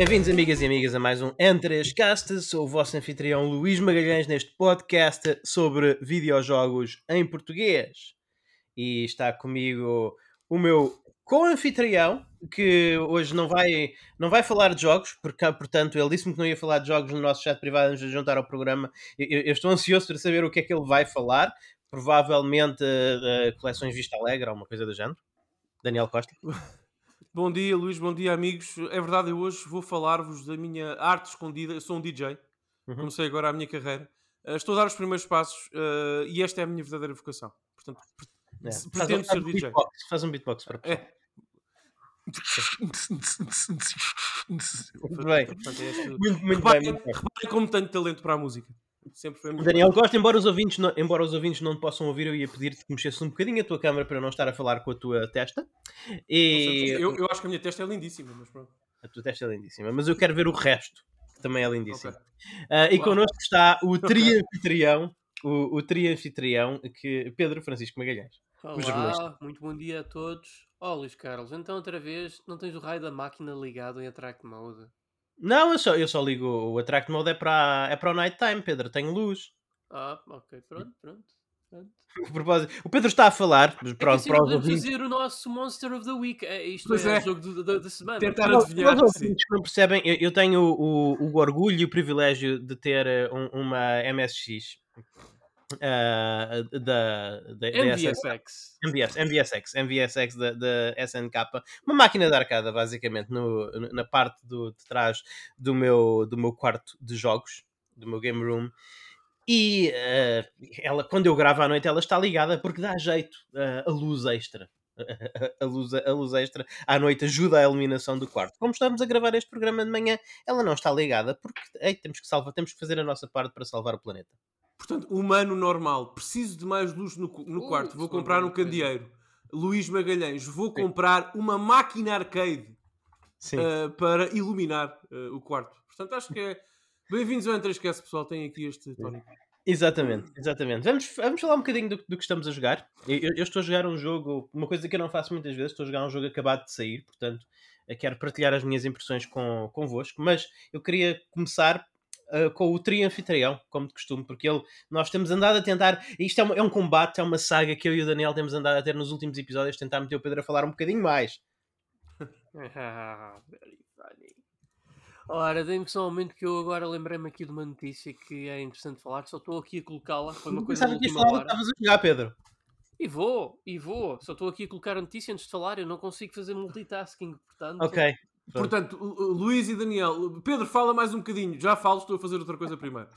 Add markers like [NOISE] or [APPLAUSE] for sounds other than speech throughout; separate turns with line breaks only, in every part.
Bem-vindos, amigas e amigas, a mais um N3Cast. Sou o vosso anfitrião Luís Magalhães neste podcast sobre videojogos em português. E está comigo o meu co-anfitrião, que hoje não vai, não vai falar de jogos, porque, portanto, ele disse-me que não ia falar de jogos no nosso chat privado antes de juntar ao programa. Eu, eu estou ansioso para saber o que é que ele vai falar. Provavelmente uh, coleções Vista Alegre ou uma coisa do género. Daniel Costa. [LAUGHS]
Bom dia, Luís, bom dia, amigos. É verdade, eu hoje vou falar-vos da minha arte escondida. Eu sou um DJ, uhum. comecei agora a minha carreira. Uh, estou a dar os primeiros passos uh, e esta é a minha verdadeira vocação. Portanto,
é. pretendo ser um DJ. Beatbox. Faz um beatbox para
é. [LAUGHS]
muito bem. Muito, muito
reparem,
bem. Muito.
Reparem como tenho talento para a música. Sempre foi muito
Daniel Costa, embora os, ouvintes não, embora os ouvintes não te possam ouvir, eu ia pedir-te que mexesse um bocadinho a tua câmera para não estar a falar com a tua testa.
E... Eu, eu acho que a minha testa é lindíssima, mas pronto.
A tua testa é lindíssima, mas eu quero ver o resto, que também é lindíssimo. Okay. Uh, e Uau. connosco está o [LAUGHS] trianfitrião, o, o trianfitrião, que, Pedro Francisco Magalhães.
Olá, muito bom dia a todos. Oh, Luís Carlos, então outra vez não tens o raio da máquina ligado em Attract Mode?
Não, eu só, eu só ligo o Attract Mode é para, é para o night time, Pedro. Tenho luz.
Ah, ok, pronto, pronto. pronto. [LAUGHS]
o Pedro está a falar.
É para, assim, para podemos fazer o nosso Monster of the Week. É, isto pois é, é. o jogo da semana.
Tentar adivinhar.
Os ouvintes não percebem, eu, eu tenho o, o, orgulho e o privilégio de ter eh, um, uma MSX Uh, da, da,
MVSX.
MVS, MVSX, MVSX da, da SNK, uma máquina de arcada, basicamente, no, na parte do, de trás do meu, do meu quarto de jogos, do meu game room. E uh, ela, quando eu gravo à noite, ela está ligada porque dá jeito uh, a luz extra. [LAUGHS] A luz, a luz extra à noite ajuda a iluminação do quarto. Como estamos a gravar este programa de manhã, ela não está ligada porque ei, temos que salvar, temos que fazer a nossa parte para salvar o planeta.
Portanto, humano normal, preciso de mais luz no, no uh, quarto, vou comprar um candeeiro. Luís Magalhães, vou comprar uma máquina arcade uh, para iluminar uh, o quarto. Portanto, acho que é. [LAUGHS] Bem-vindos ao N3Cast, pessoal. Tem aqui este tónico.
Exatamente, exatamente. Vamos, vamos falar um bocadinho do, do que estamos a jogar. Eu, eu, estou a jogar um jogo, uma coisa que eu não faço muitas vezes, estou a jogar um jogo acabado de sair, portanto, quero partilhar as minhas impressões com, convosco, mas eu queria começar uh, com o trianfitrião, como de costume, porque ele, nós temos andado a tentar. Isto é, uma, é, um combate, é uma saga que eu e o Daniel temos andado a ter nos últimos episódios, tentar meter o Pedro a falar um bocadinho mais. [LAUGHS]
Very funny. Ora, dê-me só um momento que eu agora lembrei-me aqui de uma notícia que é interessante falar, só estou aqui a colocá-la. Foi uma coisa
que estavas a jogar, Pedro.
E vou, e vou. Só estou aqui a colocar a notícia antes de falar, eu não consigo fazer multitasking, portanto.
Ok,
Portanto, Luís e Daniel. Pedro, fala mais um bocadinho. Já falo, estou a fazer outra coisa primeiro.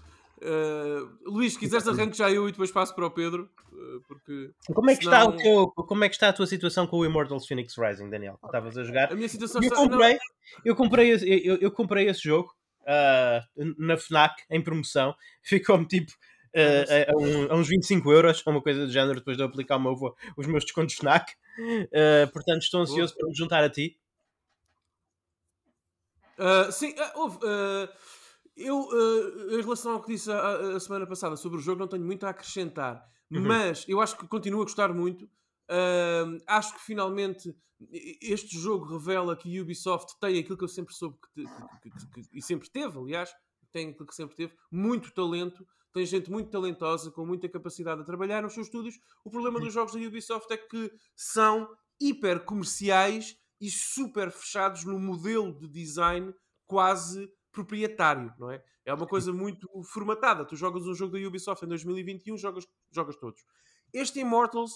Uh, Luís, se quiseres arranque já eu e depois passo para o Pedro. Uh, porque
como é, que senão... está o teu, como é que está a tua situação com o Immortals Phoenix Rising, Daniel? Estavas a jogar?
A minha situação
eu
está...
comprei, eu comprei, esse, eu, eu comprei esse jogo uh, na FNAC em promoção. [LAUGHS] Ficou-me tipo Uh, a, um, a, uns 25 euros, ou uma coisa do género, depois de eu aplicar o meu, os meus descontos FNAC. Uh, portanto, estou ansioso para me juntar a ti.
Uh, sim, uh, houve. Uh, eu, em relação ao que disse a, a, semana passada sobre o jogo, não tenho muito a acrescentar, uhum. mas eu acho que continuo a gostar muito. acho que finalmente este jogo revela que a Ubisoft tem aquilo que eu sempre soube que, que, que, que, e sempre teve, aliás, tem aquilo que sempre teve, muito talento. Tem gente muito talentosa, com muita capacidade de trabalhar nos seus estúdios. O problema uhum. dos jogos da Ubisoft é que são hiper comerciais e super fechados no modelo de design quase proprietário, não é? É uma coisa muito formatada. Tu jogas um jogo da Ubisoft em 2021, jogas, jogas todos. Este Immortals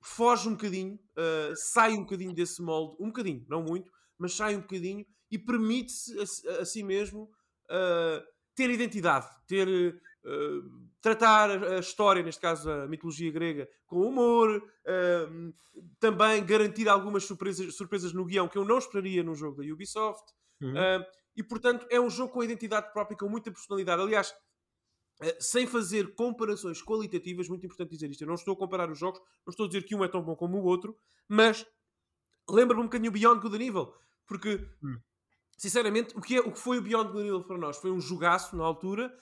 foge um bocadinho, uh, sai um bocadinho desse molde, um bocadinho, não muito, mas sai um bocadinho e permite-se a, a, si mesmo uh, ter identidade, ter uh, tratar a história, neste caso a mitologia grega, com humor, uh, também garantir algumas surpresas, surpresas no guião que eu não esperaria num jogo da Ubisoft. Uhum. Uh, e portanto é um jogo com identidade própria, com muita personalidade. Aliás, sem fazer comparações qualitativas, muito importante dizer isto. Eu não estou a comparar os jogos, não estou a dizer que um é tão bom como o outro, mas lembra-me um bocadinho o Beyond Good Evil, porque, hum. sinceramente, o que, é, o que foi o Beyond Good and Evil para nós? Foi um jogaço na altura,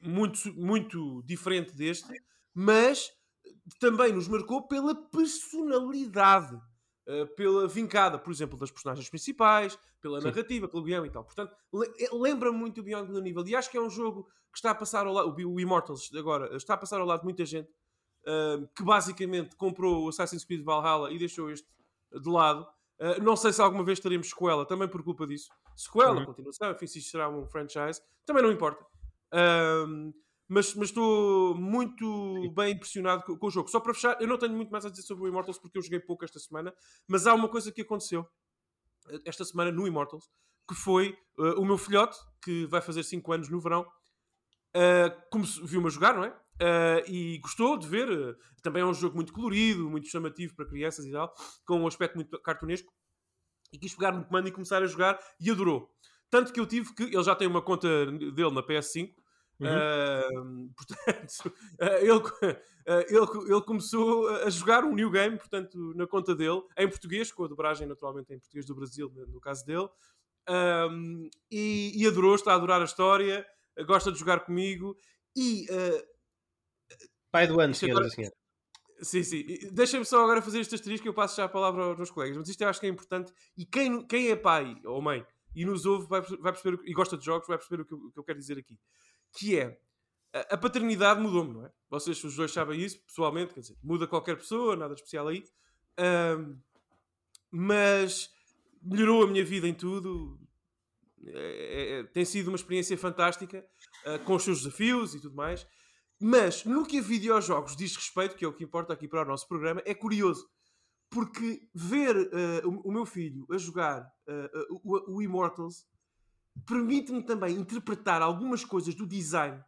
muito, muito diferente deste, mas também nos marcou pela personalidade. uh, pela vincada, por exemplo, das personagens principais, pela
Sim.
narrativa, pelo guião e tal. Portanto, eh, lembra muito o Beyond and Evil. E acho que é um jogo que está a passar ao lado, o Immortals agora, está a passar ao lado de muita gente uh, que basicamente comprou o Assassin's Creed Valhalla e deixou este de lado. Uh, não sei se alguma vez teremos sequela, também por culpa disso. Sequela,
Uhum.
continuação, enfim, se isto será um franchise, também não importa. Um, mas, estou muito bem impressionado com, com o jogo. Só para fechar, eu não tenho muito mais a dizer sobre o Immortals porque eu joguei pouco esta semana, mas há uma coisa que aconteceu eh, esta semana no Immortals que foi eh, o meu filhote, que vai fazer 5 anos no verão, come- viu-me a jogar, não é? Eh, e gostou de ver. também é um jogo muito colorido, muito chamativo para crianças e tal, com um aspecto muito cartunesco. E quis pegar no comando e começar a jogar e adorou. Tanto que eu tive que. Ele já tem uma conta dele na PS5.
Uhum.
Ahm, [LAUGHS] portanto, ah, ele, ah, ele, ele começou a jogar um new game, portanto, na conta dele, em português, com a dobragem naturalmente em português do Brasil, no- caso dele, Ahm, e, e adorou, está a adorar a história, gosta de jogar comigo e ah,
Pai do ano, senhoras
agora-
e senhores.
Sim, sim. Deixem-me só agora fazer este asterisco que eu passo já a palavra aos meus colegas. Mas isto eu acho que é importante. E quem, quem é pai ou mãe e nos ouve vai, vai perceber e gosta de jogos vai perceber o que eu, o que eu quero dizer aqui. Que é a, paternidade mudou-me, não é? Vocês os dois sabem isso, pessoalmente, quer dizer, muda qualquer pessoa, nada especial aí. Ahm, mas melhorou a minha vida em tudo. É- é- tem sido uma experiência fantástica, ah, com os seus desafios e tudo mais. Mas no que a videojogos diz respeito, que é o que importa aqui para o nosso programa, é curioso. Porque ver ah, o, o meu filho a jogar ah, o, o Immortals permite-me também interpretar algumas coisas do design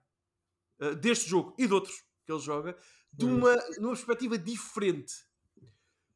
ah, deste jogo e de outros que ele joga de
Uhum.
uma, numa perspectiva diferente.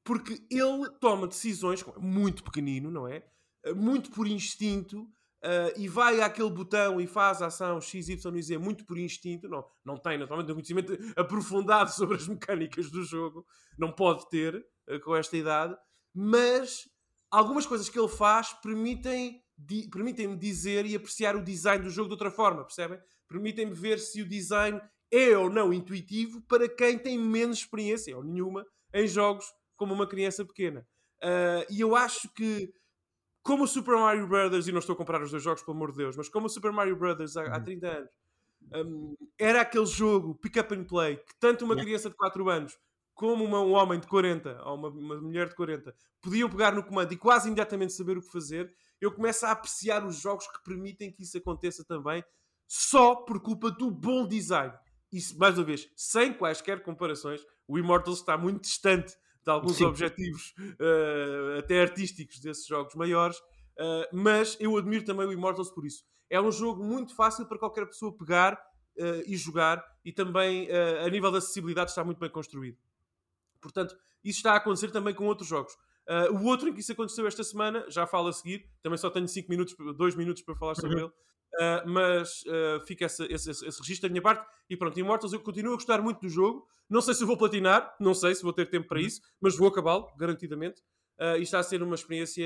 Porque ele toma decisões, é muito pequenino, não é? Ah, Muito por instinto, ah, e vai àquele botão e faz a ação X, Y e Z muito por instinto. Não, não tem, naturalmente, um conhecimento [LAUGHS] aprofundado sobre as mecânicas do jogo. Não pode ter ah, com esta idade. Mas algumas coisas que ele faz permitem di- permitem-me dizer e apreciar o design do jogo de outra forma, percebem? Permitem-me ver se o design é ou não intuitivo para quem tem menos experiência ou nenhuma em jogos como uma criança pequena. Ah, e eu acho que, como o Super Mario Brothers, e não estou a comparar os dois jogos, pelo amor de Deus, mas como o Super Mario Brothers há, há
Uhum.
30 anos hum, era aquele jogo pick up and play que tanto uma criança de 4 anos como uma- um homem de 40 ou uma, uma mulher de 40 podiam pegar no comando e quase imediatamente saber o que fazer, eu começo a apreciar os jogos que permitem que isso aconteça também só por culpa do bom design. E, mais uma vez, sem quaisquer comparações, o Immortals está muito distante de alguns
Sim.
objetivos eh, até artísticos desses jogos maiores, eh, mas eu admiro também o Immortals por isso. É um jogo muito fácil para qualquer pessoa pegar eh, e jogar, e também a nível de acessibilidade está muito bem construído. Portanto, isso está a acontecer também com outros jogos. Ah, o outro em que isso aconteceu esta semana, já falo a seguir, também só tenho 5 minutos, 2 minutos para falar sobre
Uhum.
ele, Ah, mas ah, fica esse, esse, esse, esse registro da minha parte. E pronto, Immortals, eu continuo a gostar muito do jogo. Não sei se vou platinar, não sei se vou ter tempo para
Uhum.
isso, mas vou acabá-lo, garantidamente. E está a ser uma experiência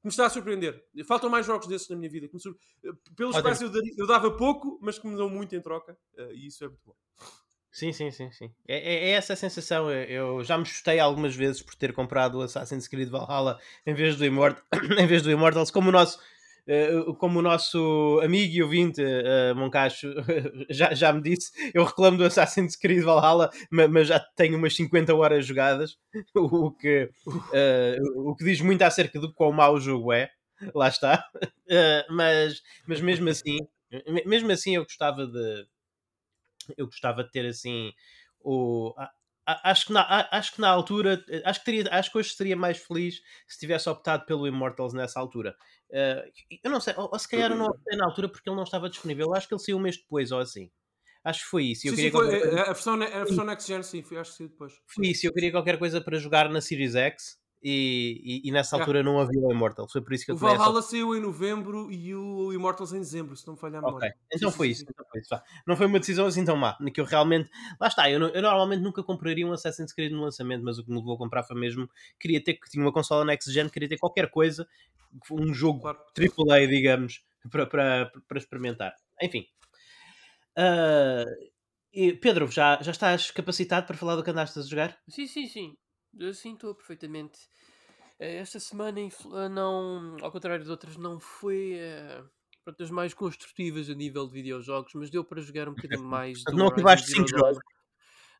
que me está a surpreender. Faltam mais jogos desses na minha vida, sur- pelos quais eu, eu dava pouco, mas que me dão muito em troca, e isso é muito bom.
Sim, sim, sim, sim. É, é- é essa a sensação. Eu- já me chutei algumas vezes por ter comprado o Assassin's Creed Valhalla em vez do, Immort [COUGHS] em vez do Immortals, como o nosso, eh, como o nosso amigo e ouvinte eh, Moncacho [LAUGHS] já, já me disse. Eu reclamo do Assassin's Creed Valhalla, ma- mas já tenho umas 50 horas jogadas, [LAUGHS] o que, eh, o que diz muito acerca do quão mau o jogo é. Lá está. [LAUGHS] Eh, mas, mas mesmo assim, me- mesmo assim eu gostava de eu gostava de ter assim o a- a- acho que na, acho que na altura acho que teria acho que hoje seria mais feliz se tivesse optado pelo Immortals nessa altura. Eh, eu não sei ou, ou se calhar eu não optei na altura porque ele não estava disponível. Eu acho que ele saiu um mês depois ou assim. Acho que foi isso eu
Sim, foi,
coisa-
a, versão, a versão Next Gen, sim, foi, acho que sim, depois.
foi isso eu queria qualquer coisa para jogar na Series X e, e, e nessa altura não havia o Immortals foi por isso que eu
O
tomei essa
Valhalla saiu em novembro e o Immortals em dezembro, se não me falha a
Ok,
memória.
então
Sim,
foi isso. então foi isso. Não foi uma decisão assim tão má. Que eu realmente. Lá está, eu, não- eu normalmente nunca compraria um Assassin's Creed no lançamento, mas o que me levou a comprar foi mesmo. Queria ter que tinha uma consola Next Gen, queria ter qualquer coisa, um jogo
Claro.
AAA, digamos, para, para, para experimentar. Enfim. Ah, e, Pedro, já, já estás capacitado para falar do que andaste a jogar?
Sim, sim, sim. Assim estou perfeitamente. Eh, Esta semana, eh, não, ao contrário de outras, não foi pronto, das mais construtivas a nível de videojogos, mas deu para jogar um bocadinho [LAUGHS] mais do
Não acabaste
Zero
5
Dawn.
jogos.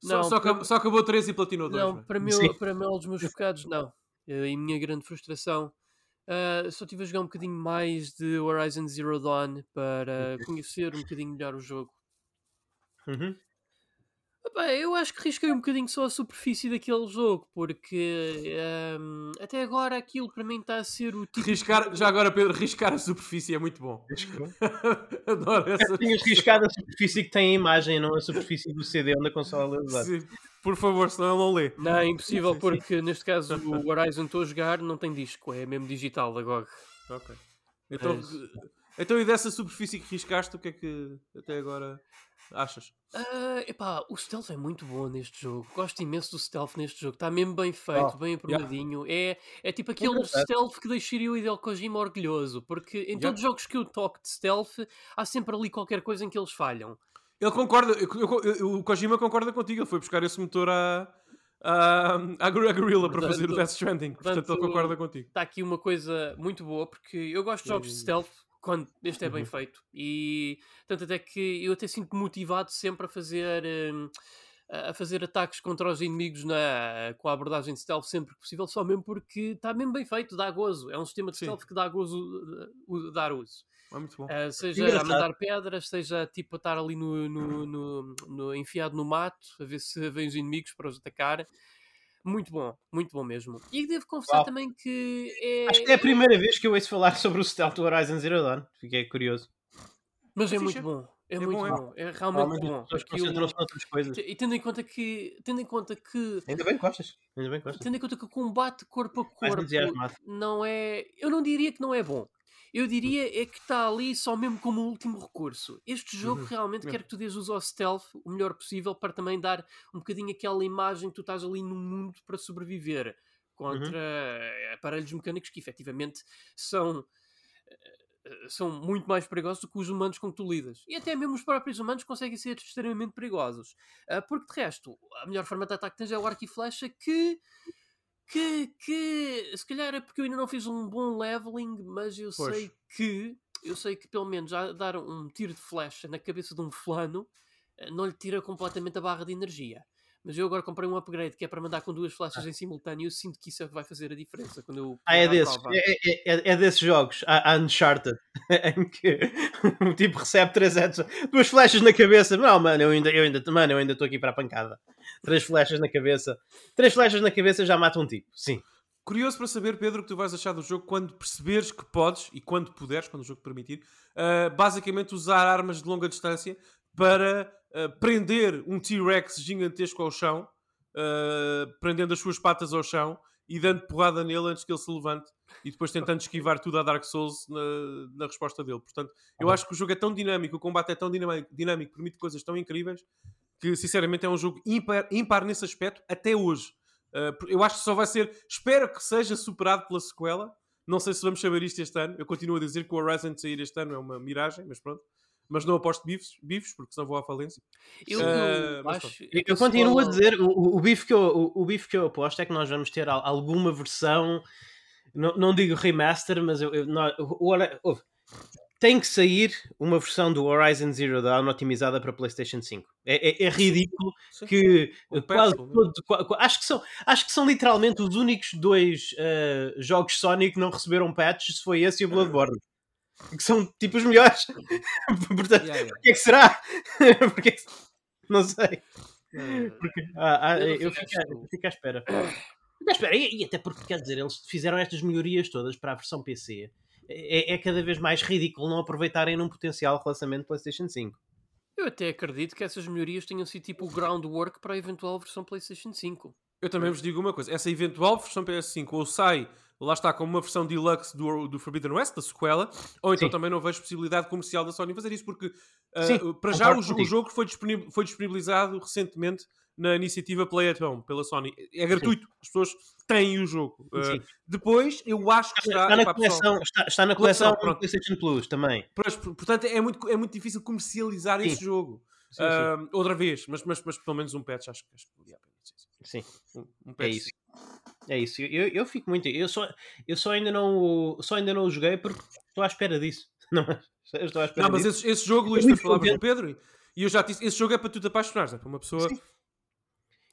Só,
Não,
só,
para-
acabou, só acabou 3 e platinou 2.
Não, para,
Sim.
meu, para mel dos meus bocados, não. E minha grande frustração. ah, só tive a jogar um bocadinho mais de Horizon Zero Dawn para [LAUGHS] conhecer um bocadinho melhor o jogo.
Uhum.
Epá, eu acho que risquei um bocadinho só a superfície daquele jogo, porque ahm, até agora aquilo para mim está a ser o tipo.
Riscar, já agora, Pedro, riscar a superfície é muito bom. [LAUGHS] Adoro essa.
Tinhas riscado a superfície que tem a imagem, não a superfície do CD onde a consola é usada.
Sim, Por favor, senão ele não lê.
Não, é impossível, porque neste caso o Horizon estou a jogar não tem disco, é mesmo digital da GOG.
Ok. Então,
isso.
então, e dessa superfície que riscaste, o que é que até agora achas?
Ah, epá, o stealth é muito bom neste jogo. Gosto imenso do stealth neste jogo. Está mesmo bem feito,
Oh,
bem aprovadinho. É, é tipo aquele
engraçado.
stealth que deixaria o Hideo Kojima orgulhoso. Porque em
Yeah.
todos os jogos que eu toco de stealth, há sempre ali qualquer coisa em que eles falham.
Ele concorda, eu- eu- eu- o Kojima concorda contigo, ele foi buscar esse motor à, à, à Gor- à Gorilla para fazer o Death Stranding, portanto ele
portanto,
concorda contigo.
Está aqui uma coisa muito boa, porque eu gosto de jogos de stealth quando este é bem
Uhum.
feito. E tanto até que eu até sinto motivado sempre a fazer. hum, a fazer ataques contra os inimigos na, com a abordagem de stealth sempre que possível, só mesmo porque está mesmo bem feito, dá gozo. É um sistema de
Sim.
stealth que dá gozo uh, uh, dar uso.
É muito bom.
Uh, seja
Engraçado.
a mandar pedras, seja tipo a estar ali no, no- no- no- enfiado no mato, a ver se vêm os inimigos para os atacar. Muito bom, muito bom mesmo. E devo confessar
Uau.
também que é.
Acho que é a primeira vez que eu ouço falar [LAUGHS] sobre o stealth do Horizon Zero Dawn. Fiquei curioso.
Mas é
É
muito bom. É,
É
muito
bom, é.
bom. É realmente bom.
as pessoas
Aquilo-
concentram-se noutras coisas.
E tendo em conta que. Tendo em conta que.
Ainda bem que gostas. Ainda bem que gostas.
Tendo em conta que o combate corpo a corpo não é. Eu não diria que não é bom. Eu diria é que está ali só mesmo como um último recurso. Este jogo
Uhum.
realmente quer que tu dês uso ao stealth o melhor possível para também dar um bocadinho aquela imagem que tu estás ali no mundo para sobreviver contra
Uhum.
aparelhos mecânicos que efetivamente são eh, são muito mais perigosos do que os humanos com que tu lidas. E até mesmo os próprios humanos conseguem ser extremamente perigosos. Ah, porque de resto, a melhor forma de ataque que tens é o arco e flecha que. Que, que se calhar é porque eu ainda não fiz um bom leveling, mas eu
Pois.
sei que eu sei que pelo menos já dar um tiro de flecha na cabeça de um fulano eh, não lhe tira completamente a barra de energia. Mas eu agora comprei um upgrade que é para mandar com duas flechas em simultâneo e eu sinto que isso é o que vai fazer a diferença quando eu
Ah, é
a
desses. É, é, é- é desses jogos. Há, há Uncharted. [LAUGHS] em que o tipo recebe três heads, duas flechas na cabeça. Não, mano, eu ainda estou ainda, mano, eu ainda estou aqui para a pancada. Três flechas na cabeça. Três flechas na cabeça já matam um tipo. Sim.
Curioso para saber, Pedro, o que tu vais achar do jogo quando perceberes que podes, e quando puderes, quando o jogo te permitir, ah, basicamente usar armas de longa distância para prender um T-Rex gigantesco ao chão, ah, prendendo as suas patas ao chão e dando porrada nele antes que ele se levante e depois tentando [LAUGHS] esquivar tudo a Dark Souls na, na resposta dele. Portanto, eu acho que o jogo é tão dinâmico, o combate é tão dinâmico, dinâmico permite coisas tão incríveis que, sinceramente, é um jogo ímpar, ímpar nesse aspecto até hoje. Uh, eu acho que só vai ser. Espero que seja superado pela sequela. Não sei se vamos saber isto este ano. Eu continuo a dizer que o Horizon de sair este ano é uma miragem, mas pronto. Mas não aposto bifes, bifes porque senão vou à falência.
Eu,
mas
acho.
Eu,
a
continuo a dizer, o, o, bife que eu, o, o bife que eu aposto é que nós vamos ter al- alguma versão, não, não digo remaster, mas eu, eu- nó- o- o- tem que sair uma versão do Horizon Zero Dawn otimizada para PlayStation 5. É, é- é ridículo
Sim.
que eh, quase todo- acho, que são, acho que são literalmente os únicos dois eh, jogos Sonic que não receberam patches, se foi esse e o Bloodborne. Que são tipo os melhores. [LAUGHS] [LAUGHS] Portanto,
Yeah, yeah.
porquê que será? [LAUGHS] Porquê que... Não sei. Porque, ah, ah,
Eu
eu,
fico
eu fico à espera. Fico à espera. E, e até porque, quer dizer, eles fizeram estas melhorias todas para a versão PC. É, é cada vez mais ridículo não aproveitarem num potencial relançamento de PlayStation 5.
Eu até acredito que essas melhorias tenham sido tipo o groundwork para a eventual versão PlayStation 5.
Eu também vos digo uma coisa: essa eventual versão PS5 ou sai, lá está, como uma versão deluxe do, do Forbidden West, da sequela, ou então
Sim.
também não vejo possibilidade comercial da Sony fazer isso, porque ah,
Sim,
para já o, o jogo foi, foi disponibilizado recentemente na iniciativa Play at Home pela Sony. É gratuito, as pessoas têm o jogo.
Sim.
depois, eu acho que está.
Está na
epá, pessoal,
coleção, está, está na
Coleção,
PlayStation Plus também.
Portanto, é muito, é muito difícil comercializar
Sim.
esse jogo.
Sim, sim.
Ah, outra vez, mas, mas, mas pelo menos um patch acho, que- acho que. Sim, sim.
Sim.
Um, um patch,
isso. É isso, eu, eu fico muito. Eu só, eu só ainda não só ainda não o joguei porque estou à espera disso. [LAUGHS] Não, eu estou à espera
Não, mas
disso.
esse, esse jogo, Luís, tu falavas com o. Pedro e eu já disse, esse jogo é para tu te apaixonares, é para uma pessoa,
Sim.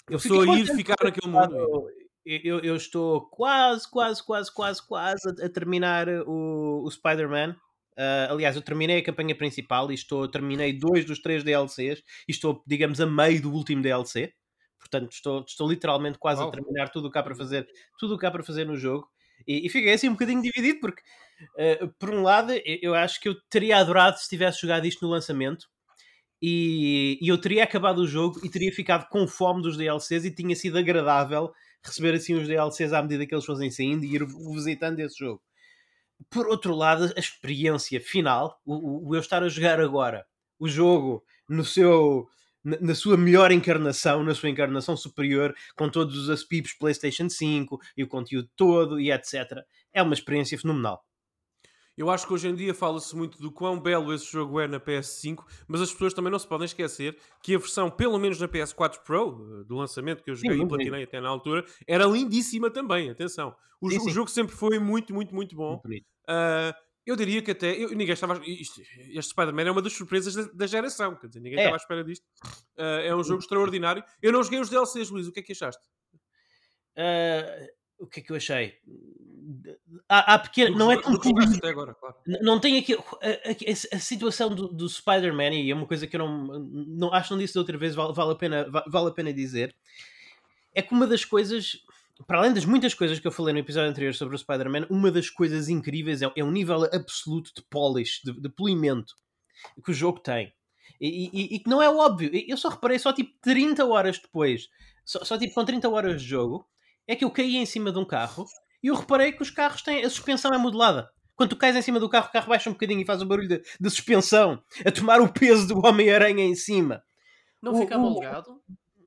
uma pessoa
fiquei
ir ficar naquele mundo.
Eu, eu- eu estou quase, quase, quase, quase, quase a, a terminar o, o Spider-Man. Ah, aliás, eu terminei a campanha principal e estou, terminei dois dos três DLCs e estou, digamos, a meio do último DLC. Portanto, estou, estou literalmente quase a
Uau.
terminar tudo o que há para fazer, tudo o que há para fazer no jogo. E, e fiquei assim um bocadinho dividido porque, ah, por um lado, eu, acho que eu teria adorado se tivesse jogado isto no lançamento e, e eu teria acabado o jogo e teria ficado com fome dos DLCs e tinha sido agradável receber assim os DLCs à medida que eles fossem saindo e ir visitando esse jogo. Por outro lado, a experiência final, o, o- o eu estar a jogar agora o jogo no seu na, sua melhor encarnação, na sua encarnação superior, com todos os aspipos PlayStation 5 e o conteúdo todo e etc. É uma experiência fenomenal.
Eu acho que hoje em dia fala-se muito do quão belo esse jogo é na PS5, mas as pessoas também não se podem esquecer que a versão, pelo menos na PS4 Pro, eh, do lançamento que eu joguei e
muito
platinei até na altura, era lindíssima também, atenção. O,
Sim,
jo- o
sim.
jogo sempre foi muito, muito, muito bom.
Muito.
Eu diria que até. eu- ninguém estava. Isto, este Spider-Man é uma das surpresas da, da geração. Quer dizer, ninguém
É.
estava à espera disto. Ah, é um jogo extraordinário. Eu não joguei os DLCs, Luís. O que é que achaste?
Ah, o que é que eu achei? Há, há pequeno, não é tão
jogaste até agora, claro.
Não tem aqui a, a- a situação do, do Spider-Man e é uma coisa que eu não, não acho não disse da outra vez vale, vale a pena, va- vale a pena dizer é que uma das coisas para além das muitas coisas que eu falei no episódio anterior sobre o Spider-Man uma das coisas incríveis é, é o nível absoluto de polish, de, de polimento que o jogo tem e, e- e que não é óbvio eu só reparei só tipo 30 horas depois só, só tipo com 30 horas de jogo é que eu caí em cima de um carro e eu reparei que os carros têm a suspensão é modelada quando tu cais em cima do carro, o carro baixa um bocadinho e faz o barulho de, de suspensão, a tomar o peso do Homem-Aranha em cima.
Não
O-
fica amalgado?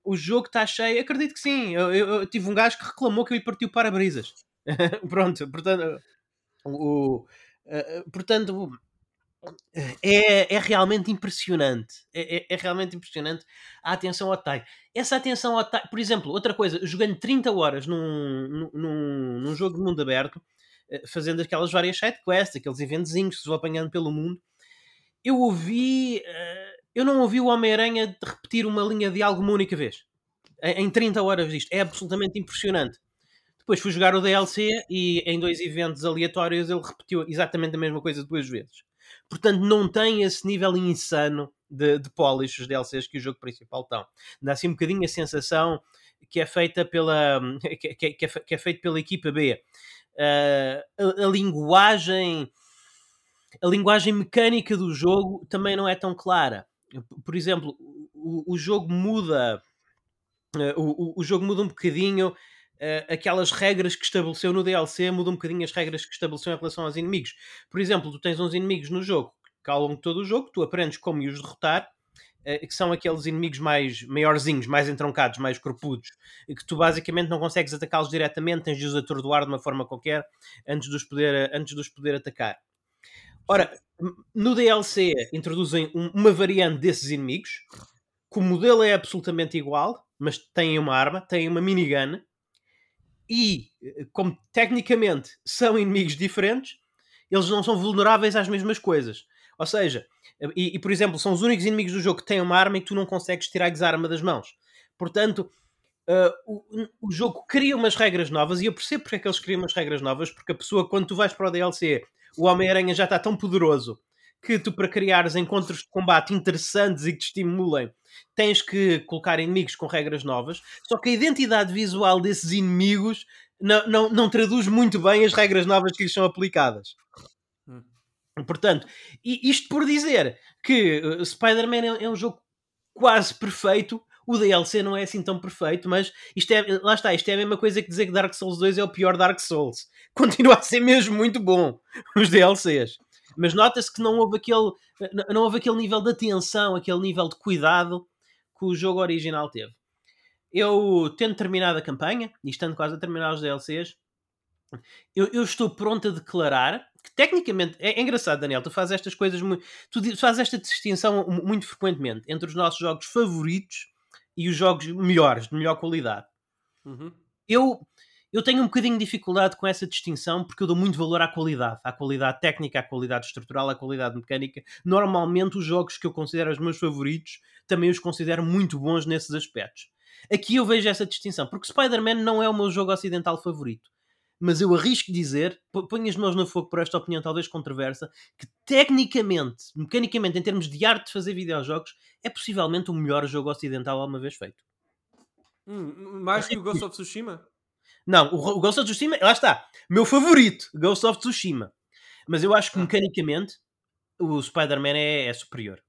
O jogo está cheio, acredito que sim. Eu, eu- eu tive um gajo que reclamou que eu partiu para-brisas. [LAUGHS] Pronto, portanto, o, eh, eh, portanto é, é realmente impressionante. É, é- é realmente impressionante a atenção ao detalhe. Essa atenção ao detalhe, por exemplo, outra coisa, jogando 30 horas num, num- num, jogo de mundo aberto, eh, fazendo aquelas várias side quests, aqueles eventozinhos que se vão apanhando pelo mundo, eu ouvi. eh, eu não ouvi o Homem-Aranha repetir uma linha de algo uma única vez. Em, em 30 horas disto. É absolutamente impressionante. Depois fui jogar o DLC e em dois eventos aleatórios ele repetiu exatamente a mesma coisa duas vezes. Portanto, não tem esse nível insano de, de polish os DLCs que o jogo principal tem. Dá assim um bocadinho a sensação que é feita pela [LAUGHS] que, que- que é, que é feito pela equipa B. Ah, a, a linguagem a linguagem mecânica do jogo também não é tão clara. Por exemplo, o, o jogo muda eh, o, o- jogo muda um bocadinho eh, aquelas regras que estabeleceu no DLC, muda um bocadinho as regras que estabeleceu em relação aos inimigos. Por exemplo, tu tens uns inimigos no jogo que ao longo de todo o jogo tu aprendes como os derrotar, eh, que são aqueles inimigos mais maiorzinhos, mais entroncados, mais corpudos, que tu basicamente não consegues atacá-los diretamente, tens de os atordoar de uma forma qualquer antes de os poder, antes de os poder atacar. Ora, no DLC introduzem um- uma variante desses inimigos, que o modelo é absolutamente igual, mas têm uma arma, têm uma minigun, e eh, como tecnicamente são inimigos diferentes, eles não são vulneráveis às mesmas coisas. Ou seja, e, e, por exemplo, são os únicos inimigos do jogo que têm uma arma e tu não consegues tirar-lhes a arma das mãos. Portanto, Uh, o, o jogo cria umas regras novas e eu percebo porque é que eles criam umas regras novas, porque a pessoa, quando tu vais para o DLC, o Homem-Aranha já está tão poderoso que tu, para criares encontros de combate interessantes e que te estimulem, tens que colocar inimigos com regras novas. Só que a identidade visual desses inimigos não, não, não traduz muito bem as regras novas que lhes são aplicadas.
Hum.
Portanto, isto por dizer que uh, Spider-Man é, é um jogo quase perfeito. O DLC não é assim tão perfeito, mas isto é, lá está, isto é a mesma coisa que dizer que Dark Souls 2 é o pior Dark Souls. [LAUGHS] Continua a ser mesmo muito bom os DLCs. Mas nota-se que não houve aquele não houve aquele nível de atenção, aquele nível de cuidado que o jogo original teve. Eu tendo terminado a campanha e estando quase a terminar os DLCs, eu, eu estou pronto a declarar que tecnicamente é, é engraçado, Daniel. Tu fazes estas coisas, tu fazes esta distinção mu- muito frequentemente entre os nossos jogos favoritos e os jogos melhores, de melhor qualidade.
Uhum.
Eu eu tenho um bocadinho de dificuldade com essa distinção porque eu dou muito valor à qualidade, à qualidade técnica, à qualidade estrutural, à qualidade mecânica. Normalmente, os jogos que eu considero os meus favoritos também os considero muito bons nesses aspectos. Aqui eu vejo essa distinção, porque Spider-Man não é o meu jogo ocidental favorito. Mas eu arrisco dizer, ponho as mãos no fogo por esta opinião talvez controversa, que tecnicamente, mecanicamente, em termos de arte de fazer videojogos, é possivelmente o melhor jogo ocidental alguma vez feito.
Hum, mais que o Ghost of Tsushima?
Não, o Ghost of Tsushima, lá está. Meu favorito, Ghost of Tsushima. Mas eu acho que ah. mecanicamente o Spider-Man é, é, superior.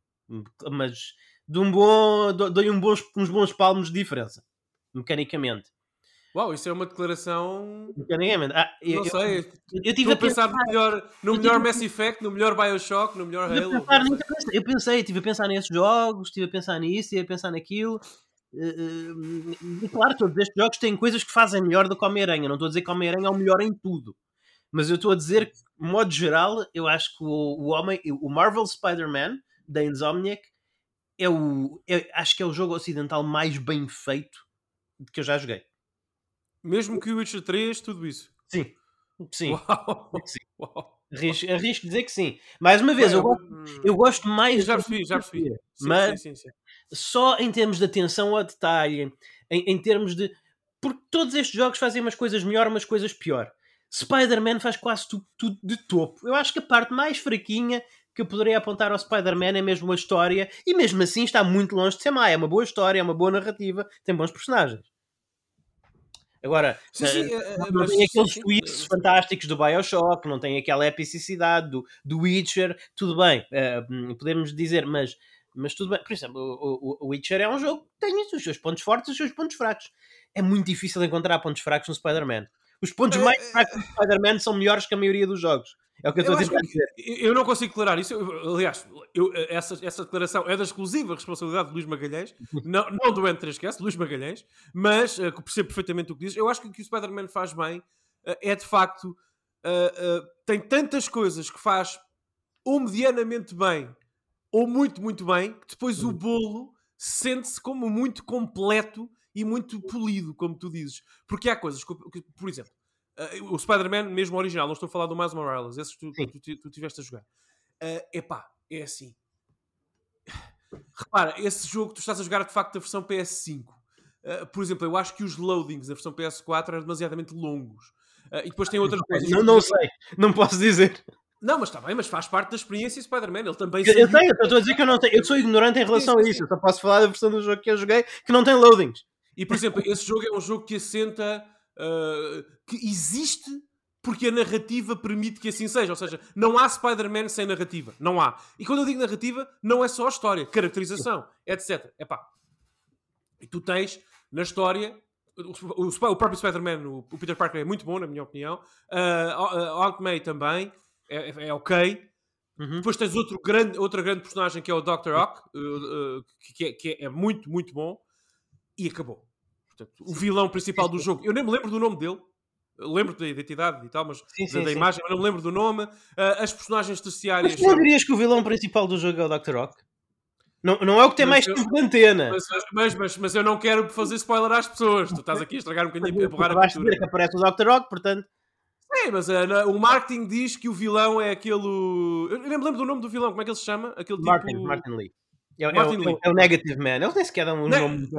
Mas de um bom, dou-lhe um bons, uns bons palmos de diferença. Mecanicamente.
Uau, isso é uma declaração.
Mecanicamente. Ah,
eu, não sei. Eu, eu tive a pensar, pensar no melhor, no melhor Mass Effect, no melhor Bioshock, no melhor Halo.
Eu pensei, estive a pensar nesses jogos, estive a pensar nisso, estive a pensar naquilo. Uh, claro, todos estes jogos têm coisas que fazem melhor do que Homem-Aranha. Não estou a dizer que Homem-Aranha é o melhor em tudo, mas eu estou a dizer que, de modo geral, eu acho que o, o, homem, o Marvel Spider-Man da Insomniac é o, é, acho que é o jogo ocidental mais bem feito que eu já joguei.
Mesmo que o Witcher 3, tudo isso.
Sim, sim. Uau. sim. Uau. Arrisco, arrisco dizer que sim. Mais uma vez, eu, gosto, eu gosto mais.
Já percebi, já percebi.
Sim, mas sim, sim, só em termos de atenção ao detalhe, em, em termos de. Porque todos estes jogos fazem umas coisas melhor, umas coisas pior. Spider-Man faz quase tudo, tudo de topo. Eu acho que a parte mais fraquinha que eu poderia apontar ao Spider-Man é mesmo a história, e mesmo assim está muito longe de ser má. É uma boa história, é uma boa narrativa, tem bons personagens. Agora, sim, sim, uh, não mas, tem aqueles twists fantásticos do Bioshock, não tem aquela epicidade do, do Witcher, tudo bem, uh, podemos dizer, mas, mas tudo bem. Por exemplo, o, o, o Witcher é um jogo que tem os seus pontos fortes e os seus pontos fracos. É muito difícil encontrar pontos fracos no Spider-Man. Os pontos mais fracos do Spider-Man são melhores que a maioria dos jogos. É o que eu estou a dizer.
Eu não consigo declarar isso. Eu, aliás, eu, essa, essa declaração é da exclusiva responsabilidade de Luís Magalhães, não, não do N3Cast, Luís Magalhães, mas uh, percebo perfeitamente o que dizes. Eu acho que o que o Spider-Man faz bem uh, é de facto. Uh, tem tantas coisas que faz ou medianamente bem ou muito, muito bem, que depois o bolo sente-se como muito completo e muito polido, como tu dizes. Porque há coisas que, por exemplo, Uh, o Spider-Man, mesmo original, não estou a falar do Miles Morales, esses que tu, tu, tu, tu tiveste a jogar. Uh, epá, é assim. [SIGHS] Repara, esse jogo tu estás a jogar de facto a versão PS5. Uh, ah, por exemplo, eu acho que os loadings da versão PS4 eram demasiadamente longos. Uh, e depois tem outras coisas.
Não, não sei, não posso dizer.
Não, mas está bem, mas faz parte da experiência Spider-Man. Ele também
Eu, eu sei, eu estou a dizer que eu não tenho. Eu sou ignorante em relação sim, sim, a isso. Eu só posso falar da versão do jogo que eu joguei que não tem loadings.
E por exemplo, esse jogo é um jogo que assenta uh, que existe porque a narrativa permite que assim seja. Ou seja, não há Spider-Man sem narrativa. Não há. E quando eu digo narrativa, não é só a história, caracterização, etc. Epá. E tu tens na história. O, o, o próprio Spider-Man, o, o, Peter Parker, é muito bom, na minha opinião. Uh, Aunt May também é, é, é ok. Uhum. Depois tens outro grande, outra grande personagem que é o Dr. Ock, uh, uh, que, é, que é muito, muito bom. E acabou. Portanto, o vilão principal do jogo, eu nem me lembro do nome dele. Lembro da identidade e tal, mas sim, sim, da, sim. imagem, mas não me lembro do nome. Uh, as personagens terciárias.
Mas tu não dirias que o vilão principal do jogo é o Dr. Rock? Não, não é o que tem mas mais tempo de antena.
Mas, mas, mas, mas, eu não quero fazer spoiler às pessoas. Tu estás aqui a estragar um [LAUGHS] bocadinho a borrar a
pintura. que aparece o Dr. Rock, portanto.
Sim, mas uh, o marketing diz que o vilão é aquele. Eu nem me lembro do nome do vilão, como é que ele se chama? Aquele
Martin,
tipo...
Martin Lee. É, é, o, é, o, Negative Man. Eles nem sequer dão um ne nome.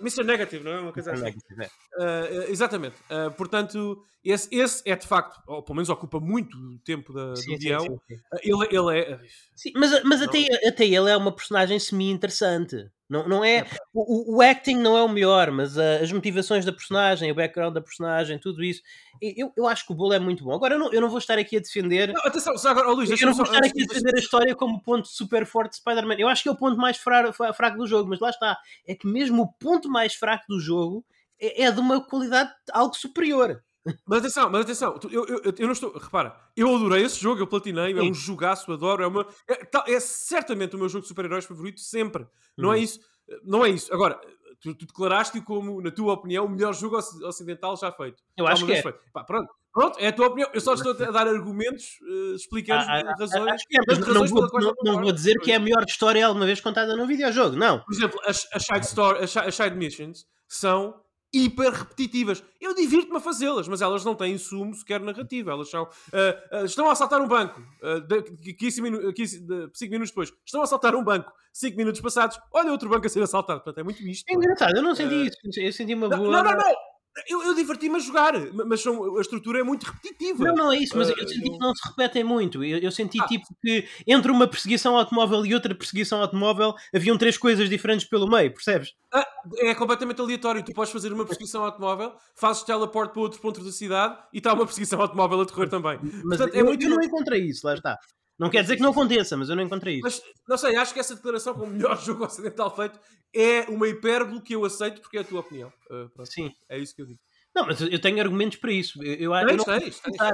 Mr. Negative, não é? Uma coisa assim. Negative, é. Uh, exatamente. Uh, portanto, esse, esse é de facto, ou pelo menos ocupa muito tempo da, sim, do guião. Sim, uh, ele, ele é.
Sim, mas mas até, até ele é uma personagem semi-interessante. Não, não é, o, o, acting não é o melhor, mas uh, as motivações da personagem, o background da personagem, tudo isso. Eu, eu acho que o bolo é muito bom. Agora, eu não, eu não vou estar aqui a defender.
Não, atenção, agora, oh, Luís,
eu não vou estar aqui a defender a história como ponto super forte de Spider-Man. Eu acho que é o ponto mais fraco, fraco do jogo, mas lá está. É que mesmo o ponto mais fraco do jogo é, é de uma qualidade algo superior.
Mas atenção, mas atenção, eu, eu, eu não estou. Repara, eu adorei esse jogo, eu platinei, é um jogaço, adoro. É, uma, é, é certamente o meu jogo de super-heróis favorito, sempre. Não é uhum. é isso. Não é isso. Agora, tu, tu declaraste como, na tua opinião, o melhor jogo ocidental já feito.
Eu acho que é.
Pá, pronto. Pronto, é a tua opinião. Eu só estou a dar argumentos, uh, explicando ah, ah, razões. Acho que é,
mas razões não, vou, não, não vou dizer que é a melhor história alguma vez contada num videojogo, não.
Por exemplo, as, as, side, story, as, as side missions são hiper repetitivas. Eu divirto-me a fazê-las, mas elas não têm sumo sequer narrativo. Elas são. Uh, uh, estão a assaltar um banco. Uh, 15 minu 15, 5 minutos depois. Estão a assaltar um banco. 5 minutos passados. Olha outro banco a ser assaltado. Portanto, é muito isto.
É engraçado, eu não senti isso. Eu senti uma boa.
Não, não, não. Eu, eu diverti-me a jogar, mas são, a estrutura é muito repetitiva.
Não, não é isso, mas uh, eu senti eu... que não se repetem muito. Eu, eu senti ah. tipo que entre uma perseguição automóvel e outra perseguição automóvel haviam três coisas diferentes pelo meio, percebes?
Ah, é completamente aleatório. Tu podes fazer uma perseguição automóvel, fazes teleport para outro ponto da cidade e está uma perseguição automóvel a decorrer também.
Mas Portanto, é eu, é muito... eu não encontrei isso, lá está. Não quer dizer que não aconteça, mas eu não encontrei isso.
Mas, não sei, acho que essa declaração como o melhor [LAUGHS] jogo ocidental feito é uma hipérbole que eu aceito porque é a tua opinião. Uh,
Sim.
É isso que eu digo.
Não, mas eu tenho argumentos para isso. Eu, eu, eu não pensar.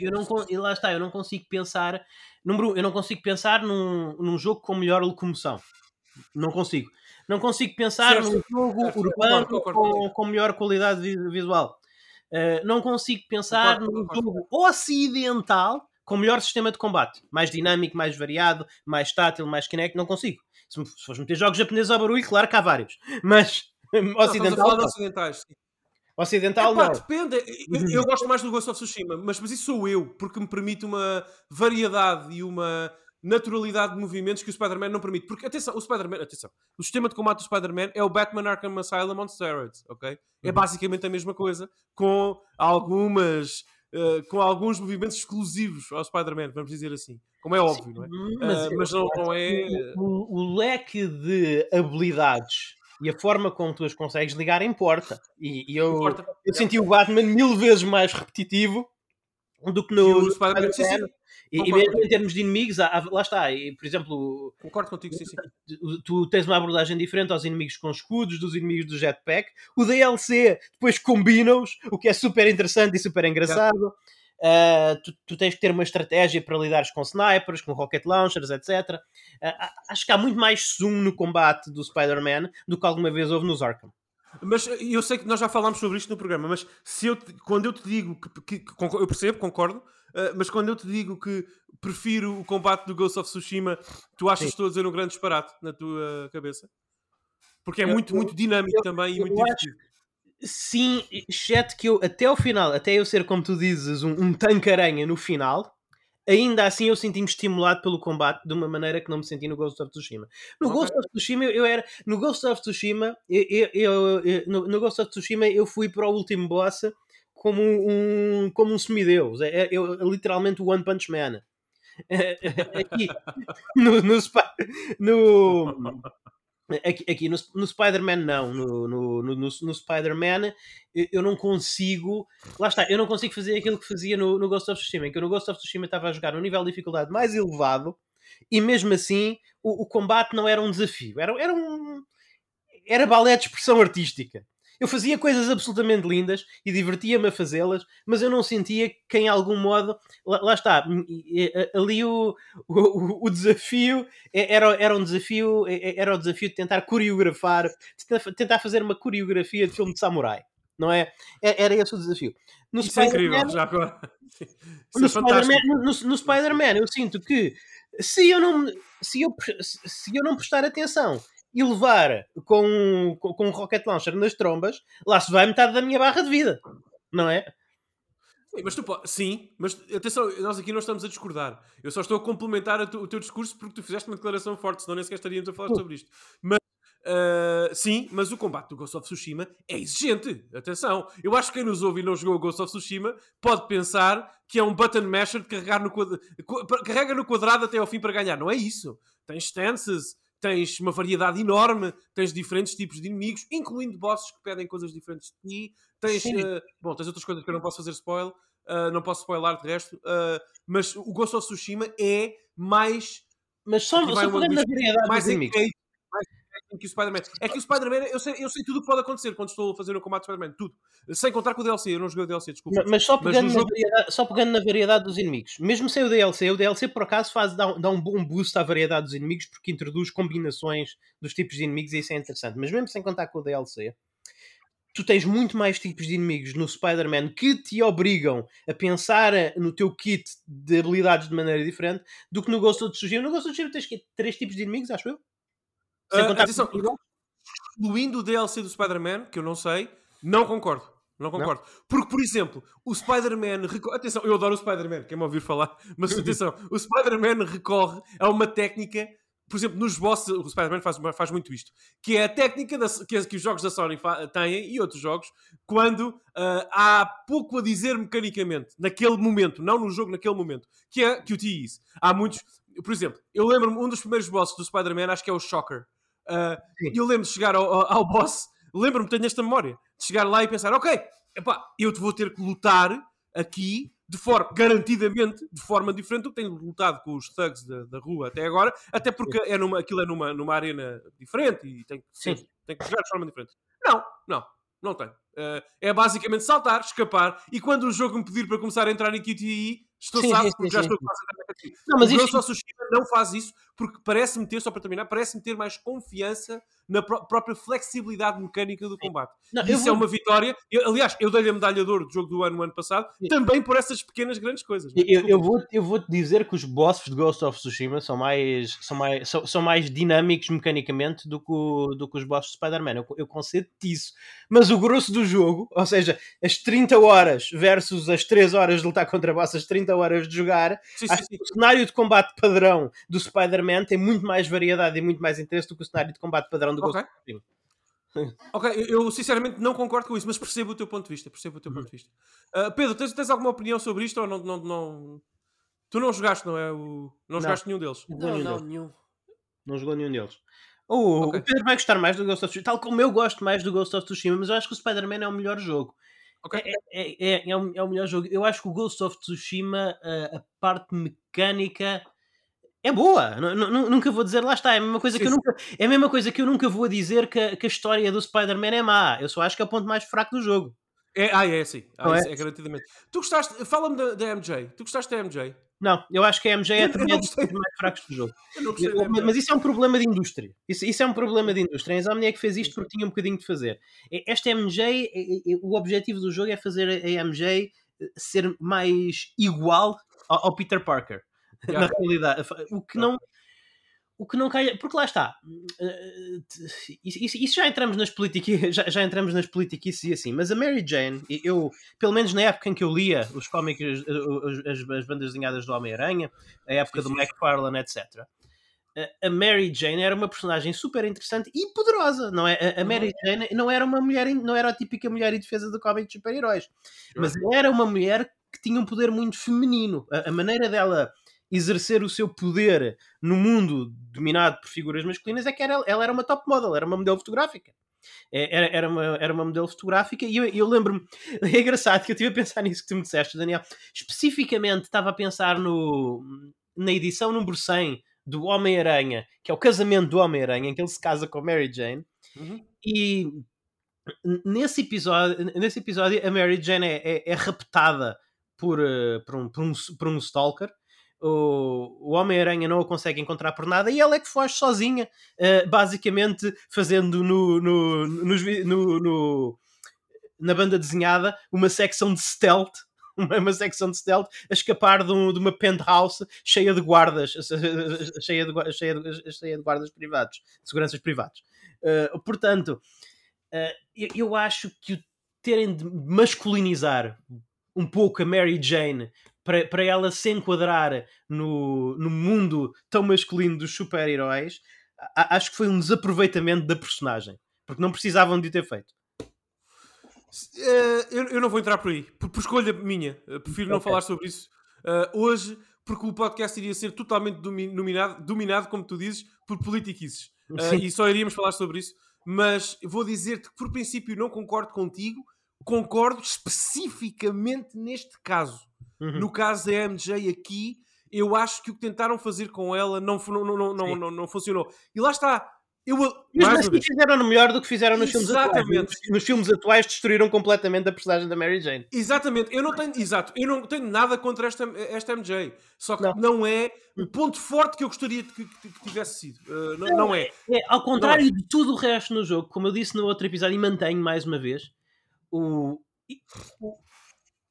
Eu, não, lá está, eu não consigo pensar. Número eu não consigo pensar num, num jogo com melhor locomoção. Não consigo. Não consigo pensar certo. num jogo certo. urbano concordo, concordo. Com, com melhor qualidade visual. Uh, não consigo pensar concordo, num jogo ocidental com melhor sistema de combate. Mais dinâmico, mais variado, mais tátil, mais kinect. Não consigo. Se, se fores meter jogos japoneses ao barulho, claro que há vários. [LAUGHS] Mas
não, ocidental. ocidentais, sim.
Ocidental
Epá,
não.
Depende. Eu, eu, gosto mais do Ghost of Tsushima, mas, mas isso sou eu, porque me permite uma variedade e uma naturalidade de movimentos que o Spider-Man não permite. Porque, atenção, o Spider-Man, atenção, o sistema de combate do Spider-Man é o Batman Arkham Asylum on steroids, ok? É uhum. basicamente a mesma coisa, com algumas... Uh, com alguns movimentos exclusivos ao Spider-Man, vamos dizer assim. Como é óbvio, Sim, não é? Mas, uh, mas não, não é...
O, o leque de habilidades e a forma como tu as consegues ligar importa. E, e eu, importa. eu senti o Batman mil vezes mais repetitivo do que no, Spider-Man. E, e, mesmo em termos de inimigos, há, lá está. E, por exemplo,
concordo contigo, sim, sim.
Tu tens uma abordagem diferente aos inimigos com escudos, dos inimigos do jetpack. O DLC depois combina-os, o que é super interessante e super engraçado. Uh, tu, tu, tens que ter uma estratégia para lidares com snipers, com rocket launchers, etc. Uh, ah, acho que há muito mais zoom no combate do Spider-Man do que alguma vez houve nos Arkham.
Mas eu sei que nós já falámos sobre isto no programa, mas se eu te, quando eu te digo que, que, que eu percebo, concordo, uh, mas quando eu te digo que prefiro o combate do Ghost of Tsushima, tu achas que estou a dizer um grande disparate na tua cabeça? Porque é eu, muito, eu, muito dinâmico eu, também e muito divertido.
Sim, exceto que eu, até o final, até eu ser, como tu dizes, um, um tanque-aranha no final, ainda assim eu senti-me estimulado pelo combate de uma maneira que não me senti no Ghost of Tsushima. No okay. Ghost of Tsushima eu era. No Ghost of Tsushima, eu, eu, eu no, no, Ghost of Tsushima eu fui para o último boss como um, como um semideus. É, é, eu, literalmente o One Punch Man. Aqui, no, no, no, Aqui, aqui no, no Spider-Man não, no, no, no, no Spider-Man eu, eu, não consigo, lá está, eu não consigo fazer aquilo que fazia no, no Ghost of Tsushima, em que no Ghost of Tsushima estava a jogar no nível de dificuldade mais elevado e mesmo assim o, o combate não era um desafio, era, era um era balé de expressão artística. Eu fazia coisas absolutamente lindas e divertia-me a fazê-las, mas eu não sentia que em algum modo, lá, lá está, ali o, o, o, desafio era, era um desafio, era o desafio de tentar coreografar, de tentar fazer uma coreografia de filme de samurai. Não é? é era esse o desafio.
No Isso é incrível, já agora. [LAUGHS]
No é Spider-Man, no, no Spider-Man eu sinto que se eu não se eu, se eu não prestar atenção e levar com, com, com um rocket launcher nas trombas, lá se vai metade da minha barra de vida, não é?
Sim, mas tu sim, mas atenção, nós aqui não estamos a discordar. Eu só estou a complementar tu, o teu discurso porque tu fizeste uma declaração forte, senão nem sequer estaríamos a falar sobre isto. Mas Uh, sim, mas o combate do Ghost of Tsushima é exigente. Atenção, eu acho que quem nos ouve e não jogou o Ghost of Tsushima pode pensar que é um button masher de carregar no quadrado, carrega no quadrado até ao fim para ganhar. Não é isso. Tem stances, tens uma variedade enorme, tens diferentes tipos de inimigos, incluindo bosses que pedem coisas diferentes de ti. Tens, uh, bom, tens outras coisas que eu não posso fazer spoiler, uh, não posso spoiler de resto, uh, mas o Ghost of Tsushima é mais.
Mas só, só variedade
mais
dos inimigos
que o Spider-Man. É que o Spider-Man, eu sei, eu sei tudo o que pode acontecer quando estou a fazer o combate Spider-Man, tudo. Sem contar com o DLC, eu não joguei o DLC, desculpa.
Mas, mas só, pegando mas jogo... só pegando na variedade dos inimigos, mesmo sem o DLC, o DLC por acaso faz, dá, dá um bom boost à variedade dos inimigos porque introduz combinações dos tipos de inimigos e isso é interessante. Mas mesmo sem contar com o DLC, tu tens muito mais tipos de inimigos no Spider-Man que te obrigam a pensar no teu kit de habilidades de maneira diferente do que no Ghost of Tsushima. No Ghost of Tsushima tens três tipos de inimigos, acho eu.
Sem uh, contar atenção, incluindo o DLC do Spider-Man, que eu não sei, Não concordo. Não concordo. Porque, por exemplo, o Spider-Man. Atenção, eu adoro o Spider-Man, quem me ouvir falar, [LAUGHS] mas atenção, [LAUGHS] o Spider-Man recorre a uma técnica. Por exemplo, nos bosses, o Spider-Man faz, faz muito isto, que é a técnica da- que, que os jogos da Sony têm e outros jogos, quando ah, há pouco a dizer mecanicamente, naquele momento, não no jogo, naquele momento, que é que o. Há muitos, por exemplo, eu lembro-me, um dos primeiros bosses do Spider-Man, acho que é o Shocker.
Sim.
eu lembro de chegar ao, ao, ao boss, lembro-me, tenho esta memória, de chegar lá e pensar, ok, epá, eu te vou ter que lutar aqui de forma, garantidamente, de forma diferente do que tenho lutado com os thugs da, da rua até agora, até porque é numa, aquilo é numa, numa arena diferente e tem que,
Sim.
tem que jogar de forma diferente. Não, não, não tem. Eh, é basicamente saltar, escapar e quando o jogo me pedir para começar a entrar em QTE, estou
Sim,
salvo porque
sim,
já
sim.
estou quase a QTE.
Não, mas
o
isto,
Tsushima não faz isso porque parece-me ter, só para terminar, parece-me ter mais confiança na pró- própria flexibilidade mecânica do combate.
não,
isso é
vou-
uma vitória. Eu- aliás, eu dei-lhe a medalha de ouro do jogo do ano, no ano passado,
Sim.
também por essas pequenas grandes coisas.
Eu, eu vou, eu vou te dizer que os bosses de Ghost of Tsushima são mais, são mais, são, são mais dinâmicos mecanicamente do que, o- do que os bosses de Spider-Man. Eu, eu concedo-te isso. Mas o grosso do jogo, ou seja, as 30 horas versus as 3 horas de lutar contra bosses, as 30 horas de jogar,
Sim, sim, sim.
o cenário de combate padrão do Spider-Man tem muito mais variedade e muito mais interesse do que o cenário de combate padrão do Ghost
Ok.
of Tsushima. [LAUGHS]
Ok, eu, sinceramente não concordo com isso, mas percebo o teu ponto de vista. Percebo o teu
Uhum.
ponto de vista. Ah, Pedro, tens, tens alguma opinião sobre isto ou não, não, não... Tu não jogaste, não é? O... Não,
Não.
jogaste nenhum deles.
Não,
Não,
nenhum
não,
deles.
nenhum.
Não jogou nenhum deles. O,
Ok.
o Pedro vai gostar mais do Ghost of Tsushima, tal como eu gosto mais do Ghost of Tsushima, mas eu acho que o Spider-Man é o melhor jogo.
Ok.
É, é, é, é o, é o melhor jogo. Eu acho que o Ghost of Tsushima, a, a parte mecânica é boa. Nu- nu- nunca vou dizer, lá está, é a mesma coisa que eu nunca, é a mesma coisa que eu nunca vou dizer que, a- que a história do Spider-Man é má. Eu só acho que é o ponto mais fraco do jogo.
É, ah, é, sim. Ah,
é?
é garantidamente. Tu gostaste, fala-me da, da MJ. Tu gostaste da MJ?
Não, eu acho que a MJ é
não
um dos mais fracos do jogo.
Eu
mas isso é um problema de indústria. Isso, isso é um problema de indústria. A Insomniac fez isto porque tinha um bocadinho de fazer. Esta MJ, o objetivo do jogo é fazer a MJ ser mais igual ao, ao Peter Parker. [LAUGHS]
Yeah.
Na realidade. O que não. O que não cai. Porque lá está. eh, Isso, isso- isso já entramos nas políticas. [LAUGHS] Já, já entramos nas políticas e assim. Mas a Mary Jane, eu, pelo menos na época em que eu lia os cómics, eh, as, as bandas desenhadas do Homem-Aranha, a época
Sim,
do
sim.
McFarlane, etc a- Mary Jane era uma personagem super interessante e poderosa, não é? A- A Mary Jane não era uma mulher, não era a típica mulher em defesa do cómic de super-heróis, mas era uma mulher que tinha um poder muito feminino. A maneira dela exercer o seu poder no mundo dominado por figuras masculinas é que era, ela era uma top model, era uma modelo fotográfica. É, Era, era, uma, era uma modelo fotográfica e eu, eu lembro-me, [LAUGHS] é engraçado que eu estive a pensar nisso que tu me disseste, Daniel. Especificamente estava a pensar no, na edição número 100 do Homem-Aranha, que é o casamento do Homem-Aranha, em que ele se casa com a Mary Jane.
Uhum.
E nesse episódio, nesse episódio a Mary Jane é, é- é raptada por, eh, por, um, por, um, por um stalker. O, o Homem-Aranha não a consegue encontrar por nada e ela é que foge sozinha, eh, basicamente fazendo no, no, no- no- na banda desenhada uma secção de stealth. [LAUGHS] Uma, secção de stealth a escapar de, um- de uma penthouse cheia de guardas, [LAUGHS] cheia de, cheia de, cheia de guardas privados, seguranças privados. Uh, portanto, uh, eu, eu acho que terem de masculinizar um pouco a Mary Jane para, para ela se enquadrar no, no mundo tão masculino dos super-heróis, acho que foi um desaproveitamento da personagem. Porque não precisavam de o ter feito.
Eh, eu, eu não vou entrar por aí, por, por escolha minha. Eh, prefiro não falar sobre isso eh, hoje, porque o podcast iria ser totalmente domi- dominado, dominado, como tu dizes, por politiquices.
Sim.
e só iríamos falar sobre isso. Mas vou dizer-te que, por princípio, não concordo contigo. Concordo especificamente neste caso.
Uhum.
No caso da MJ aqui, eu acho que o que tentaram fazer com ela não, não, não, não, não, não funcionou. E lá está. Eu,
Mas assim fizeram melhor do que fizeram nos filmes atuais.
Exatamente.
Nos, nos filmes atuais destruíram completamente a personagem da Mary Jane.
Exatamente, eu não tenho, exato, eu não tenho nada contra esta, esta MJ, só que
Não.
não, é o ponto forte que eu gostaria de que, que- que tivesse sido. Uh, não, não é.
É, ao contrário de tudo o resto no jogo, como eu disse no outro episódio e mantenho mais uma vez, o, o,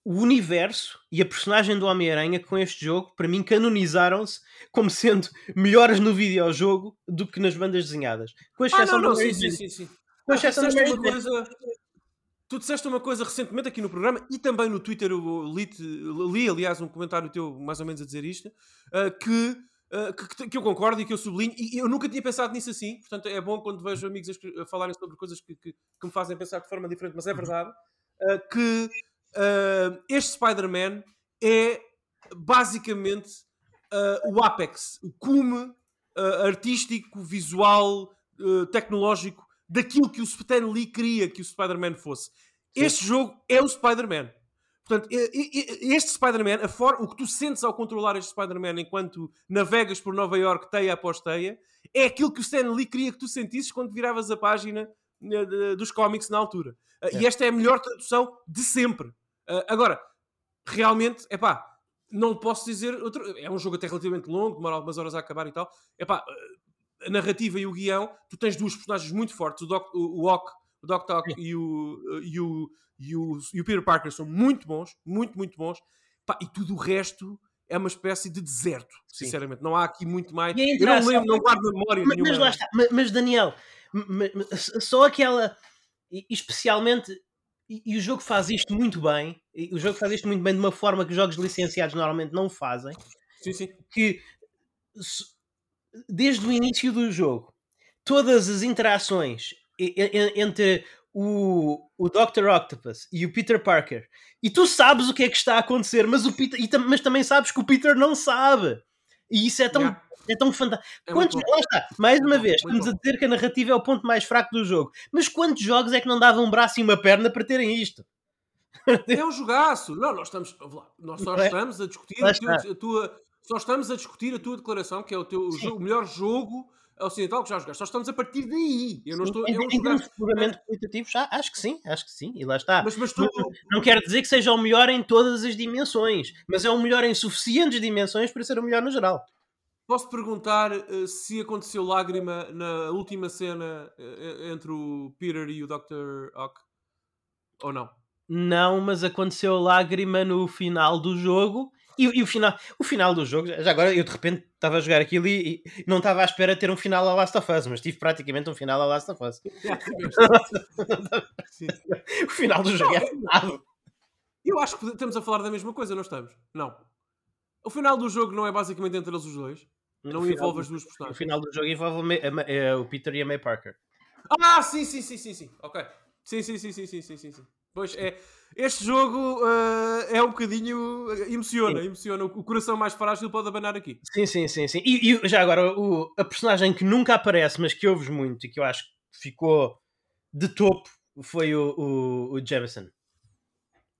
o universo e a personagem do Homem-Aranha com este jogo, para mim, canonizaram-se como sendo melhores no videojogo do que nas bandas desenhadas. Com
Ah,
exceção
não, não,
da Mary
sim, sim, sim, sim.
Com exceção da
Disseste
Mary
uma
Jane.
coisa, Tu disseste uma coisa recentemente aqui no programa e também no Twitter, li, li aliás, um comentário teu mais ou menos a dizer isto, uh, que, uh, que, que, eu concordo e que eu sublinho, e eu nunca tinha pensado nisso assim, portanto é bom quando vejo amigos a, a falarem sobre coisas que, que, que, me fazem pensar de forma diferente, mas é verdade, uh, que este Spider-Man é basicamente o apex, o cume artístico, visual, tecnológico daquilo que o Stan Lee queria que o Spider-Man fosse. Sim. Este jogo é o Spider-Man. Portanto, este Spider-Man, o que tu sentes ao controlar este Spider-Man enquanto navegas por Nova York teia após teia, é aquilo que o Stan Lee queria que tu sentisses quando viravas a página eh, dos cómics na altura. É. E esta é a melhor tradução de sempre. Eh, agora, realmente, é pá, não posso dizer. Outro, é um jogo até relativamente longo, demora algumas horas a acabar e tal. É pá, a narrativa e o guião, tu tens duas personagens muito fortes, o Doc, o, o Ock, o Doc Ock e o, e, o, e, o, e o Peter Parker são muito bons, muito, muito bons, Pá, e tudo o resto é uma espécie de deserto, Sim. sinceramente. Não há aqui muito mais. Eu não lembro, não guardo memória
mas, nenhuma. Mas lá está, mas, mas Daniel, só aquela, especialmente, e, e, o jogo faz isto muito bem, o jogo faz isto muito bem de uma forma que jogos licenciados normalmente não fazem.
Sim, sim.
Que desde o início do jogo, todas as interações entre o, o Dr. Octopus e o Peter Parker, e tu sabes o que é que está a acontecer, mas, o Peter, mas também sabes que o Peter não sabe. E isso é tão, yeah. é tão fantástico. É quantos, lá está, mais uma vez, estamos a dizer que a narrativa é o ponto mais fraco do jogo. Mas quantos jogos é que não davam um braço e uma perna para terem isto?
É um jogaço. Não, nós estamos, nós só é? estamos a discutir a tua, a tua, só estamos a discutir a tua declaração, que é o, teu, o, jogo, o melhor jogo ocidental que já jogaste. Só estamos a partir daí. Eu não estou.
Em, em termos puramente qualitativos, acho que sim, acho que sim, e lá está. Mas, mas tu... não, não quero dizer que seja o melhor em todas as dimensões, mas é o melhor em suficientes dimensões para ser o melhor no geral.
Posso perguntar uh, se aconteceu lágrima na última cena uh, entre o Peter e o Dr. Ock? Ou não?
Não, mas aconteceu lágrima no final do jogo e, e, o, final, o final do jogo, já agora eu de repente estava a jogar aquilo e, e não estava à espera de ter um final a Last of Us, mas tive praticamente um final a Last of Us. [LAUGHS] [LAUGHS] o final do jogo é final.
Eu acho que estamos a falar da mesma coisa, não estamos? Não. O final do jogo não é basicamente entre eles os dois? Não envolve as duas personagens?
O final do jogo envolve a, o Peter e a May Parker.
Ah, sim, sim, sim, sim, sim. Ok. Sim, sim, sim, sim, sim, sim, sim. Pois é este jogo uh, é um bocadinho. emociona, sim. emociona. O coração mais frágil pode abanar aqui.
Sim, sim, sim. sim. E, e já agora, o, a personagem que nunca aparece, mas que ouves muito e que eu acho que ficou de topo foi o, o, o Jameson.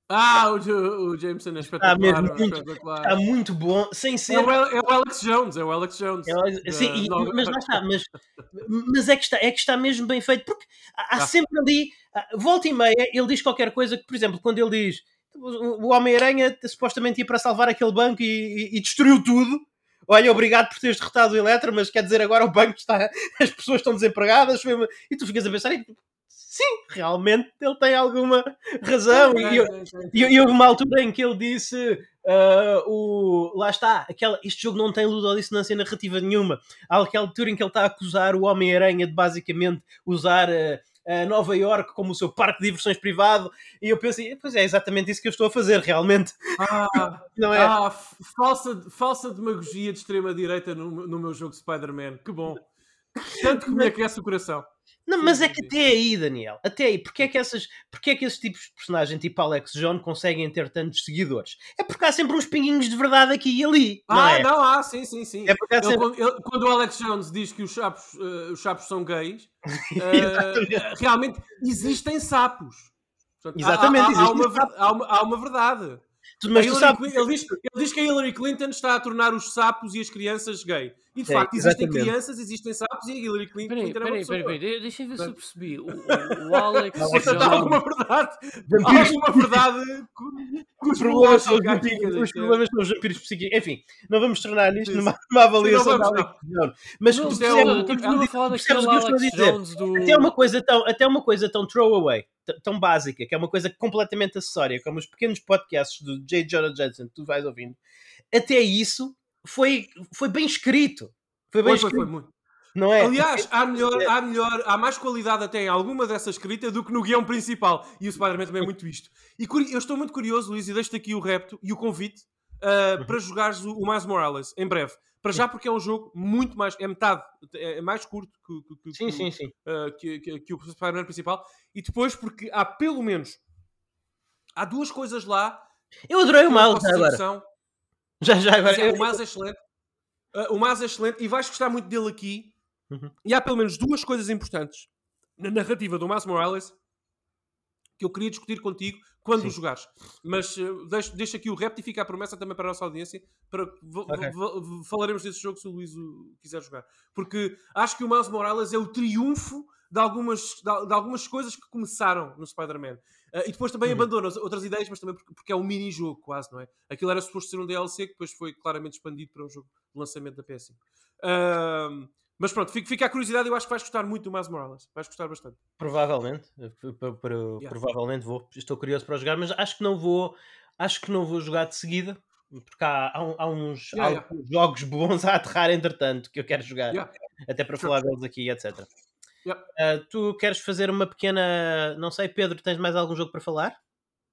Ah, o, o Jameson é espetacular. Está, mesmo
muito, espetacular. está muito bom, sem ser.
É o, é o, Alex Jones, é o Alex Jones.
É, sim, e, mas lá está, mas, mas é, que está, é que está mesmo bem feito, porque há, há ah. sempre ali, volta e meia, ele diz qualquer coisa que, por exemplo, quando ele diz o Homem-Aranha supostamente ia para salvar aquele banco e, e, e destruiu tudo. Olha, obrigado por teres derrotado o Eletro, mas quer dizer, agora o banco está. [LAUGHS] As pessoas estão desempregadas. E tu ficas a pensar, sim, realmente ele tem alguma razão. e, eu, e, houve uma altura em que ele disse: uh, o, lá está, aquela, este jogo não tem ludodissonância narrativa nenhuma. Há aquela altura em que ele está a acusar o Homem-Aranha de basicamente usar. Uh, uh, Nova York como o seu parque de diversões privado e eu pensei, pois é exatamente isso que eu estou a fazer realmente.
Ah, [LAUGHS] não é? Ah, falsa, falsa demagogia de extrema direita no, no meu jogo Spider-Man, que bom. Tanto que me [LAUGHS] aquece o coração.
Não, mas é que até aí, Daniel, até aí, porque é que, essas, porque é que esses tipos de personagem, tipo Alex John, conseguem ter tantos seguidores? É porque há sempre uns pinguinhos de verdade aqui e ali.
Não ah, é? não, há, sim, sim, sim. É porque ele, sempre... quando, ele, quando, o Alex Jones diz que os sapos, uh, os sapos são gays, [LAUGHS] uh, realmente existem sapos.
Portanto, Exatamente,
há, há, há, uma, há, uma, há uma verdade. Mas tu sabes... ele, diz, ele diz que a Hillary Clinton está a tornar os sapos e as crianças gay. E de é, facto, existem exatamente. crianças, existem sapos e a Hillary Clinton peraí, era peraí,
peraí, peraí, deixa eu ver se eu percebi. O, o, o [LAUGHS] Alex.
Portanto, há alguma verdade. Há alguma verdade com os problemas são
os problemas são os vampiros psíquicos. Enfim, não vamos tornar nisto numa, numa avaliação da Alex Jones. Mas
não, a falar daquele Alex Jones do.
Até uma coisa tão, até uma coisa tão throwaway, tão básica, que é uma coisa completamente acessória, como os pequenos podcasts do J. Jonah Jackson que tu vais ouvindo. Até isso foi, foi bem escrito. Foi bem
foi, escrito. Foi, foi, muito.
Não é?
Aliás, há, melhor, há, melhor, há mais qualidade até em alguma dessa escrita do que no guião principal. E o Spider-Man também é muito isto. E eu estou muito curioso, Luís, e deixo-te aqui o repto e o convite uh, para jogares o, o Miles Morales em breve. Para já porque é um jogo muito mais... É metade, é mais curto que, que,
sim,
que,
sim, sim.
Uh, que, que, que o Spider-Man principal. E depois porque há pelo menos... Há duas coisas lá...
Eu adorei o Miles agora. Já, já, agora.
É, o Miles é excelente. Uh, o Miles é excelente e vais gostar muito dele aqui Uhum. E há pelo menos duas coisas importantes na narrativa do Miles Morales que eu queria discutir contigo quando Sim. o jogares. Mas uh, deixo, deixo aqui o repto e fica a promessa também para a nossa audiência. Para, okay. falaremos desse jogo se o Luís o quiser jogar. Porque acho que o Miles Morales é o triunfo de algumas, de, de algumas coisas que começaram no Spider-Man. Uh, e depois também uhum. abandona outras ideias, mas também porque, porque é um mini-jogo quase, não é? Aquilo era suposto ser um DLC que depois foi claramente expandido para um jogo de lançamento da PS5. Uh, mas pronto, fica a curiosidade, eu acho que vais gostar muito do Miles Morales. Vais gostar bastante.
Provavelmente. Yeah. Provavelmente vou. Estou curioso para jogar, mas acho que não vou. Acho que não vou jogar de seguida. Porque há, há, há uns yeah, há yeah. jogos bons a aterrar entretanto que eu quero jogar. Até para falar deles aqui, etc. Uh, tu queres fazer uma pequena. Não sei, Pedro, tens mais algum jogo para falar?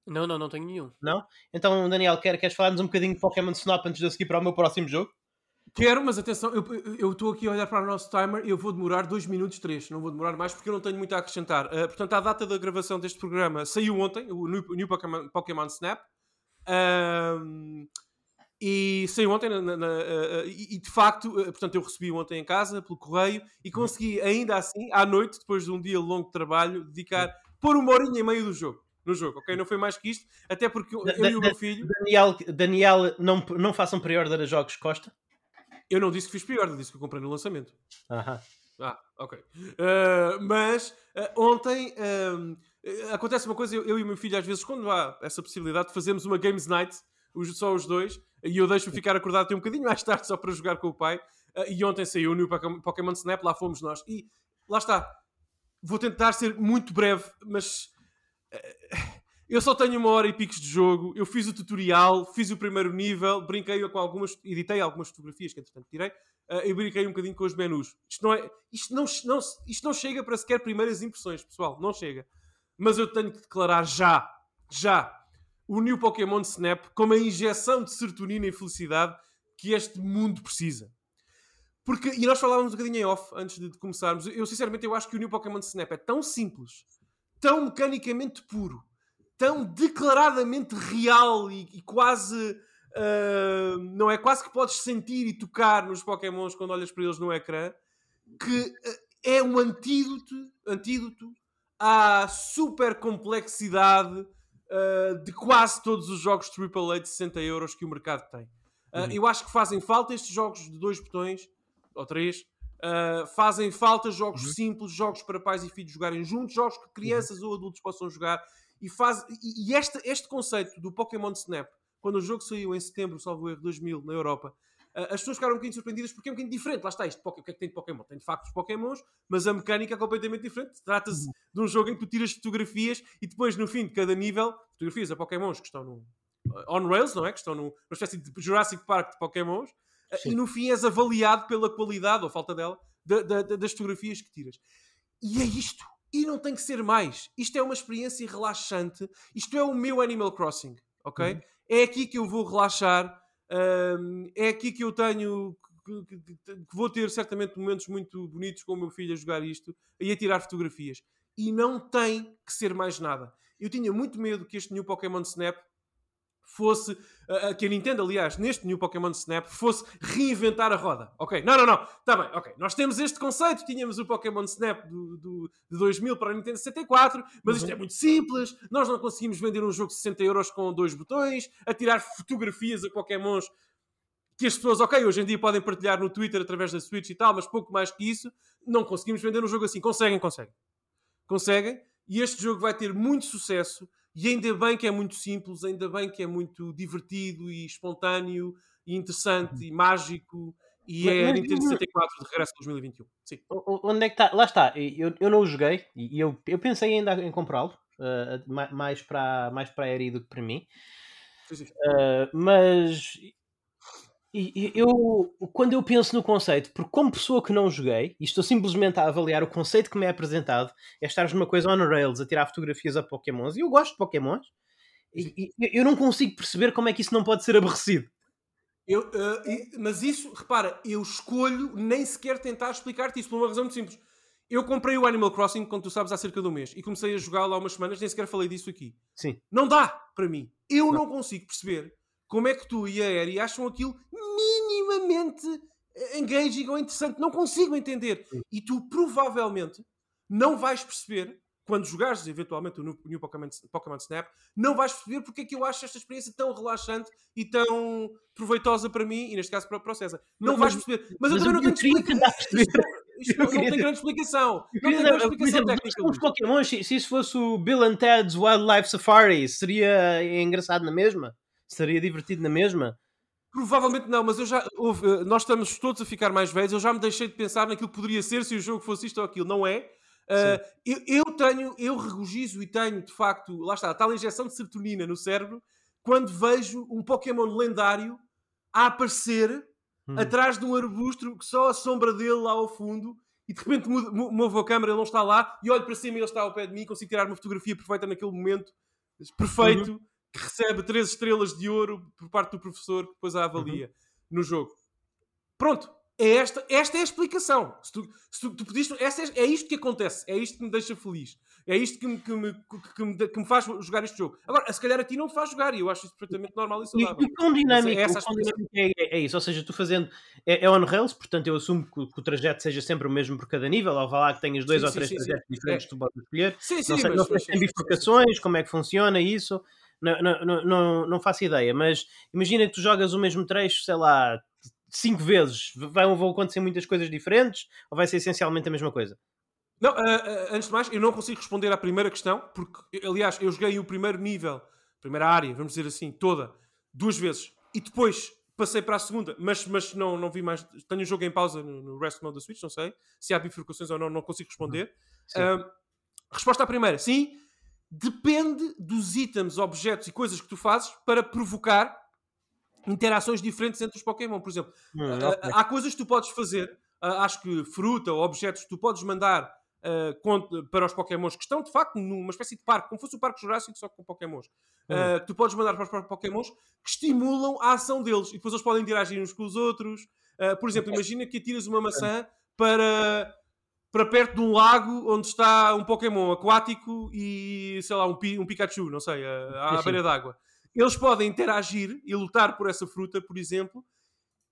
Não, não, não tenho nenhum.
Não? Então, Daniel, quer, queres falar-nos um bocadinho de Pokémon Snap antes de eu seguir para o meu próximo jogo?
Quero, mas atenção, eu estou aqui a olhar para o nosso timer e eu vou demorar 2 minutos 3, não vou demorar mais porque eu não tenho muito a acrescentar. Uh, portanto, a data da gravação deste programa saiu ontem, o New, New Pokémon, Pokémon, Snap. Uh, e saiu ontem, na, na, uh, e, e, de facto, portanto, eu recebi ontem em casa pelo correio e consegui, ainda assim, à noite, depois de um dia longo de trabalho, dedicar, pôr uma horinha e meio do jogo no jogo, ok? Não foi mais que isto, até porque eu, eu e o meu filho.
Daniel, Daniel não, não façam pre-order a jogos Costa?
Eu não disse que fiz pior, disse que eu comprei no lançamento.
Aham.
Ah, ok. Uh, mas uh, ontem uh, acontece uma coisa, eu, eu, e o meu filho, às vezes, quando há essa possibilidade, fazemos uma Games Night, os, só os dois, e eu deixo-o ficar acordado até um bocadinho mais tarde só para jogar com o pai. e ontem saiu o New Pokémon Snap, lá fomos nós. E lá está. Vou tentar ser muito breve, mas eu só tenho uma hora e picos de jogo. Eu fiz o tutorial, fiz o primeiro nível, brinquei com algumas, editei algumas fotografias que entretanto tirei uh, e brinquei um bocadinho com os menus. Isto não, é, isto, não, não, isto não chega para sequer primeiras impressões, pessoal. Não chega. Mas eu tenho que declarar já, já, o New Pokémon Snap como a injeção de serotonina e felicidade que este mundo precisa. Porque, e nós falávamos um bocadinho em off antes de, começarmos. Eu sinceramente eu acho que o New Pokémon Snap é tão simples, tão mecanicamente puro tão declaradamente real e, e quase. Uh, não é? Quase que podes sentir e tocar nos Pokémons quando olhas para eles no ecrã, que uh, é um antídoto, antídoto à super complexidade uh, de quase todos os jogos AAA de 60 euros que o mercado tem. Uhum. Eu acho que fazem falta estes jogos de dois botões, ou três, Uh, fazem falta jogos uhum. simples, jogos para pais e filhos jogarem juntos, jogos que crianças uhum. ou adultos possam jogar e, faz, e, e este, este conceito do Pokémon Snap, quando o jogo saiu em setembro, salvo erro, 2000, na Europa, as pessoas ficaram um bocadinho surpreendidas porque é um bocadinho diferente. Lá está isto. O que é que tem de Pokémon? Tem de facto os Pokémons, mas a mecânica é completamente diferente. Trata-se de um jogo em que tu tiras fotografias e depois, no fim de cada nível, fotografias a Pokémons que estão no on rails, não é? Que estão numa espécie de Jurassic Park de Pokémons. Uh, e no fim és avaliado pela qualidade ou falta dela da, da, das fotografias que tiras. E é isto. E não tem que ser mais. Isto é uma experiência relaxante. Isto é o meu Animal Crossing, ok? Uhum. É aqui que eu vou relaxar. É aqui que eu tenho. Que, que, que, vou ter certamente momentos muito bonitos com o meu filho a jogar isto e a tirar fotografias. E não tem que ser mais nada. Eu tinha muito medo que este New Pokémon Snap fosse, uh, que a Nintendo, aliás, neste New Pokémon Snap, fosse reinventar a roda. Ok, não, não, não, está bem, ok. Nós temos este conceito, tínhamos o Pokémon Snap do, do, de 2000 para a Nintendo 64, mas isto é uhum. muito simples, nós não conseguimos vender um jogo de 60 euros com dois botões, a tirar fotografias a Pokémons que as pessoas, ok, hoje em dia podem partilhar no Twitter através da Switch e tal, mas pouco mais que isso, não conseguimos vender um jogo assim. Conseguem, conseguem. Conseguem, e este jogo vai ter muito sucesso e ainda bem que é muito simples, ainda bem que é muito divertido e espontâneo e interessante uhum. e mágico. E mas, é a Nintendo 64 de regresso de 2021. Sim.
Onde é que está? Lá está. Eu, eu não o joguei e eu, eu pensei ainda em comprá-lo. Uh, mais, para, mais para a Eri do que para mim. Sim, sim. Uh, mas E, eu, quando eu penso no conceito, porque como pessoa que não joguei, e estou simplesmente a avaliar o conceito que me é apresentado, é estar numa coisa on rails, a tirar fotografias a Pokémons, e eu gosto de Pokémons, e, e eu não consigo perceber como é que isso não pode ser aborrecido.
Eu, uh, mas isso, repara, eu escolho nem sequer tentar explicar-te isso por uma razão muito simples. Eu comprei o Animal Crossing, como tu sabes, há cerca de um mês e comecei a jogá-lo há umas semanas, nem sequer falei disso aqui.
Sim.
Não dá para mim. Eu não, não consigo perceber como é que tu e a Eri acham aquilo minimamente engaging ou interessante. Não consigo entender. Sim. E tu provavelmente não vais perceber quando jogares eventualmente o New Pokémon, Pokémon Snap, não vais perceber porque é que eu acho esta experiência tão relaxante e tão proveitosa para mim, e neste caso para, para o César. Não mas, vais perceber. Mas, mas eu também não tenho explicação. Isto não, tem grande explicação. Não tem grande explicação técnica.
Os Pokémon, se isso fosse o Bill and Ted's Wildlife Safari, seria engraçado na mesma? Seria divertido na mesma?
Provavelmente não, mas eu já. Eh, nós estamos todos a ficar mais velhos. Eu já me deixei de pensar naquilo que poderia ser se o jogo fosse isto ou aquilo. Não é? Uh, eu, eu, tenho, eu regozijo e tenho de facto, lá está, a tal injeção de serotonina no cérebro quando vejo um Pokémon lendário a aparecer hum. atrás de um arbusto que só a sombra dele lá ao fundo e de repente movo a câmera, ele não está lá e olho para cima e ele está ao pé de mim consigo tirar uma fotografia perfeita naquele momento perfeito uhum. Que recebe três estrelas de ouro por parte do professor que depois a avalia uhum. no jogo. Pronto, é esta, esta é a explicação. Se tu, se tu, tu pediste, é, é, isto que acontece, é isto que me deixa feliz, é isto que me, que me, que me, que me faz jogar este jogo. Agora, se calhar a ti não faz jogar e eu acho isso perfeitamente normal e saudável.
E, e com é, essa dinâmico é, é, isso, ou seja, tu fazendo é, é on rails, portanto eu assumo que, que, o trajeto seja sempre o mesmo por cada nível, ou vá lá que tenhas dois sim, ou três sim, trajetos diferentes que tu podes escolher.
Sim, sim,
não sei,
mas,
não sei se tem bifurcações, como é que funciona isso. Não, não, não, não, faço ideia, mas imagina que tu jogas o mesmo trecho, sei lá, cinco vezes, vão, vão acontecer muitas coisas diferentes ou vai ser essencialmente a mesma coisa?
Não, uh, uh, antes de mais, eu não consigo responder à primeira questão, porque, aliás, eu joguei o primeiro nível, primeira área, vamos dizer assim, toda, duas vezes, e depois passei para a segunda, mas, mas não, não vi mais. Tenho o um jogo em pausa no, no Rest Mode da Switch, não sei se há bifurcações ou não, não consigo responder. Uh, resposta à primeira, sim, depende dos itens, objetos e coisas que tu fazes para provocar interações diferentes entre os Pokémon. Por exemplo, hum, okay. há coisas que tu podes fazer, acho que fruta ou objetos que tu podes mandar uh, para os Pokémons que estão de facto numa espécie de parque, como fosse o Parque Jurássico, só com Pokémons. Hum. Uh, que tu podes mandar para os Pokémons que estimulam a ação deles e depois eles podem interagir uns com os outros. Uh, por exemplo, imagina que atiras uma maçã para para perto de um lago onde está um Pokémon aquático e, sei lá, um, um Pikachu, não sei, à, à beira d'água eles podem interagir e lutar por essa fruta, por exemplo,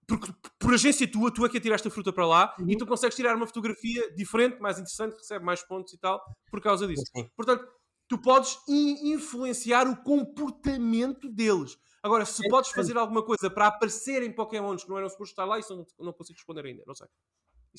porque por agência tua, tu é que atiraste a fruta para lá uhum. e tu consegues tirar uma fotografia diferente, mais interessante, recebe mais pontos e tal, por causa disso. Uhum. Portanto, tu podes influenciar o comportamento deles. Agora, se é podes fazer alguma coisa para aparecerem Pokémons que não eram supostos estar lá, isso não, não consigo responder ainda, não sei.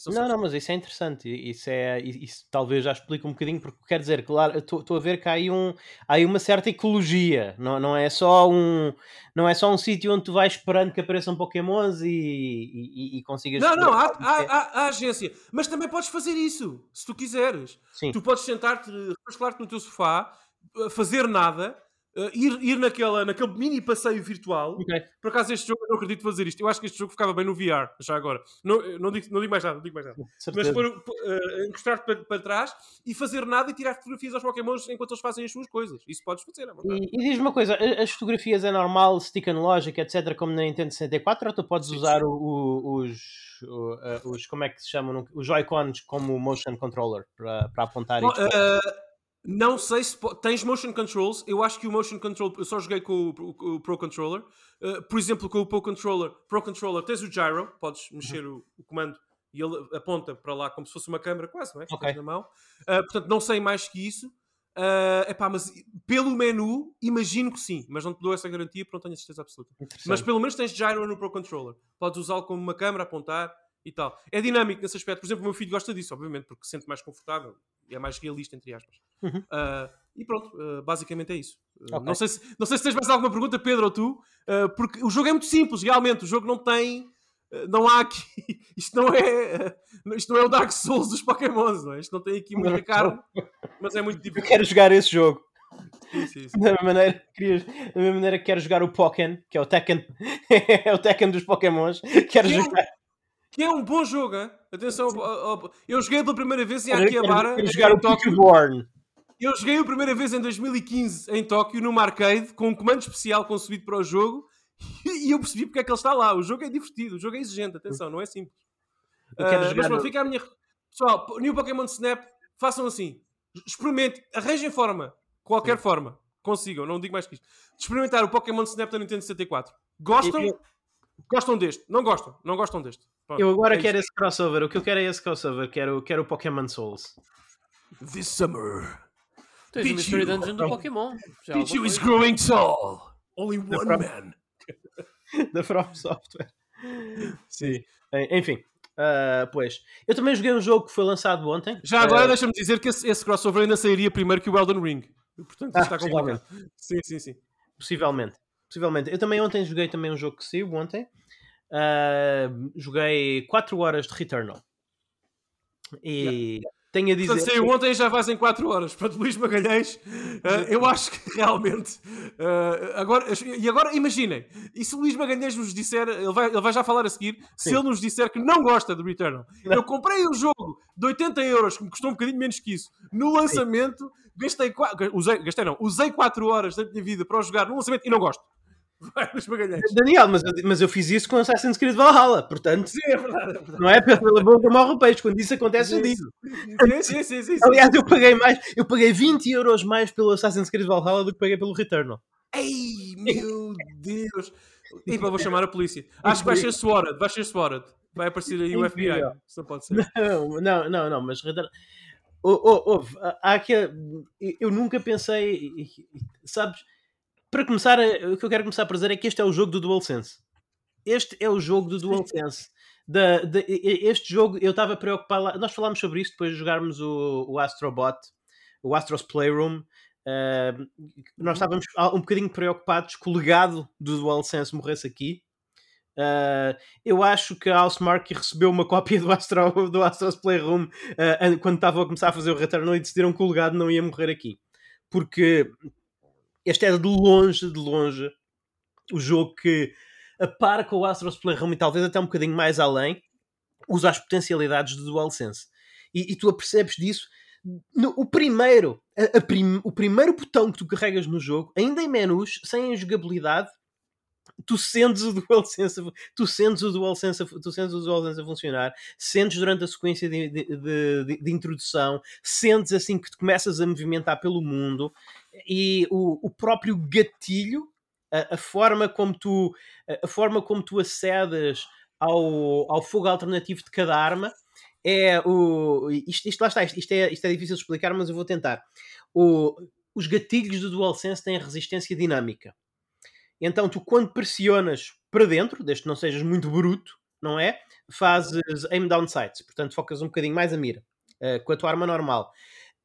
Não, não, mas isso é interessante. Isso, é, isso talvez já explique um bocadinho, porque quer dizer, claro, estou a ver que há aí, um, há aí uma certa ecologia, não, não é só um não é só um sítio onde tu vais esperando que apareçam Pokémons e, e, e consigas.
Não, não, há, há, há, há, agência, mas também podes fazer isso se tu quiseres.
Sim.
Tu podes sentar-te, refrescar-te no teu sofá, fazer nada Uh, ir, ir naquela, naquele mini passeio virtual.
Okay.
Por acaso, este jogo, eu não acredito fazer isto. Eu acho que este jogo ficava bem no VR, já agora. Não, não, digo, não digo mais nada, não digo mais nada. Mas por, uh, encostar-te para, para, trás e fazer nada e tirar fotografias aos Pokémons enquanto eles fazem as suas coisas. Isso podes fazer, é
E, e diz-me uma coisa: as fotografias é normal, stick analógica, etc., como na Nintendo 64, ou tu podes sim, usar sim. O, o, os. O, uh, os, como é que se chamam? Os Joy-Cons como motion controller para, para apontar
Bom, não sei se tens motion controls. Eu acho que o motion control eu só joguei com o, o, o Pro Controller. Uh, por exemplo, com o Pro Controller, Pro Controller tens o gyro, podes mexer uhum. o, o, comando e ele aponta para lá como se fosse uma câmera, quase, não é?
Okay.
na mão. Uh, portanto, não sei mais que isso. Uh, epá, mas pelo menu, imagino que sim, mas não te dou essa garantia porque não tenho a certeza absoluta. Mas pelo menos tens gyro no Pro Controller. Podes usá-lo como uma câmera, apontar e tal. É dinâmico nesse aspecto. Por exemplo, o meu filho gosta disso, obviamente, porque se sente mais confortável é mais realista, entre aspas.
Uhum.
Uh, e pronto, uh, basicamente é isso. Uh, okay. não, sei se, não sei se tens mais alguma pergunta, Pedro, ou tu, porque o jogo é muito simples, realmente. O jogo não tem. Não há aqui. [LAUGHS] Isto não é. Isto não é o Dark Souls dos Pokémons, não é? Isto não tem aqui muita carne, mas é muito
difícil. Eu quero jogar esse jogo. Da mesma maneira, querias, da mesma maneira que quero jogar o Pokken, que é o Tekken, [LAUGHS] é o Tekken dos Pokémons. Quero
Que é
jogar,
Que é um bom jogo, hein? Atenção, eu joguei pela primeira vez em Akihabara,
quero jogar
em Tóquio. Eu joguei a primeira vez em 2015 em Tóquio, numa arcade, com um comando especial concebido para o jogo, [LAUGHS] e eu percebi porque é que ele está lá. O jogo é divertido, o jogo é exigente, atenção, não é simples.
Eu quero jogar
mas pronto,
no-
fica a minha. Pessoal, New Pokémon Snap, façam assim. Experimentem, arranjem forma, qualquer forma, consigam, não digo mais que isto. De experimentar o Pokémon Snap da Nintendo 64. Gostam?
Eu-
Gostam deste? Não gostam? Não gostam deste?
Eu agora
é
quero esse crossover. O que eu quero é esse crossover. Quero, quero o Pokémon Souls.
This summer,
Tens o Mystery
Pichu.
Dungeon do Pokémon. Já
Pichu is growing tall. Only one
From-
man. [LAUGHS]
da From Software. Sim. Enfim. ah, pois. Eu também joguei um jogo que foi lançado ontem.
Já agora
Ah,
deixa-me dizer que esse, esse crossover ainda sairia primeiro que o Elden Ring. Portanto,
Ah,
está complicado. Sim, sim, sim.
Possivelmente. Possivelmente. Eu também ontem joguei também um jogo que saiu ontem. Ah, joguei 4 horas de Returnal. E tenho a dizer.
Portanto, saiu ontem já vais em 4 horas. Portanto, Luís Magalhães, ah, eu acho que [LAUGHS] realmente. ah, agora, e agora imaginem, e se o Luís Magalhães nos disser, ele vai, ele vai já falar a seguir, se
Sim.
ele nos disser que não gosta de Returnal.
Não.
Eu comprei um jogo de 80 euros, que me custou um bocadinho menos que isso, no lançamento, gastei, qua- usei, gastei não, usei 4 horas da minha vida para o jogar no lançamento e não gosto. [LAUGHS] Vai, Luís Magalhães.
Daniel, mas, eu- mas eu fiz isso com Assassin's Creed Valhalla, portanto,
Sim, é verdade, é verdade.
não é pela boca morre o peixe. Quando isso acontece, eu digo.
Sim, sim, sim.
Aliás, eu paguei mais, eu paguei 20 euros mais pelo Assassin's Creed Valhalla do que paguei pelo Returnal.
Ei, meu Deus! E vou [LAUGHS] chamar a polícia. Acho que vai ser Swatted, vai ser Swatted. Vai aparecer aí o FBI. Isso não pode ser.
Não, não, não, não, mas Returnal. Oh, oh, houve, há aqui, eu nunca pensei, sabes? Para começar, o que eu quero começar a dizer é que este é o jogo do DualSense. Este é o jogo do DualSense. Da, da, este jogo, eu estava preocupado. lá- Nós falámos sobre isso depois de jogarmos o, o Astrobot, o Astros Playroom. Uh, nós estávamos um bocadinho preocupados que o legado do DualSense morresse aqui. Uh, eu acho que a Housemarque recebeu uma cópia do, Astro, do Astros Playroom uh, quando estava a começar a fazer o Returnal e decidiram que o legado não ia morrer aqui. Porque este é de longe, de longe, o jogo que a par com o Astros Playroom e talvez até um bocadinho mais além, usa as potencialidades do DualSense. E, e tu apercebes disso. No, o primeiro a, a prim, o primeiro botão que tu carregas no jogo, ainda em menus, sem a jogabilidade, tu sentes o DualSense, tu sentes o DualSense, tu sentes o DualSense a funcionar, sentes durante a sequência de, de, de, de introdução, sentes assim que te começas a movimentar pelo mundo e o, o próprio gatilho, a, a, forma como tu, a, forma como tu acedes ao, ao fogo alternativo de cada arma é o. Isto, isto lá está, isto, isto, é, isto é difícil de explicar, mas eu vou tentar. O, os gatilhos do DualSense têm resistência dinâmica. Então, tu, quando pressionas para dentro, desde que não sejas muito bruto, não é? Fazes aim down sights, portanto, focas um bocadinho mais a mira uh, com a tua arma normal.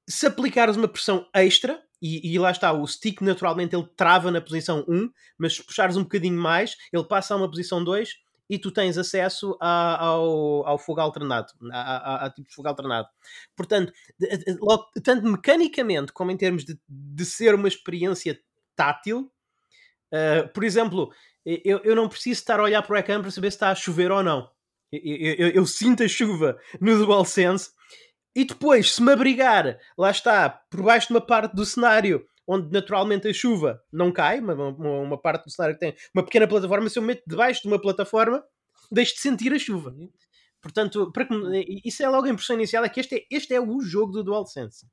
Se aplicares uma pressão extra, e, e, lá está, o stick naturalmente ele trava na posição 1, mas se puxares um bocadinho mais, ele passa a uma posição 2 e tu tens acesso a, ao, ao fogo alternado, a, a, a, tipo de fogo alternado. Portanto, logo, tanto mecanicamente como em termos de, de ser uma experiência tátil, uh, por exemplo, eu, eu não preciso estar a olhar para o ecrã para saber se está a chover ou não. Eu, eu, eu sinto a chuva no [LAUGHS] DualSense e depois, se me abrigar, lá está, por baixo de uma parte do cenário onde naturalmente a chuva não cai, uma, uma, uma, parte do cenário que tem uma pequena plataforma, se eu me meto debaixo de uma plataforma, deixo de sentir a chuva. Portanto, para, isso é logo a impressão inicial, é que este é, este é o jogo do DualSense.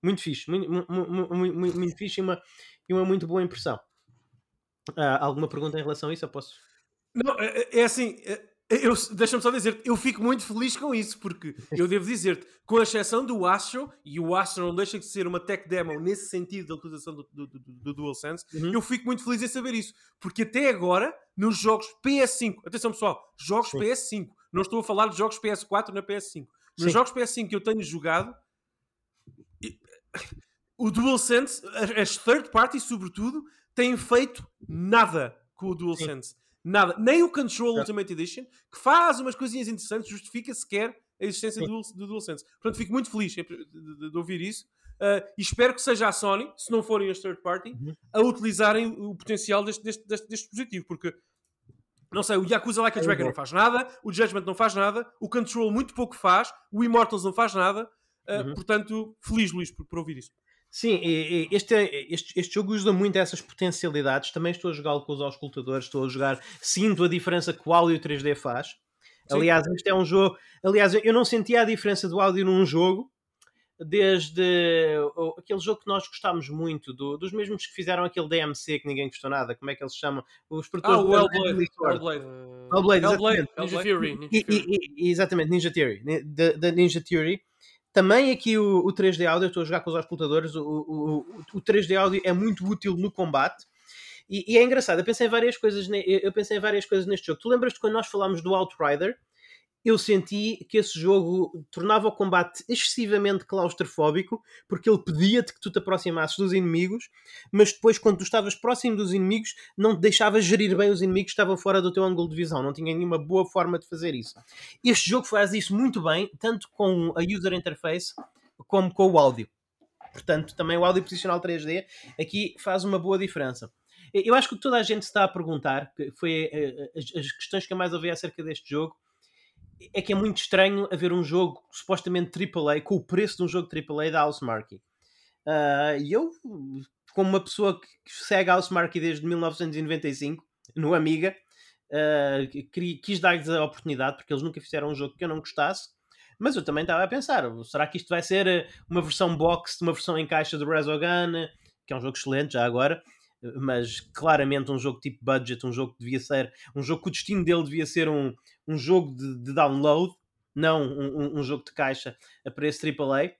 Muito fixe, muito, muito, muito, muito fixe e uma, e uma muito boa impressão. Uh, alguma pergunta em relação a isso? Eu posso.
Não, é, é assim, eu, deixa-me só dizer, eu fico muito feliz com isso, porque eu devo dizer-te, com a exceção do Astro, e o Astro não deixa de ser uma tech demo nesse sentido da utilização do, do, do, do DualSense, uhum. eu fico muito feliz em saber isso, porque até agora, nos jogos PS5, atenção pessoal, jogos Sim. PS5, não estou a falar de jogos PS4 na PS5, nos Sim. jogos PS5 que eu tenho jogado, o DualSense, as third parties sobretudo, têm feito nada com o DualSense. Sim. Nada. Nem o Control é. Ultimate Edition, que faz umas coisinhas interessantes, justifica sequer a existência do, do DualSense. Portanto, fico muito feliz de, de, de ouvir isso. Uh, e espero que seja a Sony, se não forem as third party,
Uhum.
a utilizarem o potencial deste, deste, deste, deste dispositivo, porque não sei, o Yakuza Like a Dragon não faz nada, o Judgment não faz nada, o Control muito pouco faz, o Immortals não faz nada, uh,
Uhum.
portanto, feliz Luís por, por ouvir isso.
Sim, este, este, este jogo usa muito essas potencialidades. Também estou a jogá-lo com os auscultadores, estou a jogar, sinto a diferença que o áudio 3D faz.
Sim.
Aliás, este é um jogo. Aliás, eu não sentia a diferença do áudio num jogo desde aquele jogo que nós gostámos muito, do- dos mesmos que fizeram aquele DMC que ninguém gostou nada. Como é que eles chamam? Os
Ah, o Hellblade. Hellblade.
Hellblade,
Hellblade.
Ninja. Fury. Ninja Fury.
e- e- exatamente, Ninja Theory. da Ninja Theory. Também aqui o, o 3D áudio, estou a jogar com os auscultadores, o, o, o- o 3D áudio é muito útil no combate. E, e é engraçado, eu pensei em várias coisas, eu pensei em várias coisas neste jogo. Tu lembras-te quando nós falámos do Outrider? Eu senti que esse jogo tornava o combate excessivamente claustrofóbico, porque ele pedia-te que tu te aproximasses dos inimigos, mas depois, quando tu estavas próximo dos inimigos, não te deixava gerir bem os inimigos que estavam fora do teu ângulo de visão. Não tinha nenhuma boa forma de fazer isso. Este jogo faz isso muito bem, tanto com a user interface como com o áudio. Portanto, também o áudio posicional 3D aqui faz uma boa diferença. Eu acho que toda a gente se está a perguntar, que foi eh, as, as questões que eu mais ouvi acerca deste jogo, é que é muito estranho haver um jogo supostamente AAA com o preço de um jogo AAA da Housemarque. Ah, E eu, como uma pessoa que segue a Housemarque desde 1995, no Amiga, ah, queria- quis dar-lhes a oportunidade porque eles nunca fizeram um jogo que eu não gostasse. Mas eu também estava a pensar: será que isto vai ser eh, uma versão box uma versão em caixa do Resogun, que é um jogo excelente já agora, mas claramente um jogo tipo budget, um jogo que devia ser, um jogo que o destino dele devia ser um, um jogo de, de download, não um, um- jogo de caixa a preço AAA.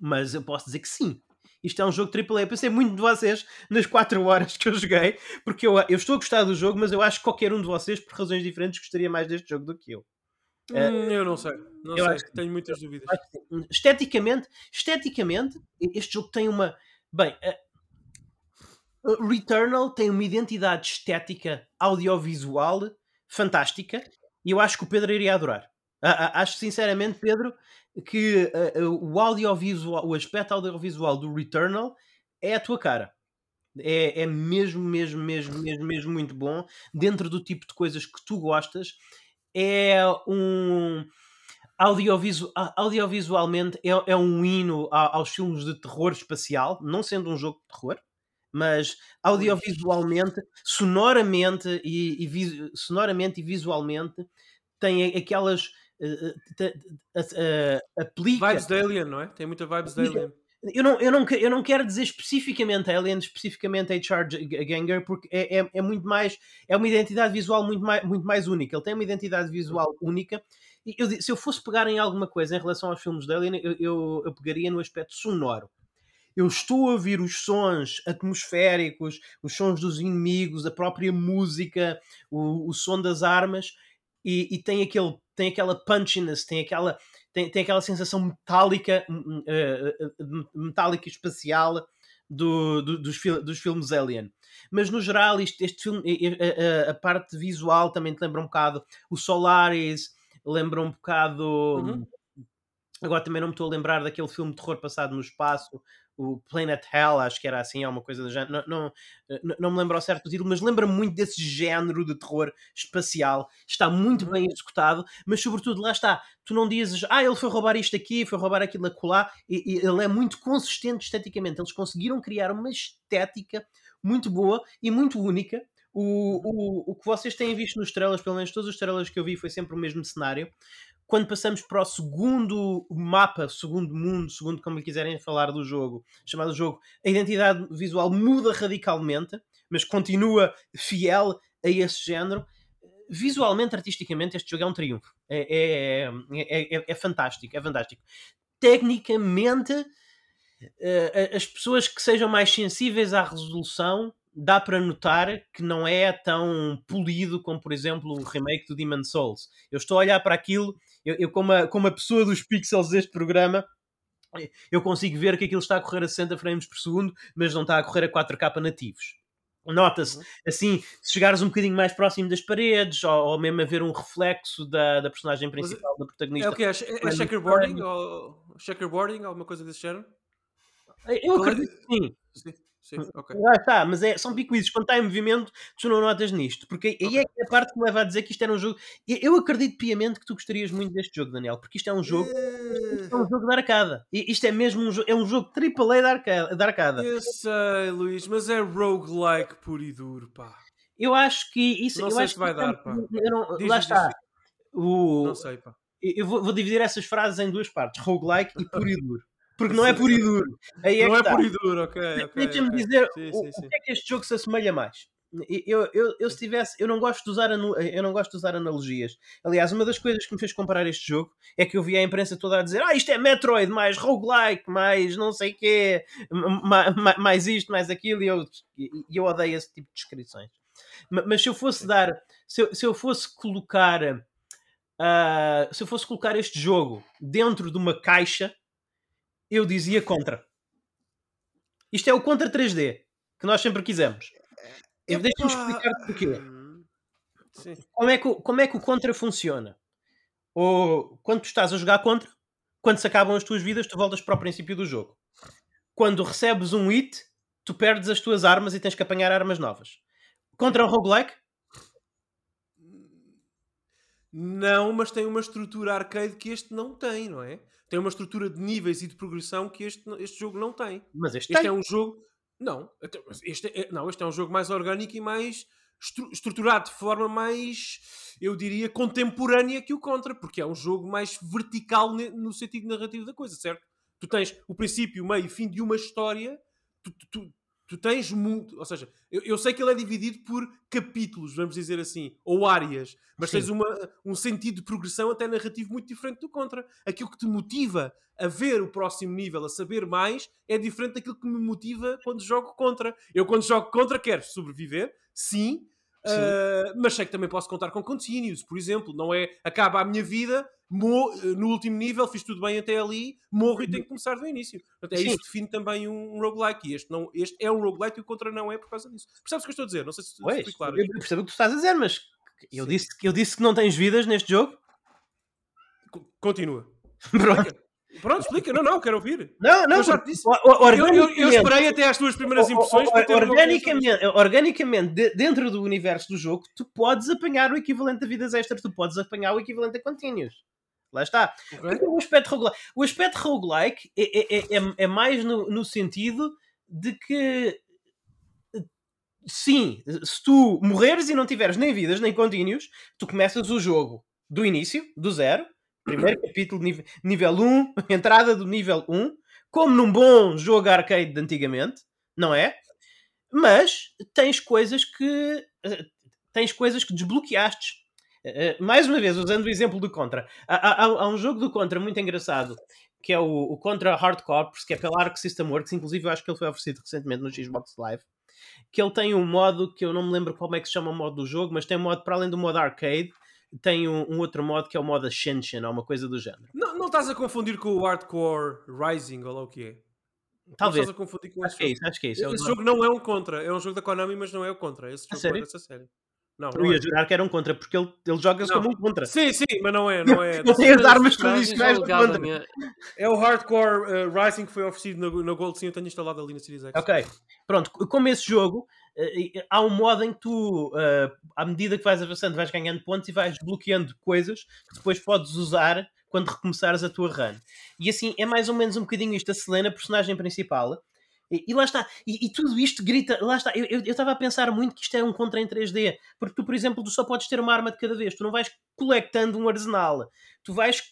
Mas eu posso dizer que sim. Isto é um jogo AAA. Eu pensei muito de vocês nas 4 horas que eu joguei, porque eu, eu estou a gostar do jogo, mas eu acho que qualquer um de vocês, por razões diferentes, gostaria mais deste jogo do que eu.
Hum, eu não sei. Não
eu
sei.
acho que-
Tenho muitas dúvidas.
Esteticamente, esteticamente, este jogo tem uma. Bem, a Returnal tem uma identidade estética audiovisual fantástica e eu acho que o Pedro iria adorar. Acho sinceramente, Pedro, que a- a- o audiovisual, o aspecto audiovisual do Returnal é a tua cara. É, é mesmo, mesmo, mesmo, mesmo, mesmo muito bom. Dentro do tipo de coisas que tu gostas, é um. Audiovisualmente é, é um hino aos filmes de terror espacial, não sendo um jogo de terror, mas audiovisualmente, sonoramente e, e sonoramente e visualmente tem a- aquelas te- eh, aplica
Vibes de Alien, não é? Tem muita vibes de Alien.
eu não, eu, não, eu não quero dizer especificamente Alien, especificamente HR G- Ganger, porque é, é, é muito mais. É uma identidade visual muito mais, muito mais única. Ele tem uma identidade visual única. E eu se eu fosse pegar em alguma coisa em relação aos filmes de Alien, eu, eu, eu pegaria no aspecto sonoro. Eu estou a ouvir os sons atmosféricos, os sons dos inimigos, a própria música, o, o som das armas, e, e tem, aquele, tem aquela punchiness, tem aquela, tem, tem aquela sensação metálica, eh, eh, eh, metálica e espacial do, do- dos, fil- dos filmes Alien. Mas no geral, isto, este filme, eh, eh, a parte visual também te lembra um bocado o Solaris, lembra um bocado.
Uhum.
Agora também não me estou a lembrar daquele filme de terror passado no espaço, o Planet Hell, acho que era assim, é uma coisa do género. Não, não, não, me lembro ao certo do título, mas lembra-me muito desse género de terror espacial. Está muito
Uhum.
bem executado, mas sobretudo lá está. Tu não dizes, ah, ele foi roubar isto aqui, foi roubar aquilo acolá, e, e ele é muito consistente esteticamente. Eles conseguiram criar uma estética muito boa e muito única. O, o, o que vocês têm visto nos trailers, pelo menos todos os trailers que eu vi, foi sempre o mesmo cenário quando passamos para o segundo mapa, segundo mundo, segundo como lhe quiserem falar do jogo, chamado jogo, a identidade visual muda radicalmente, mas continua fiel a esse género. Visualmente, artisticamente, este jogo é um triunfo. É, é, é, é- é fantástico, é fantástico. Tecnicamente, eh, as pessoas que sejam mais sensíveis à resolução dá para notar que não é tão polido como, por exemplo, o remake do Demon Souls. Eu estou a olhar para aquilo, eu, eu como, a, como a pessoa dos pixels deste programa, eu consigo ver que aquilo está a correr a 60 frames por segundo, mas não está a correr a 4K nativos. Nota-se,
Uhum.
assim, se chegares um bocadinho mais próximo das paredes, ou, ou mesmo a ver um reflexo da, da personagem
Mas
principal, da
É
protagonista,
o que é? É, é checkerboarding? Ou checkerboarding? Alguma coisa desse género?
Eu
é-
acredito que sim.
Sim, ok.
Lá está, mas é, são picuizes. Quando está em movimento, tu não notas nisto. Porque aí é que é a parte que me leva a dizer que isto era um jogo. Eu- acredito piamente que tu gostarias muito deste jogo, Daniel, porque isto é um jogo. Isto é um jogo de arcada. E Isto é mesmo um jogo. É um jogo AAA de arcada. De arcada.
Eu sei, Luís, mas é roguelike puro e duro, pá.
Eu acho que isso.
Não
eu
sei
acho
se vai
que- é
dar, pá.
não-
Diz,
lá
diz,
está.
diz.
O,
Não sei, pá.
eu vou, vou dividir essas frases em duas partes: roguelike e puro e duro. Porque não é puro e duro. Aí é
não é
está.
puro e duro, ok, ok.
Deixa-me
ok.
dizer
Sim,
o,
sim,
o que é que este jogo se assemelha mais. Eu, eu, eu se tivesse, eu não gosto de usar eu não gosto de usar analogias. Aliás, uma das coisas que me fez comparar este jogo é que eu vi a imprensa toda a dizer: "Ah, isto é Metroid, mais roguelike, mais não sei quê, ma- ma- mais isto, mais aquilo", e eu, e eu odeio esse tipo de descrições. Ma- Mas se eu fosse dar, se eu, se eu fosse colocar ah, se eu fosse colocar este jogo dentro de uma caixa, eu dizia contra. Isto é o contra 3D que nós sempre quisemos. Deixa-me
Epá,
explicar porquê.
Sim.
Como é, que, o- como é que o contra funciona? Ou quando tu estás a jogar contra, quando se acabam as tuas vidas, tu voltas para o princípio do jogo. Quando recebes um hit, tu perdes as tuas armas e tens que apanhar armas novas. Contra um roguelike,
Não, mas tem uma estrutura arcade que este não tem, não é? Tem uma estrutura de níveis e de progressão que este, este jogo não tem.
mas este,
Este
tem.
é um jogo. Não, este é, não, este é um jogo mais orgânico e mais estru- estruturado de forma mais, eu diria, contemporânea que o Contra, porque é um jogo mais vertical no sentido narrativo da coisa, certo? Tu tens o princípio, o meio e fim de uma história, tu, tu- tu- tens muito. Ou seja, eu, eu sei que ele é dividido por capítulos, vamos dizer assim, ou áreas, mas
Sim.
tens uma, um sentido de progressão até narrativo muito diferente do Contra. Aquilo que te motiva a ver o próximo nível, a saber mais, é diferente daquilo que me motiva quando jogo contra. Eu, quando jogo contra, quero sobreviver, sim,
Sim.
ah, mas sei que também posso contar com continues, por exemplo. Não é acaba a minha vida, no último nível, fiz tudo bem até ali, morro e tenho que começar do início. Portanto, é
Sim.
isso que define também um, um roguelike. E este, não, este é um roguelike e o contra não é por causa disso. Percebes o que eu estou a dizer? Não sei se, se
Pois,
fui claro.
eu percebo o que tu estás a dizer, mas eu
Sim.
disse, eu disse que não tens vidas neste jogo.
Co- Continua. [LAUGHS]
Pronto.
Explica. Pronto, explica. Não, não, quero ouvir.
Não, não,
Eu já disse.
o- o-
Eu, eu- eu esperei até às tuas primeiras
o- o-
impressões
o-
isto.
organicamente, organicamente de- dentro do universo do jogo, tu podes apanhar o equivalente a vidas extras, tu podes apanhar o equivalente a continuous. Lá está.
Ok?
Porque O aspecto roguelike, o aspecto roguelike é, é, é, é- mais no, no sentido de que sim, se tu morreres e não tiveres nem vidas nem continuous, tu começas o jogo do início, do zero, primeiro [CLEARS THROAT] capítulo, nível, nível 1, [LAUGHS] entrada do nível 1, como num bom jogo arcade de antigamente, não é? Mas tens coisas que eh, tens coisas que desbloqueaste. Eh, eh, mais uma vez, usando o exemplo do Contra, há, há- há um jogo do Contra muito engraçado que é o, o Contra Hard Corps, que é pela Arc System Works, inclusive eu acho que ele foi oferecido recentemente no Xbox Live. Que ele tem um modo que eu não me lembro como é que se chama o modo do jogo, mas tem um modo para além do modo arcade, tem um, um outro modo que é o modo Ascension, ou uma coisa do género.
Não, não estás a confundir com o Hardcore Rising, ou lá o que é?
Talvez.
Não estás a confundir com
Acho
esse
que é
jogo.
isso, acho que é isso.
Esse jogo não é um contra, é um jogo da Konami, mas não é o contra. Esse jogo é dessa série. Não,
Eu
não é.
ia jurar que era um contra, porque ele, ele joga-se como um contra.
Sim, sim, mas não é. [LAUGHS] Não é,
Não tem as
Mas
armas
personagens
tradicionais do contra.
alegadamente-
é o Hardcore uh, Rising que foi oferecido na, na Gold, sim, eu tenho instalado ali na Series X.
Ok, pronto, como esse jogo, eh, há um modo em que tu, eh, à medida que vais avançando, vais ganhando pontos e vais desbloqueando coisas que depois podes usar quando recomeçares a tua run. E assim, é mais ou menos um bocadinho isto. A Selena, personagem principal, e, e lá está, e, e tudo isto grita, lá está. Eu estava a pensar muito que isto é um contra em 3D, porque tu, por exemplo, tu só podes ter uma arma de cada vez, tu não vais colectando um arsenal, tu vais,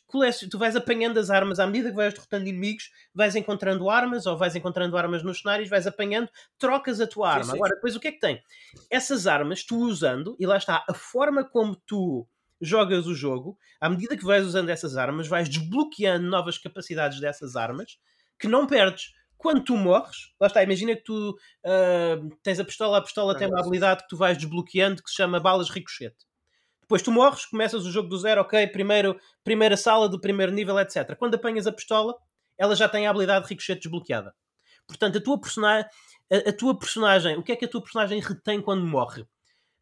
tu vais apanhando as armas à medida que vais derrotando inimigos, vais encontrando armas ou vais encontrando armas nos cenários, vais apanhando, trocas a tua
Sim,
arma.
sim.
Agora, depois o que é que tem? Essas armas, tu usando, e lá está, a forma como tu jogas o jogo, à medida que vais usando essas armas, vais desbloqueando novas capacidades dessas armas que não perdes. Quando tu morres, lá está, imagina que tu ah, tens a pistola, a pistola
Ah,
tem uma habilidade que tu vais desbloqueando que se chama balas ricochete. Depois tu morres, começas o jogo do zero, ok, primeiro, primeira sala do primeiro nível, etc. Quando apanhas a pistola, ela já tem a habilidade de ricochete desbloqueada. Portanto, a tua, persona a, a tua personagem, o que é que a tua personagem retém quando morre?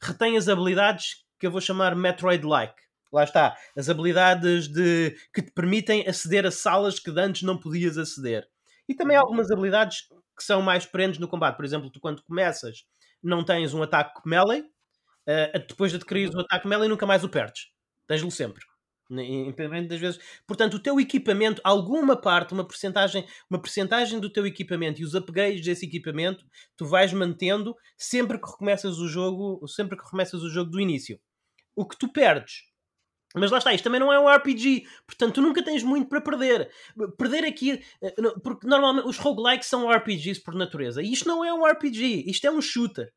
Retém as habilidades que eu vou chamar Metroid-like. Lá está, as habilidades de, que te permitem aceder a salas que antes não podias aceder. E também há algumas habilidades que são mais perenes no combate. Por exemplo, tu quando começas não tens um ataque melee, uh, depois de adquirir o ataque melee nunca mais o perdes. Tens-lo sempre. Independente das vezes. Portanto, o teu equipamento, alguma parte, uma porcentagem, uma porcentagem do teu equipamento e os upgrades desse equipamento, tu vais mantendo sempre que recomeças o jogo, sempre que recomeças o jogo do início. O que tu perdes mas lá está, isto também não é um RPG, portanto tu nunca tens muito para perder. Perder aqui, eh, porque normalmente os roguelikes são RPGs por natureza, e isto não é um RPG, isto é um shooter.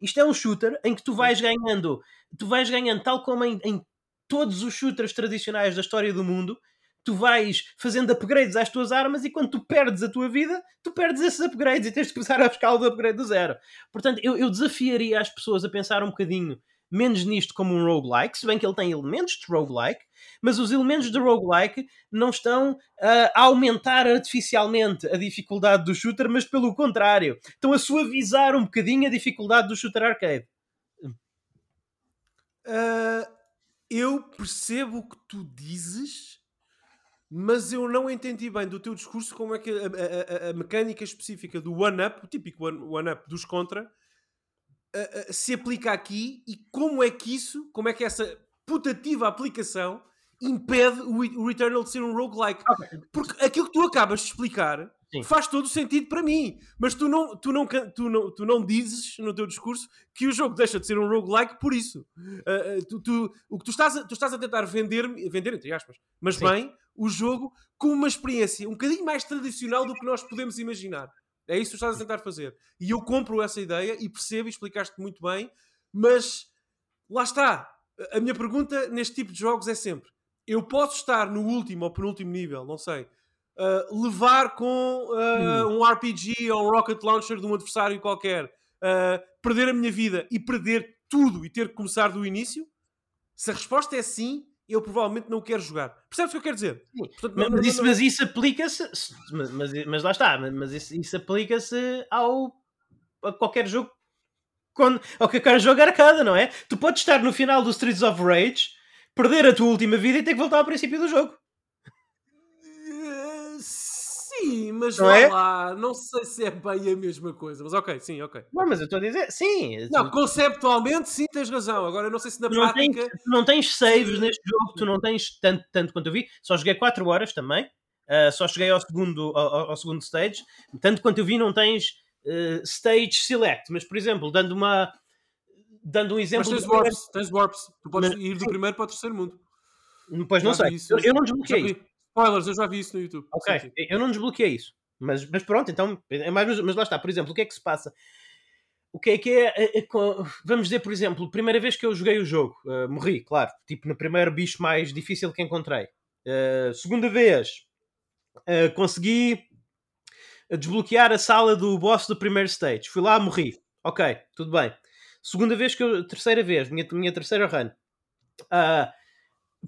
Isto é um shooter em que tu vais ganhando, tu vais ganhando tal como em, em todos os shooters tradicionais da história do mundo, tu vais fazendo upgrades às tuas armas e quando tu perdes a tua vida, tu perdes esses upgrades e tens de começar a buscar o upgrade do zero. Portanto, eu, eu desafiaria as pessoas a pensar um bocadinho menos nisto como um roguelike, se bem que ele tem elementos de roguelike, mas os elementos de roguelike não estão a aumentar artificialmente a dificuldade do shooter, mas pelo contrário, estão a suavizar um bocadinho a dificuldade do shooter arcade.
Uh, eu percebo o que tu dizes, mas eu não entendi bem do teu discurso como é que a, a, a, a mecânica específica do one-up, o típico one-up one dos contra, uh, se aplica aqui e como é que isso, como é que essa putativa aplicação impede o, Returnal de ser um roguelike. Porque aquilo que tu acabas de explicar Sim. faz todo o sentido para mim. Mas tu não, tu, não, tu, não, tu não dizes no teu discurso que o jogo deixa de ser um roguelike por isso. Uh, tu, tu, o que tu estás, a, tu estás a tentar vender, vender entre aspas, mas Sim. bem, o jogo com uma experiência um bocadinho mais tradicional do que nós podemos imaginar. É isso que tu estás a tentar fazer. E eu compro essa ideia e percebo e explicaste muito bem, mas lá está. A minha pergunta neste tipo de jogos é sempre: eu posso estar no último ou penúltimo nível, não sei, uh, levar com uh, um RPG ou um rocket launcher de um adversário qualquer, uh, perder a minha vida e perder tudo e ter que começar do início? Se a resposta é sim, eu provavelmente não quero jogar. Percebes o que eu quero dizer?
Portanto, mas, mas, isso, não... mas, isso, aplica-se, mas, mas, mas, lá está, mas isso, isso aplica-se ao a qualquer jogo quando, ao qualquer jogo arcada, não é? Tu podes estar no final do Streets of Rage, perder a tua última vida e ter que voltar ao princípio do jogo.
Sim, mas não é? lá, não sei se é bem a mesma coisa, mas ok, sim, ok.
Não, mas eu estou a dizer, sim.
Não, conceptualmente sim tens razão. Agora eu não sei se na
tu
prática.
Não tens, tu não tens saves neste jogo, tu não tens tanto, tanto quanto eu vi. Só joguei 4 horas também. Uh, só cheguei ao segundo, ao, ao, segundo stage. Tanto quanto eu vi, não tens uh, stage select, mas por exemplo, dando uma. Dando um exemplo.
Mas tens warps, tens warps. Tu podes mas, ir do primeiro para o terceiro mundo.
Pois não sei. Eu, eu, não desbloqueei.
Spoilers, eu já vi isso no YouTube.
Ok, sim, sim. eu não desbloqueei isso. Mas, mas pronto, então. É mas, mas lá está, por exemplo, o que é que se passa? O que é que é, é, é, Vamos dizer, por exemplo, primeira vez que eu joguei o jogo, uh, morri, claro, tipo no primeiro bicho mais difícil que encontrei. Uh, segunda vez, uh, consegui desbloquear a sala do boss do primeiro stage. Fui lá, morri. Ok, tudo bem. Segunda vez que eu. Terceira vez, minha, minha terceira run. Uh,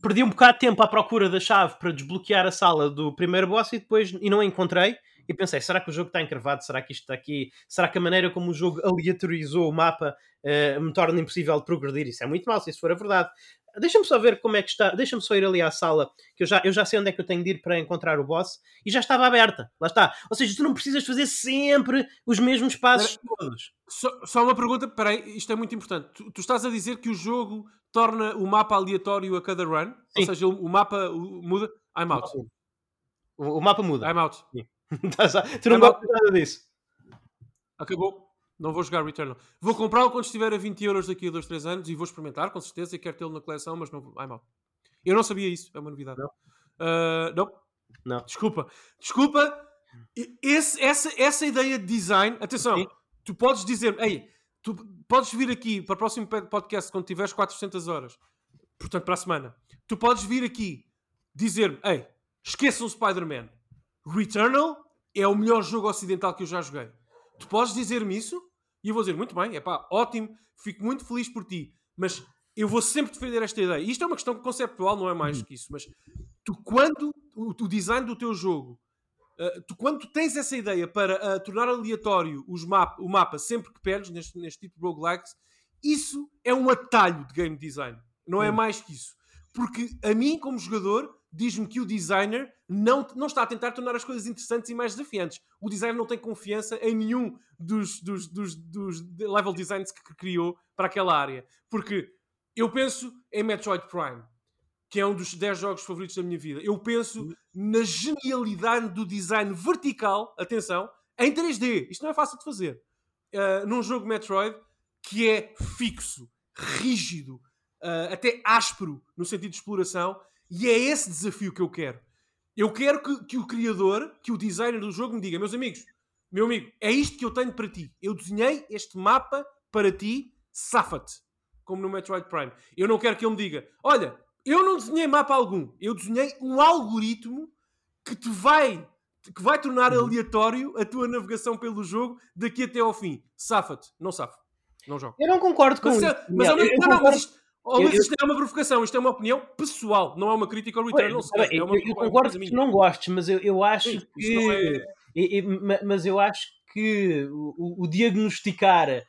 perdi um bocado de tempo à procura da chave para desbloquear a sala do primeiro boss e depois e não a encontrei. E pensei, será que o jogo está encravado? Será que isto está aqui? Será que a maneira como o jogo [LAUGHS] aleatorizou o mapa uh, me torna impossível de progredir? Isso é muito mal, se isso for a verdade. Deixa-me só ver como é que está. Deixa-me só ir ali à sala, que eu já, eu já sei onde é que eu tenho de ir para encontrar o boss e já estava aberta. Lá está. Ou seja, tu não precisas fazer sempre os mesmos passos todos.
Só, só uma pergunta, peraí, isto é muito importante. Tu, tu, estás a dizer que o jogo torna o mapa aleatório a cada run? Sim. Ou seja, o, o mapa muda? I'm out.
O, o mapa muda.
I'm out.
tu não gostas nada disso.
Acabou. Não vou jogar Returnal. Vou comprá-lo quando estiver a 20 euros daqui a 2, 3 anos e vou experimentar, com certeza, e quero tê-lo na coleção, mas não vou. Ai, mal. Eu não sabia isso, é uma novidade.
Não.
Uh, não.
não.
Desculpa. Desculpa. Esse, essa, essa ideia de design, atenção, Sim. tu podes dizer, ei, tu podes vir aqui para o próximo podcast quando tiveres 400 horas, portanto, para a semana. Tu podes vir aqui dizer-me, ei, esqueçam Spider-Man. Returnal é o melhor jogo ocidental que eu já joguei. Tu podes dizer-me isso e eu vou dizer, muito bem, é pá, ótimo, fico muito feliz por ti, mas eu vou sempre defender esta ideia. Isto é uma questão conceptual, não é mais uhum. que isso, mas tu, quando o, o design do teu jogo, uh, tu, quando tu tens essa ideia para uh, tornar aleatório os map, o mapa sempre que perdes neste, neste tipo de roguelikes, isso é um atalho de game design, não é uhum. mais que isso. Porque a mim, como jogador, diz-me que o designer não, não está a tentar tornar as coisas interessantes e mais desafiantes. O designer não tem confiança em nenhum dos, dos, dos, dos level designs que criou para aquela área. Porque eu penso em Metroid Prime, que é um dos 10 jogos favoritos da minha vida. Eu penso na genialidade do design vertical, atenção, em 3D. Isto não é fácil de fazer. Uh, num jogo Metroid que é fixo, rígido, uh, até áspero no sentido de exploração, e é esse desafio que eu quero. Eu quero que, que, o criador, que o designer do jogo me diga, meus amigos, meu amigo, é isto que eu tenho para ti. Eu desenhei este mapa para ti, safa-te. Como no Metroid Prime. Eu não quero que ele me diga, olha, eu não desenhei mapa algum. Eu desenhei um algoritmo que te vai que vai tornar uhum. aleatório a tua navegação pelo jogo daqui até ao fim. Safa-te. Não safa. Não jogo.
Eu não concordo com
mas,
isso.
Mas, eu, não, não, mas isto, Oh, isto é uma provocação, isto é uma opinião pessoal, não é uma crítica ao return. Não
sei, é uma, eu, eu concordo que tu não gostes, mas eu, eu acho Sim, que. É... mas eu acho que o, o diagnosticar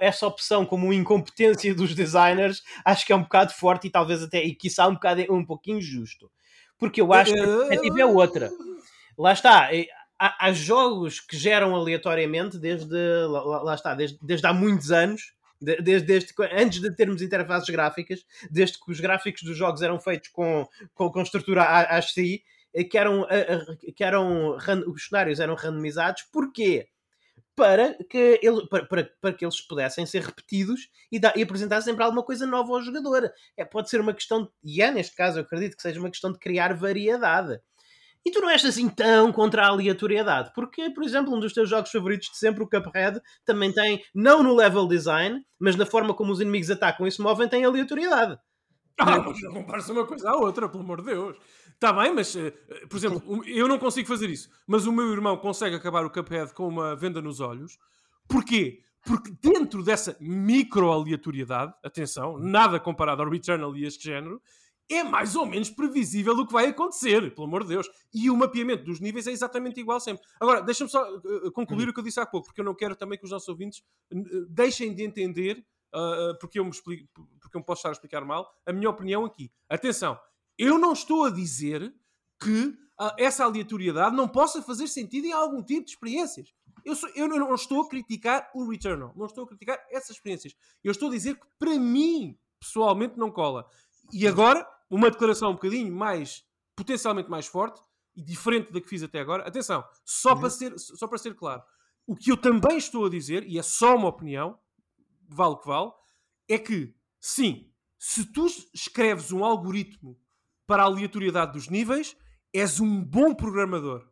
essa opção como incompetência dos designers acho que é um bocado forte e talvez até, e quiçá um, bocado, um pouquinho justo. Porque eu acho que a perspectiva é outra. Lá está, há, há, jogos que geram aleatoriamente desde, lá, lá está, desde, desde há muitos anos Desde, desde, antes de termos interfaces gráficas, desde que os gráficos dos jogos eram feitos com, com, com estrutura ASCII, eh, que eram, que eram os cenários eram randomizados. Porquê? Para que, ele, para, para, para que eles pudessem ser repetidos e, da, e apresentar sempre alguma coisa nova ao jogador. É, pode ser uma questão, e é neste caso, eu acredito que seja uma questão de criar variedade. E tu não és assim tão contra a aleatoriedade, porque, por exemplo, um dos teus jogos favoritos de sempre, o Cuphead, também tem, não no level design, mas na forma como os inimigos atacam e se movem, tem aleatoriedade.
Ah, mas não compara-se uma coisa à outra, pelo amor de Deus. Está bem, mas, eh, por exemplo, eu não consigo fazer isso, mas o meu irmão consegue acabar o Cuphead com uma venda nos olhos. Porquê? Porque dentro dessa micro-aleatoriedade, atenção, nada comparado ao Returnal e este género, é mais ou menos previsível o que vai acontecer, pelo amor de Deus. E o mapeamento dos níveis é exatamente igual sempre. Agora, deixa-me só uh, concluir uhum. o que eu disse há pouco, porque eu não quero também que os nossos ouvintes uh, deixem de entender, uh, porque, eu me explico, porque eu me posso estar a explicar mal, a minha opinião aqui. Atenção, eu não estou a dizer que essa aleatoriedade não possa fazer sentido em algum tipo de experiências. Eu, sou, eu não estou a criticar o Returnal, não estou a criticar essas experiências. Eu estou a dizer que para mim, pessoalmente, não cola. E agora, uma declaração um bocadinho mais, potencialmente mais forte e diferente da que fiz até agora. Atenção, só, uhum. para, ser, só para ser claro, o que eu também estou a dizer, e é só uma opinião, vale o que vale, é que, sim, se tu escreves um algoritmo para a aleatoriedade dos níveis, és um bom programador.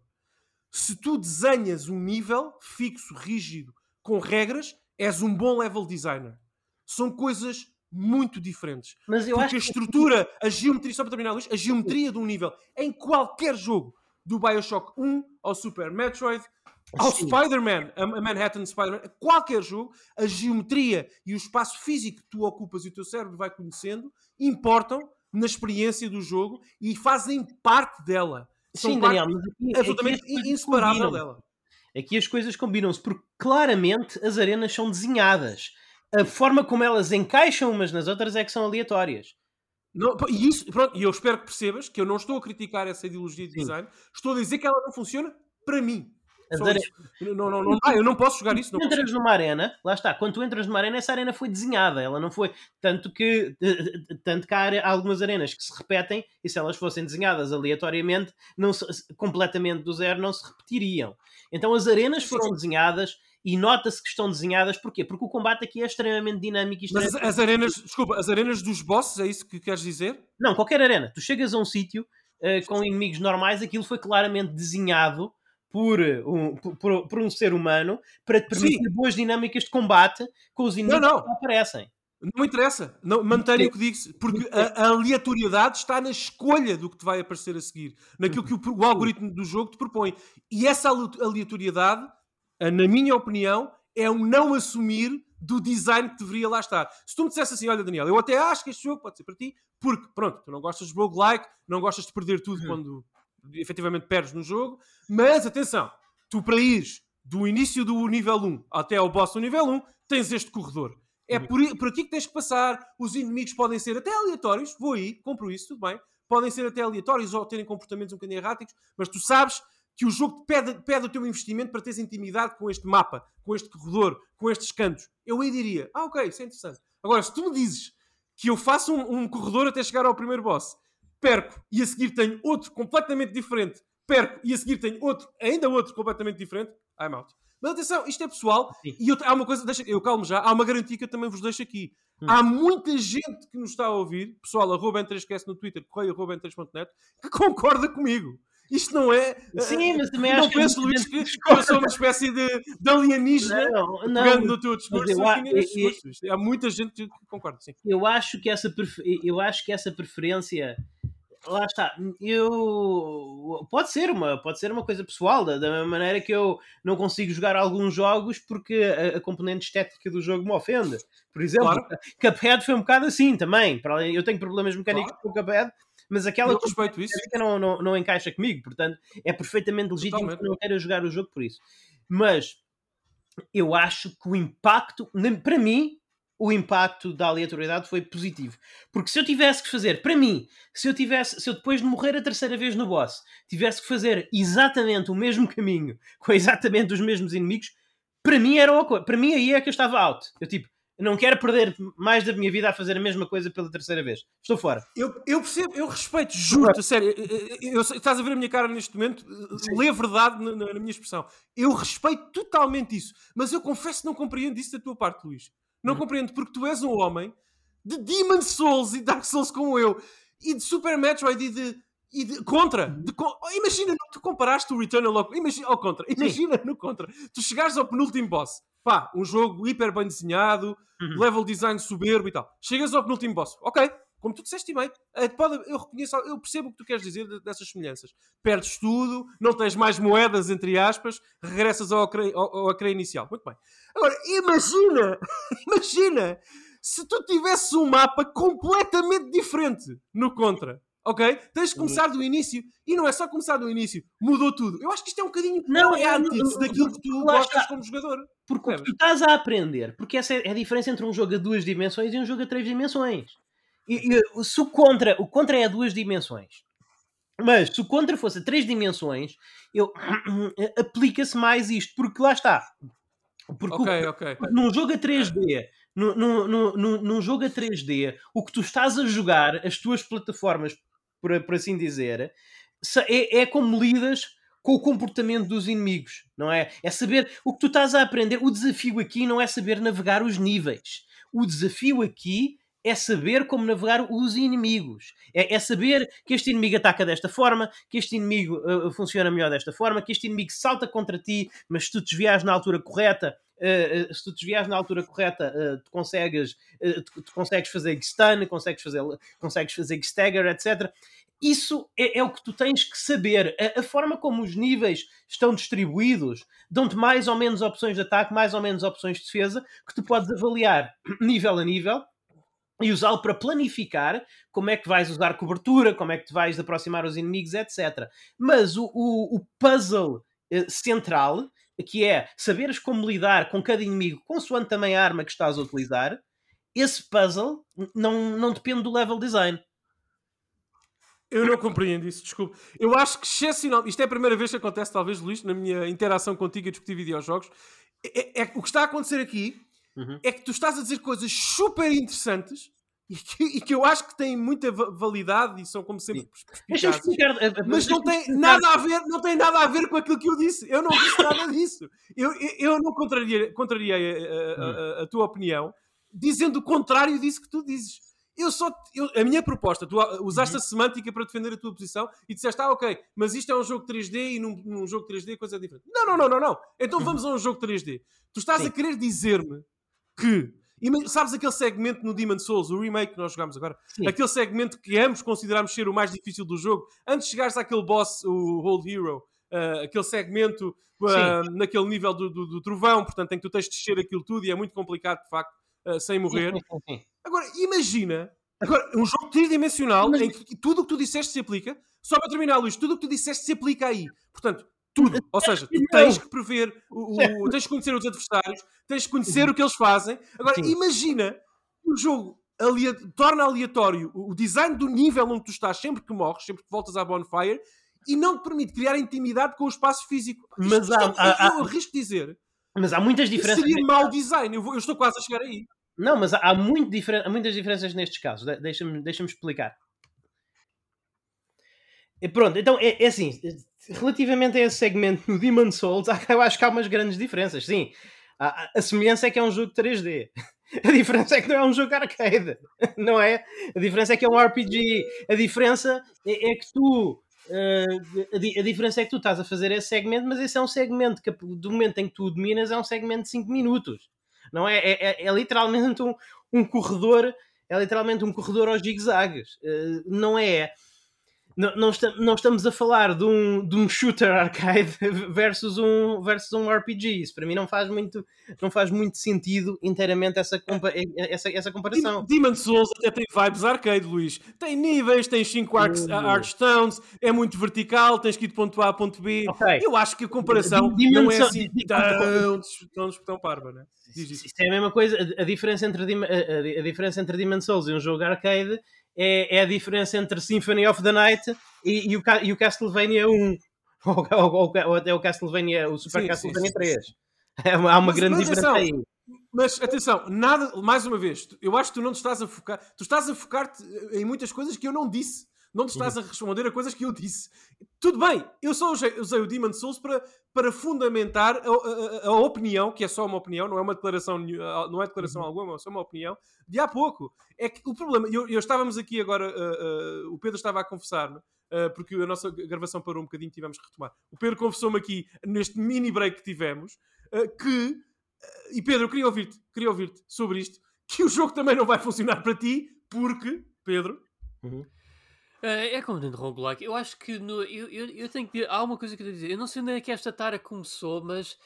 Se tu desenhas um nível fixo, rígido, com regras, és um bom level designer. São coisas muito diferentes. Mas eu Porque acho a estrutura, que... a geometria, só para terminar, Luís, a geometria de um nível em qualquer jogo, do Bioshock 1 ao Super Metroid, ao Spider-Man, a Manhattan Spider-Man, qualquer jogo, a geometria e o espaço físico que tu ocupas e o teu cérebro vai conhecendo importam na experiência do jogo e fazem parte dela.
São Sim, Daniel, mas aqui,
absolutamente aqui inseparável dela.
Aqui as coisas combinam-se, porque claramente as arenas são desenhadas a forma como elas encaixam umas nas outras é que são aleatórias.
Não, e isso, pronto, e eu espero que percebas que eu não estou a criticar essa ideologia de Sim. design, estou a dizer que ela não funciona para mim. Não, não, não, ah, eu não posso jogar isso.
Não entras posso. numa arena, lá está, quando tu entras numa arena, essa arena foi desenhada, ela não foi. Tanto que, tanto que há algumas arenas que se repetem e se elas fossem desenhadas aleatoriamente, não se, completamente do zero, não se repetiriam. Então as arenas foram desenhadas e nota-se que estão desenhadas, porquê? Porque o combate aqui é extremamente dinâmico.
Extremamente... Mas as, arenas, desculpa, as arenas dos bosses, é isso que queres dizer?
Não, qualquer arena. Tu chegas a um sítio uh, com inimigos normais, aquilo foi claramente desenhado por um, por, por um ser humano para te permitir Sim. boas dinâmicas de combate com os inimigos não, não. que aparecem.
Não interessa, não, mantenho o que digo porque a, a, aleatoriedade está na escolha do que te vai aparecer a seguir, naquilo que o, o algoritmo do jogo te propõe. E essa aleatoriedade na minha opinião, é um não assumir do design que deveria lá estar. Se tu me dissesse assim, olha Daniel, eu até acho que este jogo pode ser para ti, porque, pronto, tu não gostas de roguelike, não gostas de perder tudo uhum. quando efetivamente perdes no jogo, mas atenção, tu para ires do início do nível 1 até ao boss do nível 1, tens este corredor. É uhum. por, por aqui que tens que passar, os inimigos podem ser até aleatórios, vou aí, compro isso, tudo bem, podem ser até aleatórios ou terem comportamentos um bocadinho erráticos, mas tu sabes que o jogo pede, pede o teu investimento para teres intimidade com este mapa, com este corredor, com estes cantos. Eu aí diria, ah, ok, isso é interessante. Agora, se tu me dizes que eu faço um, um corredor até chegar ao primeiro boss, perco e a seguir tenho outro completamente diferente, perco e a seguir tenho outro, ainda outro completamente diferente, I'm out. Mas atenção, isto é pessoal
Sim.
e eu, há uma coisa, deixa, eu calmo já, há uma garantia que eu também vos deixo aqui.
Hum.
Há muita gente que nos está a ouvir, pessoal, arroba N3QS no Twitter, correio arroba N3.net, que [LAUGHS] concorda comigo. Isto não é.
Sim, mas também
não
acho que há
penso,
muita
Luís, que eu sou uma espécie de, de alienígena
Não,
pegando
não,
no teu discurso.
eu eu-.
Isto- Há muita gente que concorda, sim.
eu acho que essa eu acho que essa preferência lá está eu pode ser uma pode ser uma coisa pessoal da, da mesma maneira que eu não consigo jogar alguns jogos porque a, a componente estética do jogo me ofende por exemplo
Claro.
Cuphead foi um bocado assim também Para além- eu tenho problemas mecânicos com o Cuphead mas aquela
Eu respeito isso.
não, não, não encaixa comigo, portanto é perfeitamente legítimo
Totalmente.
que não queira jogar o jogo por isso. Mas eu acho que o impacto, para mim, o impacto da aleatoriedade foi positivo. Porque se eu tivesse que fazer, para mim, se eu tivesse, se eu depois de morrer a terceira vez no boss, tivesse que fazer exatamente o mesmo caminho, [LAUGHS] com exatamente os mesmos inimigos, para mim era uma coisa, para mim aí é que eu estava out. Eu tipo, eu não quero perder mais da minha vida a fazer a mesma coisa pela terceira vez. Estou fora.
Eu, eu percebo, eu respeito, juro-te, sério. Eu, eu- estás a ver a minha cara neste momento? Lê a verdade na, na- na minha expressão. Eu respeito totalmente isso, mas eu confesso que não compreendo isso da tua parte, Luís. Não
Hum.
compreendo, porque tu és um homem de Demon Souls e Dark Souls como eu, e de Super Metroid e de. E de contra, de oh, imagina, tu comparaste o Returnal ao, imagina, ao contra, imagina no contra, tu chegares ao penúltimo boss, pá, um jogo hiper bem desenhado,
Uhum.
level design soberbo e tal. Chegas ao penúltimo boss, ok, como tu disseste bem, eh, eu reconheço, eu percebo o que tu queres dizer de- dessas semelhanças. Perdes tudo, não tens mais moedas, entre aspas, regressas ao ao, ao ecrã inicial. Muito bem. Agora, imagina, [LAUGHS] imagina, se tu tivesses um mapa completamente diferente no contra. Ok? Tens de começar do início e não é só começar do início, mudou tudo. Eu acho que isto é um bocadinho.
Não,
é antítese daquilo que tu gostas como jogador.
Porque o tu estás a aprender, porque essa é a diferença entre um jogo a duas dimensões e um jogo a três dimensões. E, e, se o contra, o contra é a duas dimensões. Mas se o contra fosse a três dimensões, eu [CLEARS THROAT] aplica-se mais isto, porque lá está. Porque o-
Ok, ok.
num jogo a 3D, num, num, num, num jogo a 3D, o que tu estás a jogar, as tuas plataformas, por, por assim dizer, é, é como lidas com o comportamento dos inimigos, não é? É saber o que tu estás a aprender. O desafio aqui não é saber navegar os níveis. O desafio aqui é saber como navegar os inimigos. É, é saber que este inimigo ataca desta forma, que este inimigo uh, funciona melhor desta forma, que este inimigo salta contra ti, mas se tu desviares na altura correta, se tu desviares na altura correta, uh, tu consegues, tu, tu consegues fazer stun, consegues fazer, consegues fazer stagger, etc. Isso é, é o que tu tens que saber. A, a forma como os níveis estão distribuídos dão-te mais ou menos opções de ataque, mais ou menos opções de defesa, que tu podes avaliar [CLEARS THROAT] nível a nível e usá-lo para planificar como é que vais usar cobertura, como é que te vais aproximar aos inimigos, etc. Mas o, o, o puzzle eh, central, que é saberes como lidar com cada inimigo, consoante também a arma que estás a utilizar, esse puzzle não, não depende do level design.
Eu não compreendo isso, desculpe. Eu acho que excepcional. Isto é a primeira vez que acontece, talvez, Luís, na minha interação contigo a discutir videojogos. É, é- o que está a acontecer aqui
Uhum.
é que tu estás a dizer coisas super interessantes e que, e que eu acho que têm muita va- validade e são, como sempre, perspicazes.
explicar. eh,
Mas não tem nada a ver, não tem nada a ver com aquilo que eu disse. Eu não disse nada [LAUGHS] disso. Eu, eu, não contrariei, contrariei a, a- a- a tua opinião dizendo o contrário disso que tu dizes. Eu só, eu- a minha proposta, tu a- usaste a semântica para defender a tua posição e disseste, ah, ok, mas isto é um jogo 3D e num, num jogo 3D a coisa é diferente. Não, não, não, não, não. Então vamos a um jogo 3D. Tu estás
Sim.
a querer dizer-me que, ima- sabes aquele segmento no Demon Souls, o remake que nós jogámos agora,
Sim.
aquele segmento que ambos consideramos ser o mais difícil do jogo, antes de chegares àquele boss, o Old Hero, ah, aquele segmento ah, naquele nível do, do- do trovão, portanto, em que tu tens de descer aquilo tudo e é muito complicado, de facto, ah, sem morrer.
Sim, sim, sim.
Agora, imagina, agora, um jogo tridimensional
Mas-
em que tudo o que tu disseste se aplica, só para terminar, Luís, tudo o que tu disseste se aplica aí. Portanto, tudo. [LAUGHS] Ou seja, tu tens que prever, o, o- [LAUGHS] tens que conhecer os adversários, tens que conhecer o que eles fazem. Agora,
Sim.
imagina um jogo torna aleatório o o design do nível onde tu estás sempre que morres, sempre que voltas à bonfire, e não te permite criar intimidade com o espaço físico.
Mas
isto
há-
é-
há-
eu arrisco dizer
Mas há muitas diferenças.
seria mau design. Eu, vou- eu estou quase a chegar aí.
Não, mas há, há muito diferen- há muitas diferenças nestes casos. De- Deixa-me deixa explicar. Pronto, então é, é assim. Relativamente a esse segmento no Demon Souls, eu acho que há umas grandes diferenças. Sim, a, a- semelhança é que é um jogo 3D. [LAUGHS] A diferença é que não é um jogo arcade, [LAUGHS] não é? A diferença é que é um RPG. A diferença é, é que tu. eh, a, a diferença é que tu estás a fazer esse segmento, mas esse é um segmento que, do momento em que tu dominas, é um segmento de 5 minutos. Não é? É, é- é literalmente um, um corredor. É literalmente um corredor aos zigue-zagues. Eh, não é. Não, não, esta- não estamos a falar de um, de um shooter arcade [LAUGHS] versus um, versus um RPG. Isso para mim não faz muito, não faz muito sentido inteiramente essa, compa essa, essa comparação.
Demon Souls até tem vibes arcade, Luís. Tem níveis, tens 5
Uh.
archstones, é muito vertical, tens que ir de ponto A a ponto B.
Ok.
Eu acho que a comparação
Demon
não é assim tão, tão, tão parva, né? Isso.
Isto é a mesma coisa. A, a diferença entre a, a- a diferença entre Demon Souls e um jogo arcade é, é a diferença entre Symphony of the Night e, e o, e o Castlevania [LAUGHS] 1. Ou, ou- ou- até o Castlevania, o Super
Sim,
Castlevania
sim, sim,
3. [LAUGHS] É uma- há uma
Mas-
grande
mas
diferença aí.
atenção, Mas atenção, nada, mais uma vez, eu acho que tu não te estás a focar, tu estás a focar-te em muitas coisas que eu não disse. Não te estás a responder a coisas que eu disse. Tudo bem, eu só usei, usei o Demon Souls para, para fundamentar a, a- a- opinião, que é só uma opinião, não é uma declaração, não é declaração alguma, é só uma opinião, de há pouco. É que o problema, eu, eu estávamos aqui agora, uh, uh, o Pedro estava a confessar-me, uh, porque a nossa gravação parou um bocadinho, tivemos que retomar. O Pedro confessou-me aqui, neste mini break que tivemos, uh, que e Pedro, eu queria ouvir-te, queria ouvir-te sobre isto, que o jogo também não vai funcionar para ti, porque, Pedro,
Eh, é como dentro de roguelike. Eu acho que no, eu, eu, eu tenho que. Há uma coisa que eu tenho a dizer. Eu não sei onde é que esta tara começou, mas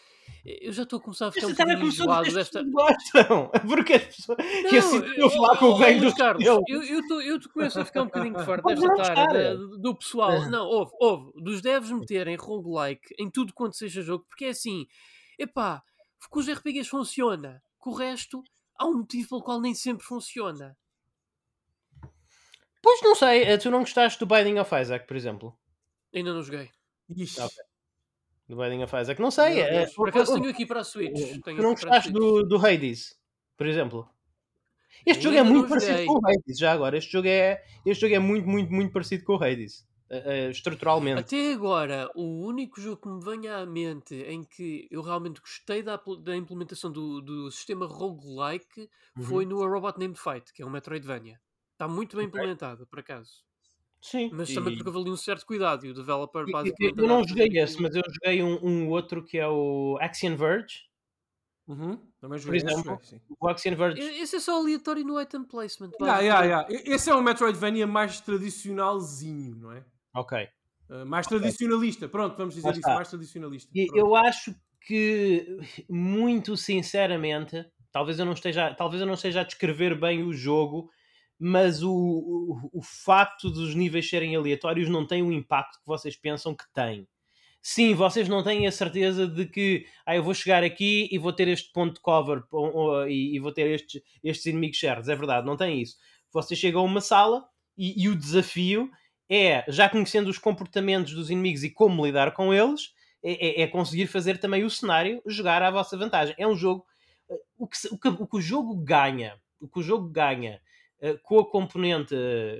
eu já estou a começar a ficar um
Esta cara
bocadinho enjoado desta.
gostam. [LAUGHS] Porque as pessoas. que assim falar com o
oh,
velho
Luís
do
Carlos, eu, eu, tô, eu começo a ficar um bocadinho [LAUGHS] farto
Pode
desta tara da- do pessoal.
Ah.
Não, houve, houve. Dos devs meterem roguelike em tudo quanto seja jogo, porque é assim, epá, que os RPGs funciona, que o resto há um motivo pelo qual nem sempre funciona.
Pois não sei, eh, tu não gostaste do Binding of Isaac, por exemplo?
Ainda não joguei.
Ixi,
Ok. Do Binding of Isaac, não sei. Eh,
Deus.
Por acaso tenho aqui para a Switch. Tenho
tu não gostaste do, do Hades, por exemplo? Este jogo é muito
não
parecido
joguei.
com o Hades, já agora. Este jogo é, este jogo é muito, muito, muito parecido com o Hades. eh, estruturalmente.
Até agora, o único jogo que me venha à mente em que eu realmente gostei da, da implementação do, do sistema roguelike
Uhum.
foi no A Robot Named Fight, que é um Metroidvania. Está muito bem implementado, por acaso.
Sim.
Mas
e-
também porque houve ali um certo cuidado e o developer basicamente.
Eu não joguei esse, mas eu joguei um, um outro que é o Axiom Verge.
Uhum, também joguei, esse
exemplo,
joguei.
O Axiom Verge.
Esse é só aleatório no item placement.
Yeah, yeah, yeah. Esse é um Metroidvania mais tradicionalzinho, não é?
Ok.
Uh, mais tradicionalista, pronto, vamos dizer
Lá
isso,
está.
mais tradicionalista.
E
Pronto.
eu acho que, muito sinceramente, talvez eu não esteja, talvez eu não esteja a descrever bem o jogo, mas o, o, o facto dos níveis serem aleatórios não tem o impacto que vocês pensam que tem. Sim, vocês não têm a certeza de que ah, eu vou chegar aqui e vou ter este ponto de cover ou- ou- e, e vou ter estes, estes inimigos certos. É verdade, não tem isso. Vocês chegam a uma sala e, e o desafio é, já conhecendo os comportamentos dos inimigos e como lidar com eles, é, é- é conseguir fazer também o cenário jogar à vossa vantagem. É um jogo. eh, O que, o que- o que o jogo ganha, o que o jogo ganha com a componente,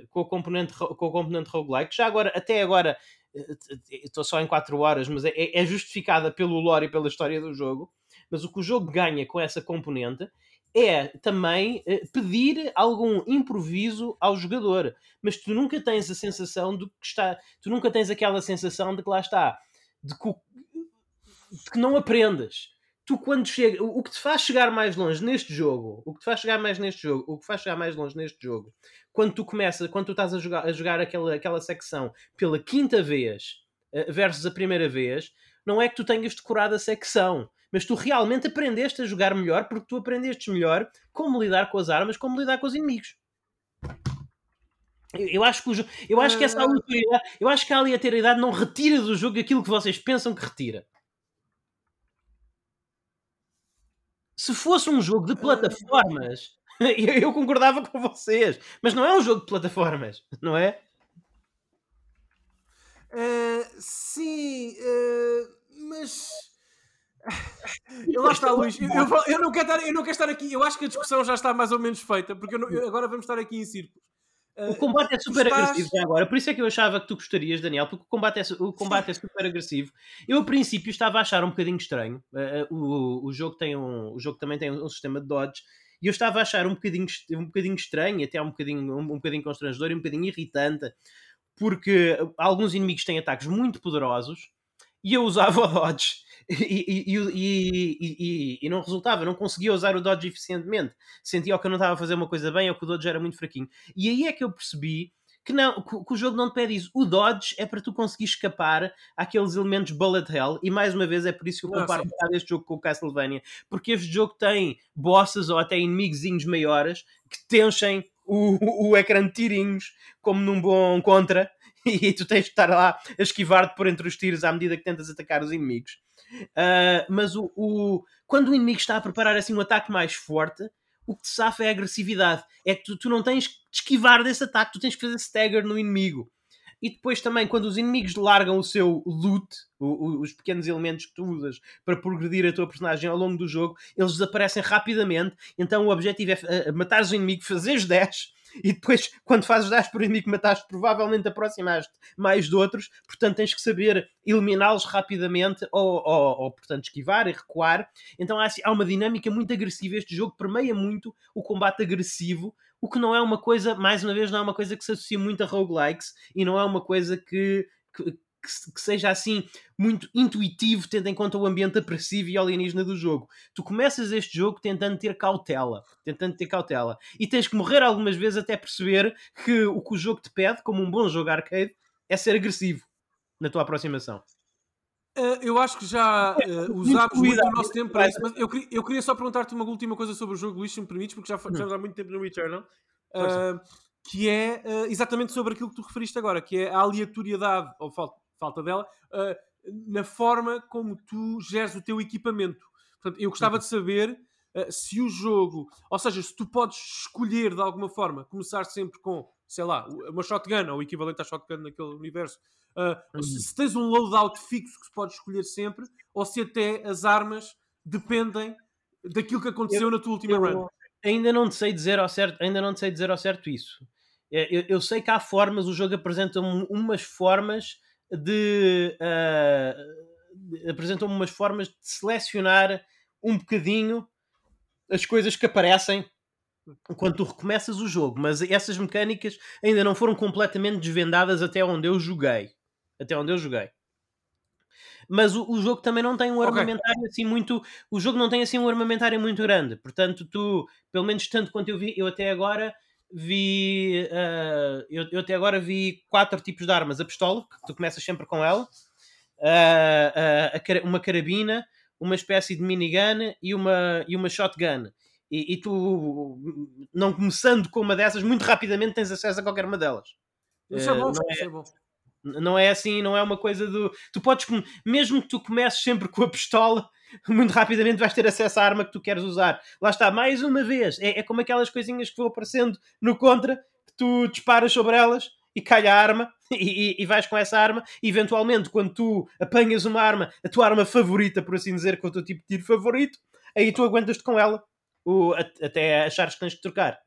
com a componente, com a componente roguelike, já agora, até agora, eh, estou só em 4 horas, mas é, é justificada pelo lore e pela história do jogo. Mas o que o jogo ganha com essa componente é também eh, pedir algum improviso ao jogador. Mas tu nunca tens a sensação de que está. Tu nunca tens aquela sensação de que lá está. De que, de que não aprendes. Tu quando chega. O que te faz chegar mais longe neste jogo, o que te faz chegar mais neste jogo, o que faz chegar mais longe neste jogo, quando tu começas, quando tu estás a jogar, a jogar aquela, aquela secção pela quinta vez eh, versus a primeira vez, não é que tu tenhas decorado a secção, mas tu realmente aprendeste a jogar melhor porque tu aprendeste melhor como lidar com as armas, como lidar com os inimigos. Eu, eu acho que o eu acho que essa
Ah.
aleatoriedade, eu acho que a aleatoriedade não retira do jogo aquilo que vocês pensam que retira. Se fosse um jogo de plataformas, [LAUGHS] eu, eu concordava com vocês, mas não é um jogo de plataformas, não é?
Uh, sim, uh, mas. [LAUGHS] Eu lá está, Luís. Eu, eu, eu, não quero estar, eu não quero estar aqui. Eu acho que a discussão já está mais ou menos feita, porque não, agora vamos estar aqui em círculos.
O combate é super estás... agressivo já agora, por isso é que eu achava que tu gostarias, Daniel, porque o combate é, o combate é super agressivo. Eu, a princípio, estava a achar um bocadinho estranho. Uh, o, o, jogo tem um, o jogo também tem um, um sistema de dodge e eu estava a achar um bocadinho, um bocadinho estranho, até um bocadinho, um, um bocadinho constrangedor e um bocadinho irritante, porque alguns inimigos têm ataques muito poderosos e eu usava [LAUGHS] o dodge e, e, e, e, não resultava, não conseguia usar o dodge eficientemente. Sentia que eu não estava a fazer uma coisa bem ou que o dodge era muito fraquinho. E aí é que eu percebi que, não, que, o jogo não te pede isso. O dodge é para tu conseguir escapar àqueles elementos bullet hell, e mais uma vez é por isso que eu comparo um bocado este jogo com o Castlevania, porque este jogo tem bosses ou até inimigozinhos maiores que te enchem o, o ecrã de tirinhos, como num bom contra, [LAUGHS] e tu tens de estar lá a esquivar-te por entre os tiros à medida que tentas atacar os inimigos. Uh, mas o, o, quando o inimigo está a preparar assim um ataque mais forte, o que te safa é a agressividade. É que tu, tu não tens de esquivar desse ataque, tu tens que fazer stagger no inimigo. E depois também, quando os inimigos largam o seu loot, o, o, os pequenos elementos que tu usas para progredir a tua personagem ao longo do jogo, eles desaparecem rapidamente. Então o objetivo é uh, matar o inimigo, fazeres 10 e depois, [LAUGHS] quando fazes 10 por inimigo que mataste, provavelmente aproximaste mais de outros, portanto tens que saber eliminá-los rapidamente ou, ou, ou, portanto, esquivar e recuar. Então há, há uma dinâmica muito agressiva. Este jogo permeia muito o combate agressivo, o que não é uma coisa, mais uma vez, não é uma coisa que se associa muito a roguelikes e não é uma coisa que, que que, seja assim muito intuitivo, tendo em conta o ambiente apressivo e alienígena do jogo. Tu começas este jogo tentando ter cautela, tentando ter cautela, e tens que morrer algumas vezes até perceber que o que o jogo te pede, como um bom jogo arcade, é ser agressivo na tua aproximação.
Uh, eu acho que já uh, usámos muito o nosso tempo para isso, mas eu queria, eu queria só perguntar-te uma última coisa sobre o jogo, Luís, se me permites, porque já estamos há muito tempo no Returnal. Uh, que é exatamente sobre aquilo que tu referiste agora, que é a aleatoriedade, ou falta, falta dela, uh, na forma como tu geres o teu equipamento. Portanto, eu gostava de saber uh, se o jogo, ou seja, se tu podes escolher de alguma forma, começar sempre com, sei lá, uma shotgun, ou o equivalente à shotgun naquele universo, uh, uhum. se tens um loadout fixo que se pode escolher sempre, ou se até as armas dependem daquilo que aconteceu eu, na tua última
eu,
run.
Ainda não te sei dizer ao certo, ainda não sei dizer ao certo isso. É, eu, eu sei que há formas, o jogo apresenta umas formas de. Uh, apresentam-me umas formas de selecionar um bocadinho as coisas que aparecem quando tu recomeças o jogo, mas essas mecânicas ainda não foram completamente desvendadas até onde eu joguei. Até onde eu joguei. Mas o, o jogo também não tem um armamentário okay. assim muito. O jogo não tem assim um armamentário muito grande. Portanto, tu, pelo menos tanto quanto eu vi, eu até agora vi. Uh, eu, eu, até agora vi quatro tipos de armas: a pistola, que tu começas sempre com ela, uh, uh, uma carabina, uma espécie de minigun e uma, e uma shotgun. E, e, tu, não começando com uma dessas, muito rapidamente tens acesso a qualquer uma delas.
Isso é bom, é, isso é bom.
Não é assim, não é uma coisa do. Tu podes, mesmo que tu comeces sempre com a pistola, [LAUGHS] muito rapidamente vais ter acesso à arma que tu queres usar. Lá está, mais uma vez, é, é como aquelas coisinhas que vão aparecendo no contra, que tu disparas sobre elas e cai a arma [LAUGHS] e, e, vais com essa arma. E eventualmente, quando tu apanhas uma arma, a tua arma favorita, por assim dizer, com o teu tipo de tiro favorito, aí tu aguentas-te com ela o, até achares que tens de trocar.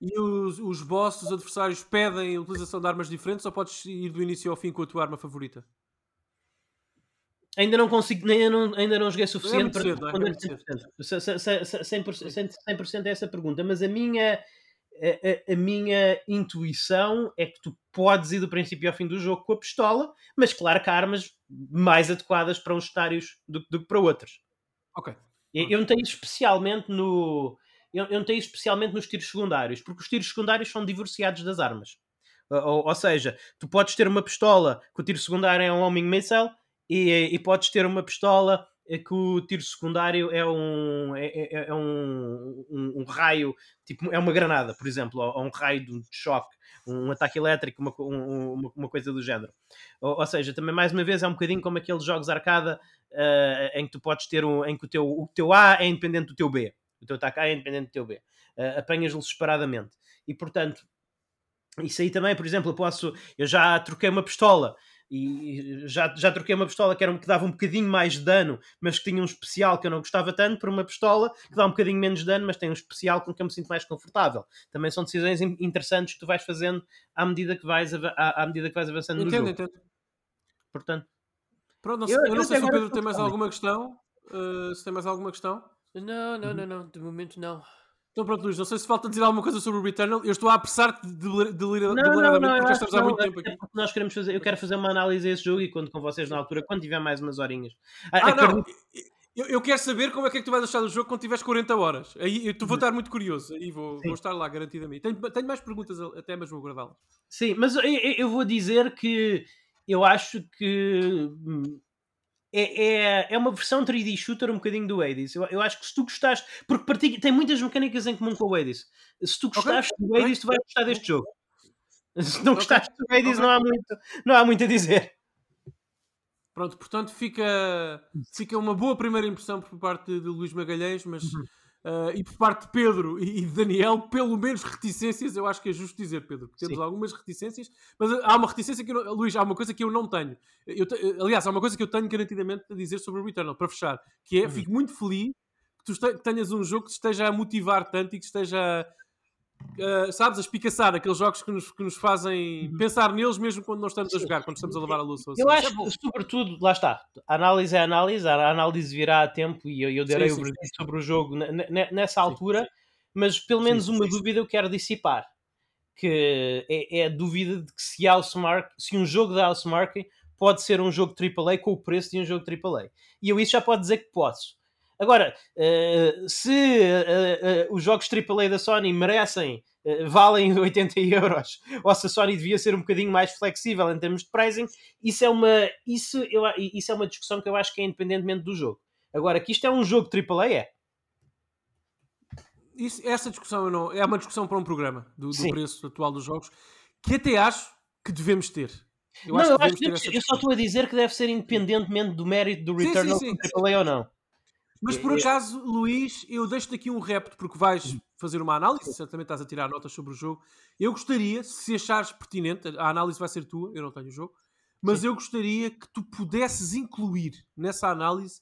E os, os bosses, os adversários, pedem a utilização de armas diferentes ou podes ir do início ao fim com a tua arma favorita?
ainda não consigo, ainda não, ainda não joguei suficiente é para responder é 100%. 100%, 100% é essa pergunta, mas a minha, a, a, a, minha intuição é que tu podes ir do princípio ao fim do jogo com a pistola, mas claro que há armas mais adequadas para uns cenários do, do que para outros.
Ok.
Eu, eu notei especialmente no. Eu, eu notei especialmente nos tiros secundários, porque os tiros secundários são divorciados das armas. Ou, ou, seja, tu podes ter uma pistola que o tiro secundário é um homing missile e, e podes ter uma pistola que o tiro secundário é um, é, é, é um, um, um, raio, tipo, é uma granada, por exemplo, ou, ou um raio de choque, um ataque elétrico, uma, uma, uma coisa do género. Ou, ou, seja, também mais uma vez é um bocadinho como aqueles jogos arcada uh, em que tu podes ter um, em que o teu, o teu A é independente do teu B. O teu ataque A é independente do teu B. Uh, Apanhas-los separadamente. E portanto, isso aí também, por exemplo, eu posso. Eu já troquei uma pistola e já, já troquei uma pistola que, era, que dava um bocadinho mais de dano, mas que tinha um especial que eu não gostava tanto, por uma pistola que dá um bocadinho menos de dano, mas tem um especial com que eu me sinto mais confortável. Também são decisões interessantes que tu vais fazendo à medida que vais, à, à medida que vais avançando
entendo,
no jogo.
Entendo.
Portanto,
Pronto, não sei, eu, eu não sei se o Pedro tem mais alguma questão. Uh, se tem mais alguma questão?
Não, não, uhum. não, não, de momento não.
Então pronto, Luís, não sei se falta dizer alguma coisa sobre o Returnal. Eu estou a apressar-te de, de, deliberadamente porque já estamos há muito tempo aqui.
Nós queremos fazer, eu quero fazer uma análise a esse jogo e conto com vocês na altura, quando tiver mais umas horinhas.
Ah, ah não, eu, eu, quero saber como é que é que tu vais achar do jogo quando tiveres 40 horas. Aí eu, tu vou uhum. estar muito curioso e vou, vou estar lá garantidamente. Tenho, tenho mais perguntas até, mas vou guardá-las.
Sim, mas eu, eu vou dizer que eu acho que hum, é, é, é uma versão 3D shooter um bocadinho do Hades. Eu, eu acho que se tu gostaste, porque partilha, tem muitas mecânicas em comum com o Hades. Se tu gostaste okay. do Hades, tu vais gostar deste jogo. [LAUGHS] Se não gostaste do Hades, não, há muito, não há muito a dizer.
Pronto, portanto fica, fica uma boa primeira impressão por parte de Luís Magalhães, mas uhum. Uh, e por parte de Pedro e de Daniel, pelo menos reticências, eu acho que é justo dizer, Pedro, porque temos Sim. algumas reticências, mas há uma reticência que eu, Luís, há uma coisa que eu não tenho. Eu aliás, há uma coisa que eu tenho garantidamente a dizer sobre o Returnal, para fechar, que é, uhum. fico muito feliz que tu tenhas um jogo que te esteja a motivar tanto e que esteja Uh, sabes, a espicaçar aqueles jogos que nos, que nos fazem uhum. pensar neles mesmo quando não estamos a jogar, quando estamos a levar a luz.
Eu assim. acho que, sobretudo, lá está, a análise é análise, a análise virá a tempo e eu, eu darei sim, o sim, sobre o jogo nessa altura, mas pelo menos uma dúvida eu quero dissipar, que é, é a dúvida de que se, Housemark, se um jogo da Housemark pode ser um jogo AAA com o preço de um jogo AAA. E eu isso já pode dizer que posso. Agora, uh, se uh, uh, os jogos AAA da Sony merecem, valem [LAUGHS] 80 euros, ou se a Sony devia ser um bocadinho mais flexível em termos de pricing, isso é uma, isso, eu, isso é uma discussão que eu acho que é independentemente do jogo. Agora, que isto é um jogo AAA, é.
Isso, essa discussão não, é uma discussão para um programa do, do preço atual dos jogos que até acho que devemos ter.
Eu não, acho eu, acho que eu só estou a dizer que deve ser independentemente do mérito do Returnal sim, sim, sim. AAA ou não.
Mas por acaso, Luís, eu deixo-te aqui um repto, porque vais fazer uma análise, certamente estás a tirar notas sobre o jogo. Eu gostaria, se achares pertinente, a análise vai ser tua, eu não tenho o jogo, mas Sim. eu gostaria que tu pudesses incluir nessa análise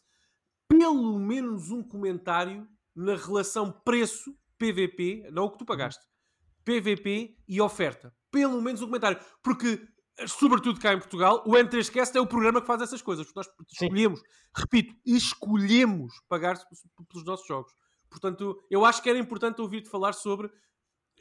pelo menos um comentário na relação preço-PVP, não o que tu pagaste, PVP e oferta. Pelo menos um comentário. Porque sobretudo cá em Portugal, o N3Cast é o programa que faz essas coisas. Nós escolhemos, Sim. repito, escolhemos pagar pelos nossos jogos. Portanto, eu acho que era importante ouvir-te falar sobre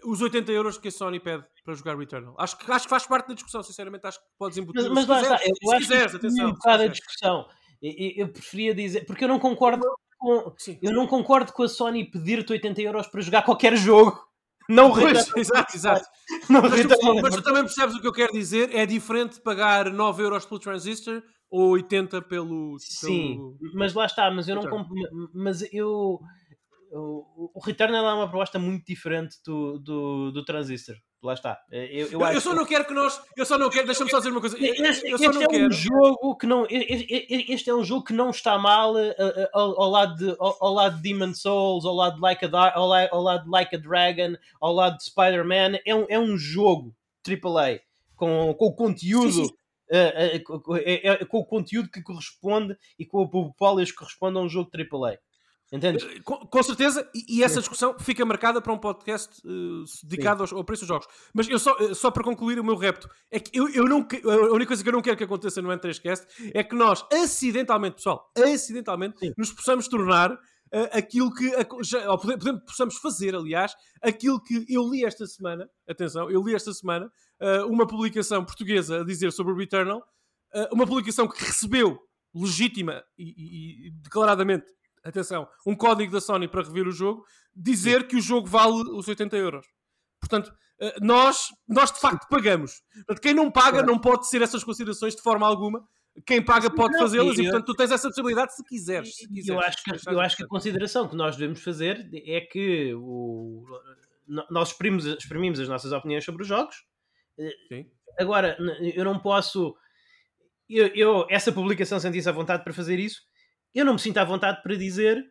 os 80 euros que a Sony pede para jogar Returnal. Acho que, acho que faz parte da discussão, sinceramente. Acho que podes embutir.
Mas, mas lá está, eu acho quiseres, que atenção, um bocado a discussão. Eu, eu, preferia dizer, porque eu não concordo com, eu não concordo com a Sony pedir-te 80 euros para jogar qualquer jogo. Não
pois, [LAUGHS] exato, exato. Não mas, tu, mas tu também percebes o que eu quero dizer? É diferente pagar 9 euros pelo transistor ou 80 pelo.
Sim, pelo... mas lá está, mas eu não compro. Mas eu. O, o Returnal é uma proposta muito diferente do, do, do Transistor lá está.
Eh, eu, eu, eu só que... não quero que nós. Eu só não quero. Deixa-me só dizer uma coisa.
Este,
é
quero. um jogo que não. Este é um jogo que não está mal uh, ao, ao, lado de, ao, ao, lado de Demon Souls, ao lado de Like a, ao, ao lado de Like a Dragon, ao lado de Spider-Man. É um, é um jogo AAA com, com o conteúdo. Sim, sim. Uh, uh, é, com o conteúdo que corresponde e com o polish que corresponde a um jogo AAA. Entendes? Eh,
com, com, certeza, e, e, essa discussão fica marcada para um podcast uh, dedicado aos, ao preço dos jogos. Mas eu só, uh, só para concluir o meu repto, é que eu, eu não, a única coisa que eu não quero que aconteça no N3Cast é que nós, acidentalmente, pessoal, acidentalmente, Sim. nos possamos tornar aquilo que, já, ou podemos, possamos fazer, aliás, aquilo que eu li esta semana, atenção, eu li esta semana uma publicação portuguesa a dizer sobre o Returnal, uma publicação que recebeu legítima e, e, e declaradamente atenção, um código da Sony para rever o jogo, dizer Sim. que o jogo vale os 80 euros. Portanto, eh, nós, nós de facto pagamos. Portanto, quem não paga não pode ser essas considerações de forma alguma. Quem paga pode fazê-las e, portanto, tu tens essa possibilidade se quiseres. Se quiseres.
Eu, acho que, eu acho que a consideração que nós devemos fazer é que o, nós exprimimos, exprimimos as nossas opiniões sobre os jogos. Eh, Sim. Agora, eu não posso. Eu, eu, essa publicação senti-se à vontade para fazer isso eu não me sinto à vontade para dizer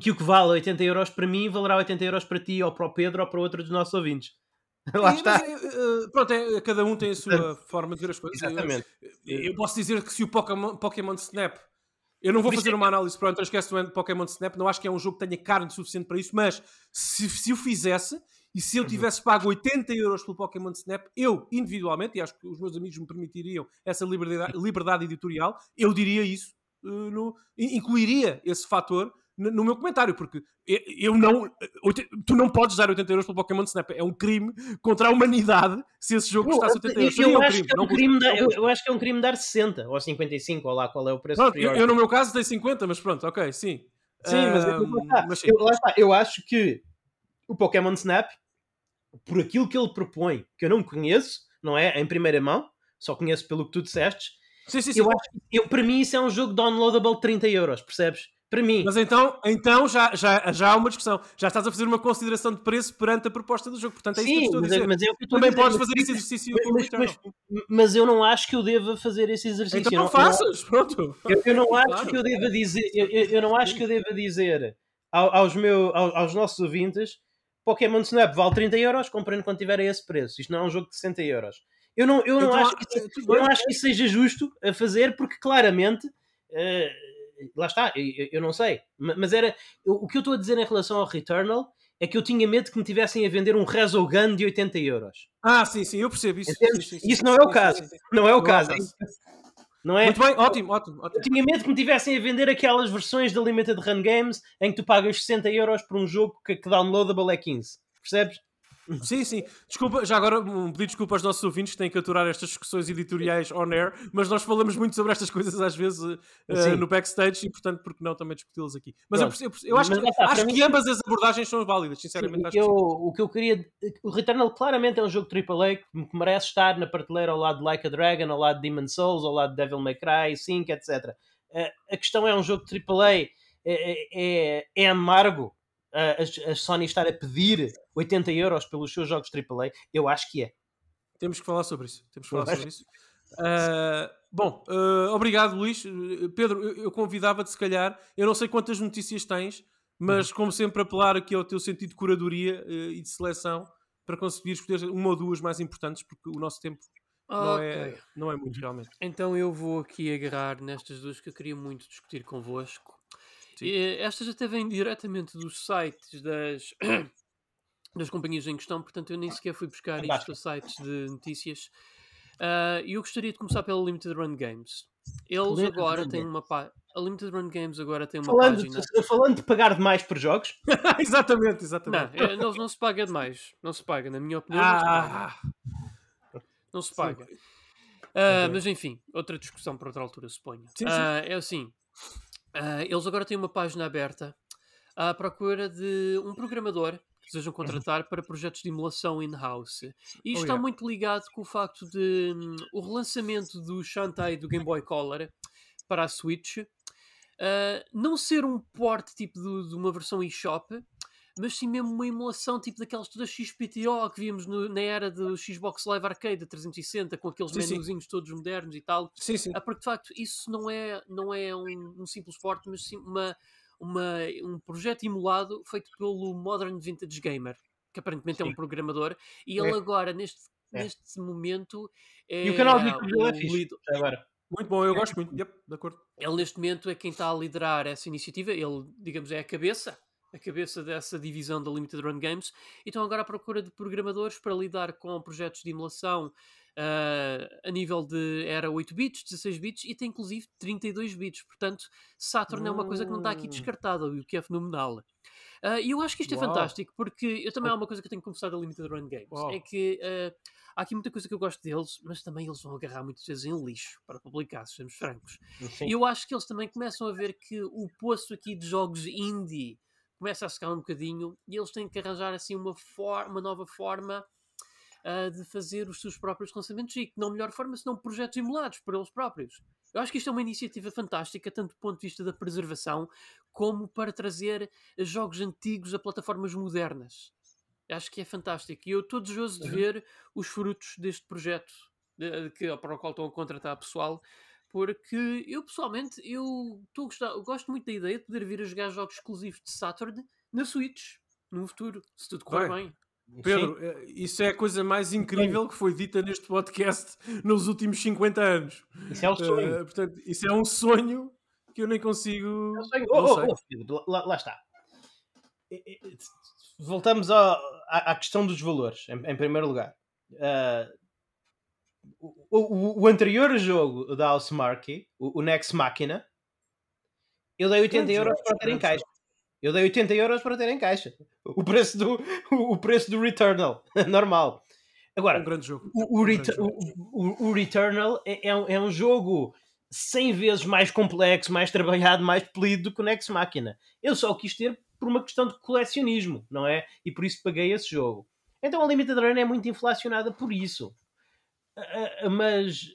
que o que vale 80 euros para mim valerá 80 euros para ti ou para o Pedro ou para outro dos nossos ouvintes. [LAUGHS] Lá
É,
está.
mas, eh, eh, pronto, é, cada um tem a sua forma de ver as coisas.
Exatamente.
Eu, eu posso dizer que se o Pokémon, Pokémon Snap. Eu não vou fazer
é
uma análise pronto, esquece do Pokémon Snap. Não acho que é um jogo que tenha carne suficiente para isso, mas se, se o fizesse e se eu tivesse pago 80 euros pelo Pokémon Snap, eu individualmente, e acho que os meus amigos me permitiriam essa liberdade, liberdade editorial, eu diria isso, eh, no- in- incluiria esse fator no, meu comentário, porque eu, eu não. Tu não podes dar 80 euros pelo Pokémon Snap. É um crime contra a humanidade se esse jogo
Eu,
custasse 80 euros.
eu
Seria um
acho que é um crime dar, eu, eu acho que é um crime dar 60 ou 55, ou lá qual é o preço
Pronto, eu, eu no meu caso tenho 50, mas pronto, ok, sim.
Sim, mas, é-
mas sim.
Eu, lá está. Eu acho que o Pokémon Snap, por aquilo que ele propõe, que eu não conheço, não é? Em primeira mão, só conheço pelo que tu disseste.
Sim, sim, sim.
Eu acho, eu, para mim, isso é um jogo downloadable de 30 euros, percebes? Para mim.
Mas então, então já, já, já há uma discussão. Já estás a fazer uma consideração de preço perante a proposta do jogo. Portanto, é isso que eu
Sim,
estou a
mas,
dizer.
é- mas é eu
Também
dizer.
podes
Mas-
fazer esse exercício
mas, mas, mas eu não acho que eu deva fazer esse exercício.
Então
Eu
não
não-
faças, pronto.
Eu, eu não acho
Claro.
que eu deva dizer, eu, eu- eu não acho que eu deva dizer ao- aos, meu, ao- aos nossos ouvintes Pokémon Snap vale 30 euros, comprando quando tiver a esse preço. Isto não é um jogo de 60 euros. Eu não, eu não,
Então,
acho, que isso,
tudo
eu não acho que isso seja justo a fazer, porque claramente eh, lá está, eu, eu- eu não sei. Ma- Mas era o que eu estou a dizer em relação ao Returnal é que eu tinha medo que me tivessem a vender um Resogun de 80 euros.
Ah, sim, sim, eu percebo isso. Sim, sim, sim,
Isso não é o caso. Não é o caso. Não é?
Muito bem, ótimo, ótimo,
Eu
ótimo.
tinha medo que me tivessem a vender aquelas versões da Limited Run Games em que tu pagas 60 euros por um jogo que, que downloadable é 15. Percebes?
Sim, sim. Desculpa, já agora um pedido de desculpa aos nossos ouvintes que têm que aturar estas discussões editoriais on air, mas nós falamos muito sobre estas coisas às vezes
Sim.
no backstage e, portanto, por que não também discuti-las aqui? Mas eu, eu eu acho,
Mas
que, acho que
mim-
ambas as abordagens são válidas,
Sim,
sinceramente.
o,
acho
que eu,
sim.
o que eu queria. O Returnal claramente é um jogo AAA que merece estar na prateleira ao lado de Like a Dragon, ao lado de Demon Souls, ao lado de Devil May Cry 5, etc. Eh, a questão é um jogo AAA. É, é, é amargo eh, a, a Sony estar a pedir 80 euros pelos seus jogos AAA. Eu acho que é.
Temos que falar sobre isso. Temos que falar sobre isso. Ah, bom, ah, obrigado, Luís. Uh, Pedro, eu, eu convidava-te, se calhar, eu não sei quantas notícias tens, mas
Uhum.
como sempre, apelar aqui ao teu sentido de curadoria eh, e de seleção para conseguir escolher uma ou duas mais importantes, porque o nosso tempo não, é, não é muito, realmente.
Então eu vou aqui agarrar nestas duas que eu queria muito discutir convosco.
Sim.
E, estas até vêm diretamente dos sites das, [CLEARS THROAT] das companhias em questão, portanto eu nem sequer fui buscar isto
Fantástico.
a sites de notícias. Ah, E eu gostaria de começar pela Limited Run Games. Eles
Limited
agora
Run
têm
Games.
uma página. A Limited Run Games agora tem uma
Falando,
página.
falando de pagar demais por jogos, [LAUGHS]
exatamente,
Não,
exatamente.
é, não, não se paga demais. Não se paga, na minha opinião. não se paga.
Ah,
Não se paga. Ah,
Ok.
Mas enfim, outra discussão para outra altura, suponho.
Sim, sim.
Ah, é assim: ah, eles agora têm uma página aberta à procura de um programador que desejam contratar para projetos de emulação in-house. E isto
Oh,
está
yeah.
muito ligado com o facto de hum, o relançamento do Shantae do Game Boy Color para a Switch ah, não ser um port tipo de, de uma versão eShop, mas sim mesmo uma emulação tipo daquelas todas XPTO que víamos no- na era do Xbox Live Arcade da 360 com aqueles
Sim, sim.
menuzinhos todos modernos e tal.
sim, sim.
Ah, porque de facto isso não é, não é um, um simples port, mas sim uma, uma, um projeto emulado feito pelo Modern Vintage Gamer, que aparentemente é um
Sim.
programador, e ele
É.
agora, neste,
É.
neste momento, é
e o canal de YouTube é fixe. agora.
Muito bom, eu gosto muito. Yep, de acordo.
ele neste momento é quem está a liderar essa iniciativa, ele, digamos, é a cabeça, a cabeça dessa divisão da Limited Run Games, e estão agora à procura de programadores para lidar com projetos de emulação ah, a nível de era 8 bits, 16 bits e tem inclusive 32 bits, portanto Saturn é uma coisa que não está aqui
Hum.
descartada, o que é fenomenal. Ah, E eu acho que isto é
Uau.
fantástico, porque eu também há uma coisa que eu tenho que confessar da Limited Run Games,
Uau.
é que ah, há aqui muita coisa que eu gosto deles, mas também eles vão agarrar muitas vezes em lixo para publicar, sejamos francos. E eu acho que eles também começam a ver que o poço aqui de jogos indie começa a secar um bocadinho e eles têm que arranjar assim uma, for uma nova forma ah, de fazer os seus próprios lançamentos e que não melhor forma senão projetos emulados por eles próprios. Eu acho que isto é uma iniciativa fantástica, tanto do ponto de vista da preservação, como para trazer jogos antigos a plataformas modernas. Acho que é fantástico. E eu estou desejoso de
Uhum.
ver os frutos deste projeto de- que, para o qual estão a contratar pessoal, porque eu pessoalmente eu, tô gostar, eu gosto muito da ideia de poder vir a jogar jogos exclusivos de Saturn na Switch no futuro, se tudo correr
Bem,
bem.
Pedro, eh, isso é a coisa mais incrível que foi dita neste podcast nos últimos 50 anos.
Isso é o sonho.
Eh, portanto, isso é um sonho que eu nem consigo.
É o sonho. Oh, oh, oh, lá, lá está. E- e- Voltamos ao- à, à questão dos valores, em, em primeiro lugar. Ah, o, o- o anterior jogo da House Marquee, o, o Next Machina, eu dei 80
Grande
euros
jogo,
para ter em caixa. Eu dei 80 euros para ter em caixa. O preço do, o preço do Returnal, [LAUGHS] normal. Agora,
Um grande jogo.
o, o,
Um jogo.
o- o- Returnal é, é um, é um jogo 100 vezes mais complexo, mais trabalhado, mais polido do que o Nex Machina. Eu só o quis ter por uma questão de colecionismo, não é? E por isso paguei esse jogo. Então a Limited Run é muito inflacionada por isso. Ah, ah, mas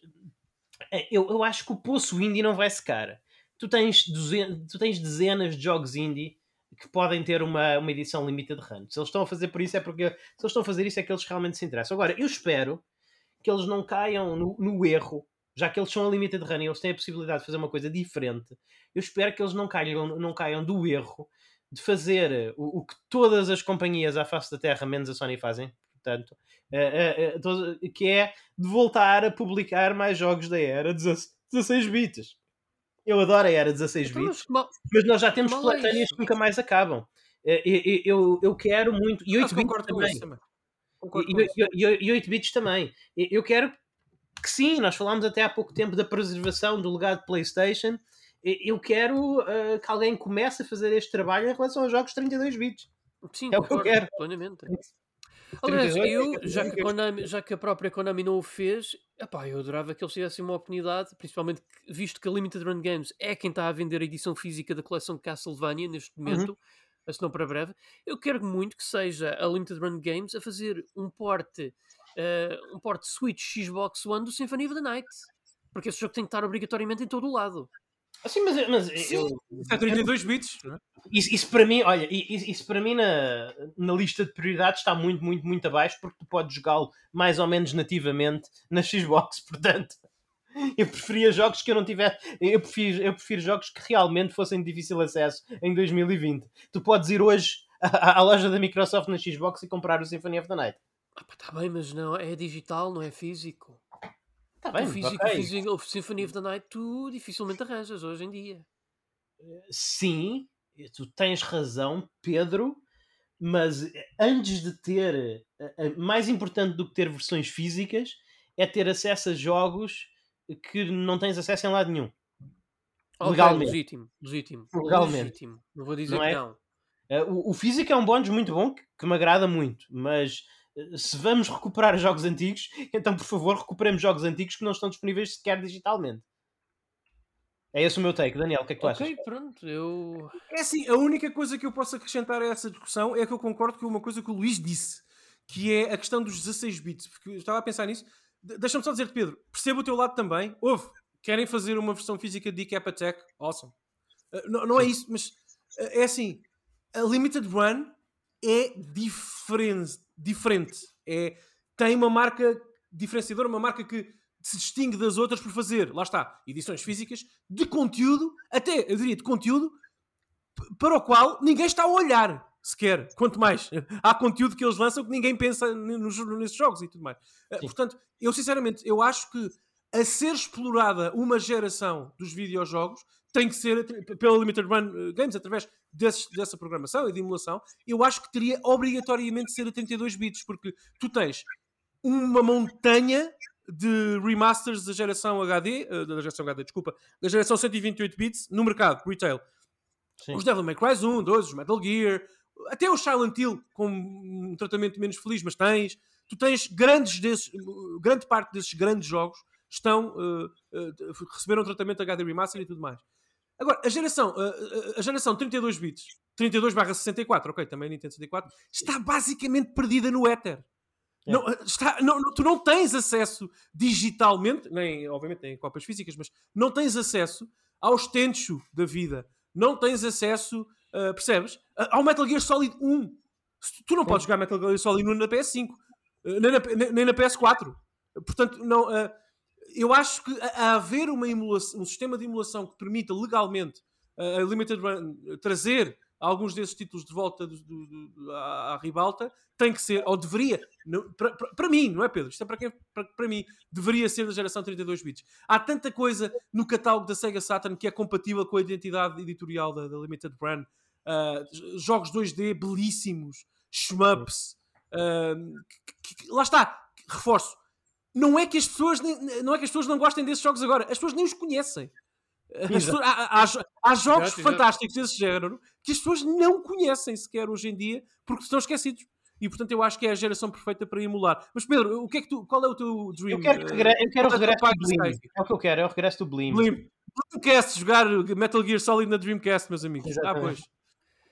ah, eu, eu acho que o poço indie não vai secar. Tu tens, duzen- tu tens dezenas de jogos indie que podem ter uma, uma edição limited run. Se eles estão a fazer por isso é porque se eles estão a fazer isso é que eles realmente se interessam. Agora, eu espero que eles não caiam no, no erro, já que eles são a limited run e eles têm a possibilidade de fazer uma coisa diferente. Eu espero que eles não caiam, não caiam do erro de fazer o, o que todas as companhias à face da Terra, menos a Sony, fazem. Portanto, eh, eh, eh, todo- que é de voltar a publicar mais jogos da era 16 16 bits. Eu adoro a era 16
Então,
bits
mas que mal-
mas nós já temos
é
coletâneas
isso.
que nunca mais acabam. Eu, eu, eu quero muito. E
Ah,
8 bits também.
isso
E,
com
e,
isso.
e, e 8 bits também. Eu quero que sim, nós falámos até há pouco tempo da preservação do legado de PlayStation. Eu quero eh, que alguém comece a fazer este trabalho em relação aos jogos 32 bits.
Sim,
É o que eu quero.
plenamente. Aliás,
32
eu,
é que-
já que, a Konami, já que a própria Konami não o fez, epá, eu adorava que eles tivessem uma oportunidade, principalmente visto que a Limited Run Games é quem está a vender a edição física da coleção Castlevania neste
Uhum.
momento, se não para breve. Eu quero muito que seja a Limited Run Games a fazer um porte, eh, um porte Switch Xbox One do Symphony of the Night. Porque esse jogo tem que estar obrigatoriamente em todo o lado.
Assim, mas, mas
Sim.
eu,
Isso é 32 bits. não é?
isso, isso para mim, olha, isso, isso para mim na, na lista de prioridades está muito, muito, muito abaixo porque tu podes jogá-lo mais ou menos nativamente na Xbox, [LAUGHS] portanto. Eu preferia jogos que eu não tivesse. Eu prefiro, eu prefiro jogos que realmente fossem de difícil acesso em 2020. Tu podes ir hoje [LAUGHS] à, à loja da Microsoft na Xbox e comprar o Symphony of the Night.
Ah, pá, tá bem, mas não, é digital, não é físico.
Está bem,
o físico,
ok.
o físico, o Symphony of the Night tu dificilmente arranjas hoje em dia.
Sim, tu tens razão, Pedro, mas antes de ter, eh, eh, mais importante do que ter versões físicas, é ter acesso a jogos que não tens acesso em lado nenhum.
Ok,
Legalmente.
legítimo, legítimo,
Legalmente.
legítimo. Não vou dizer
Não
que
é?
não.
Eh, O, o físico é um bónus muito bom, que, que me agrada muito, mas eh, se vamos recuperar jogos antigos, então por favor recuperemos jogos antigos que não estão disponíveis sequer digitalmente. É esse o meu take. Daniel, o que é que tu achas?
Ok, pronto, eu.
É assim, a única coisa que eu posso acrescentar a essa discussão é que eu concordo com uma coisa que o Luís disse, que é a questão dos 16 bits, porque eu estava a pensar nisso. De- Deixa-me só dizer-te, Pedro, percebo o teu lado também. Houve, querem fazer uma versão física de Decap Attack? Awesome. Uh, não, não é isso, mas uh, é assim, a Limited Run é diferente, diferente. É, tem uma marca diferenciadora, uma marca que se distingue das outras por fazer, lá está, edições físicas de conteúdo, até eu diria de conteúdo para o qual ninguém está a olhar sequer. Quanto mais [LAUGHS] há conteúdo que eles lançam que ninguém pensa nos, nesses jogos e tudo mais. Uh, Portanto, eu sinceramente eu acho que a ser explorada uma geração dos videojogos tem que ser pela Limited Run uh, Games através desses- dessa programação e de emulação. Eu acho que teria obrigatoriamente de ser a 32 bits, porque tu tens uma montanha de remasters da geração HD, eh, da geração HD, desculpa, da geração 128 bits no mercado, retail.
Sim.
Os Devil May Cry 1, 2, os Metal Gear, até o Silent Hill com um tratamento menos feliz, mas tens. Tu tens grandes desses, grande parte desses grandes jogos estão eh, eh, receberam tratamento HD remaster e tudo mais. Agora, a geração, eh, a geração 32 bits, 32 barra 64, ok, também Nintendo 64, está basicamente perdida no éter.
É.
Não, está, não, tu não tens acesso digitalmente, nem obviamente nem cópias físicas, mas não tens acesso aos Tenchu da vida. Não tens acesso, ah, percebes? Ao Metal Gear Solid 1. Se Tu não podes jogar Metal Gear Solid 1 na PS5, ah, nem na, nem- na PS4. Portanto, não, ah, eu acho que a, haver uma emulação, um sistema de emulação que permita legalmente a Limited Run trazer alguns desses títulos de volta do, do, do, à, à, ribalta, tem que ser, ou deveria, para mim, não é Pedro? Isto é para, quem, para, para mim, deveria ser da geração 32 bits. Há tanta coisa no catálogo da Sega Saturn que é compatível com a identidade editorial da, da Limited Run. Uh, jogos 2D belíssimos, shmups. Uh, que, que, lá está, reforço. Não é que as pessoas não é que as pessoas não gostem desses jogos agora, as pessoas nem os conhecem. Pessoas, há, há, há, jogos exato, fantásticos exato. desse género que as pessoas não conhecem sequer hoje em dia porque estão esquecidos. E portanto eu acho que é a geração perfeita para emular. Mas Pedro, o que é que tu, qual é o teu dream?
Eu quero, regre eu quero o regresso do Blim. É o que eu quero, é o regresso do Blim.
Blim. Dreamcast, jogar Metal Gear Solid na Dreamcast, meus amigos. Ah, Exatamente. Ah, pois.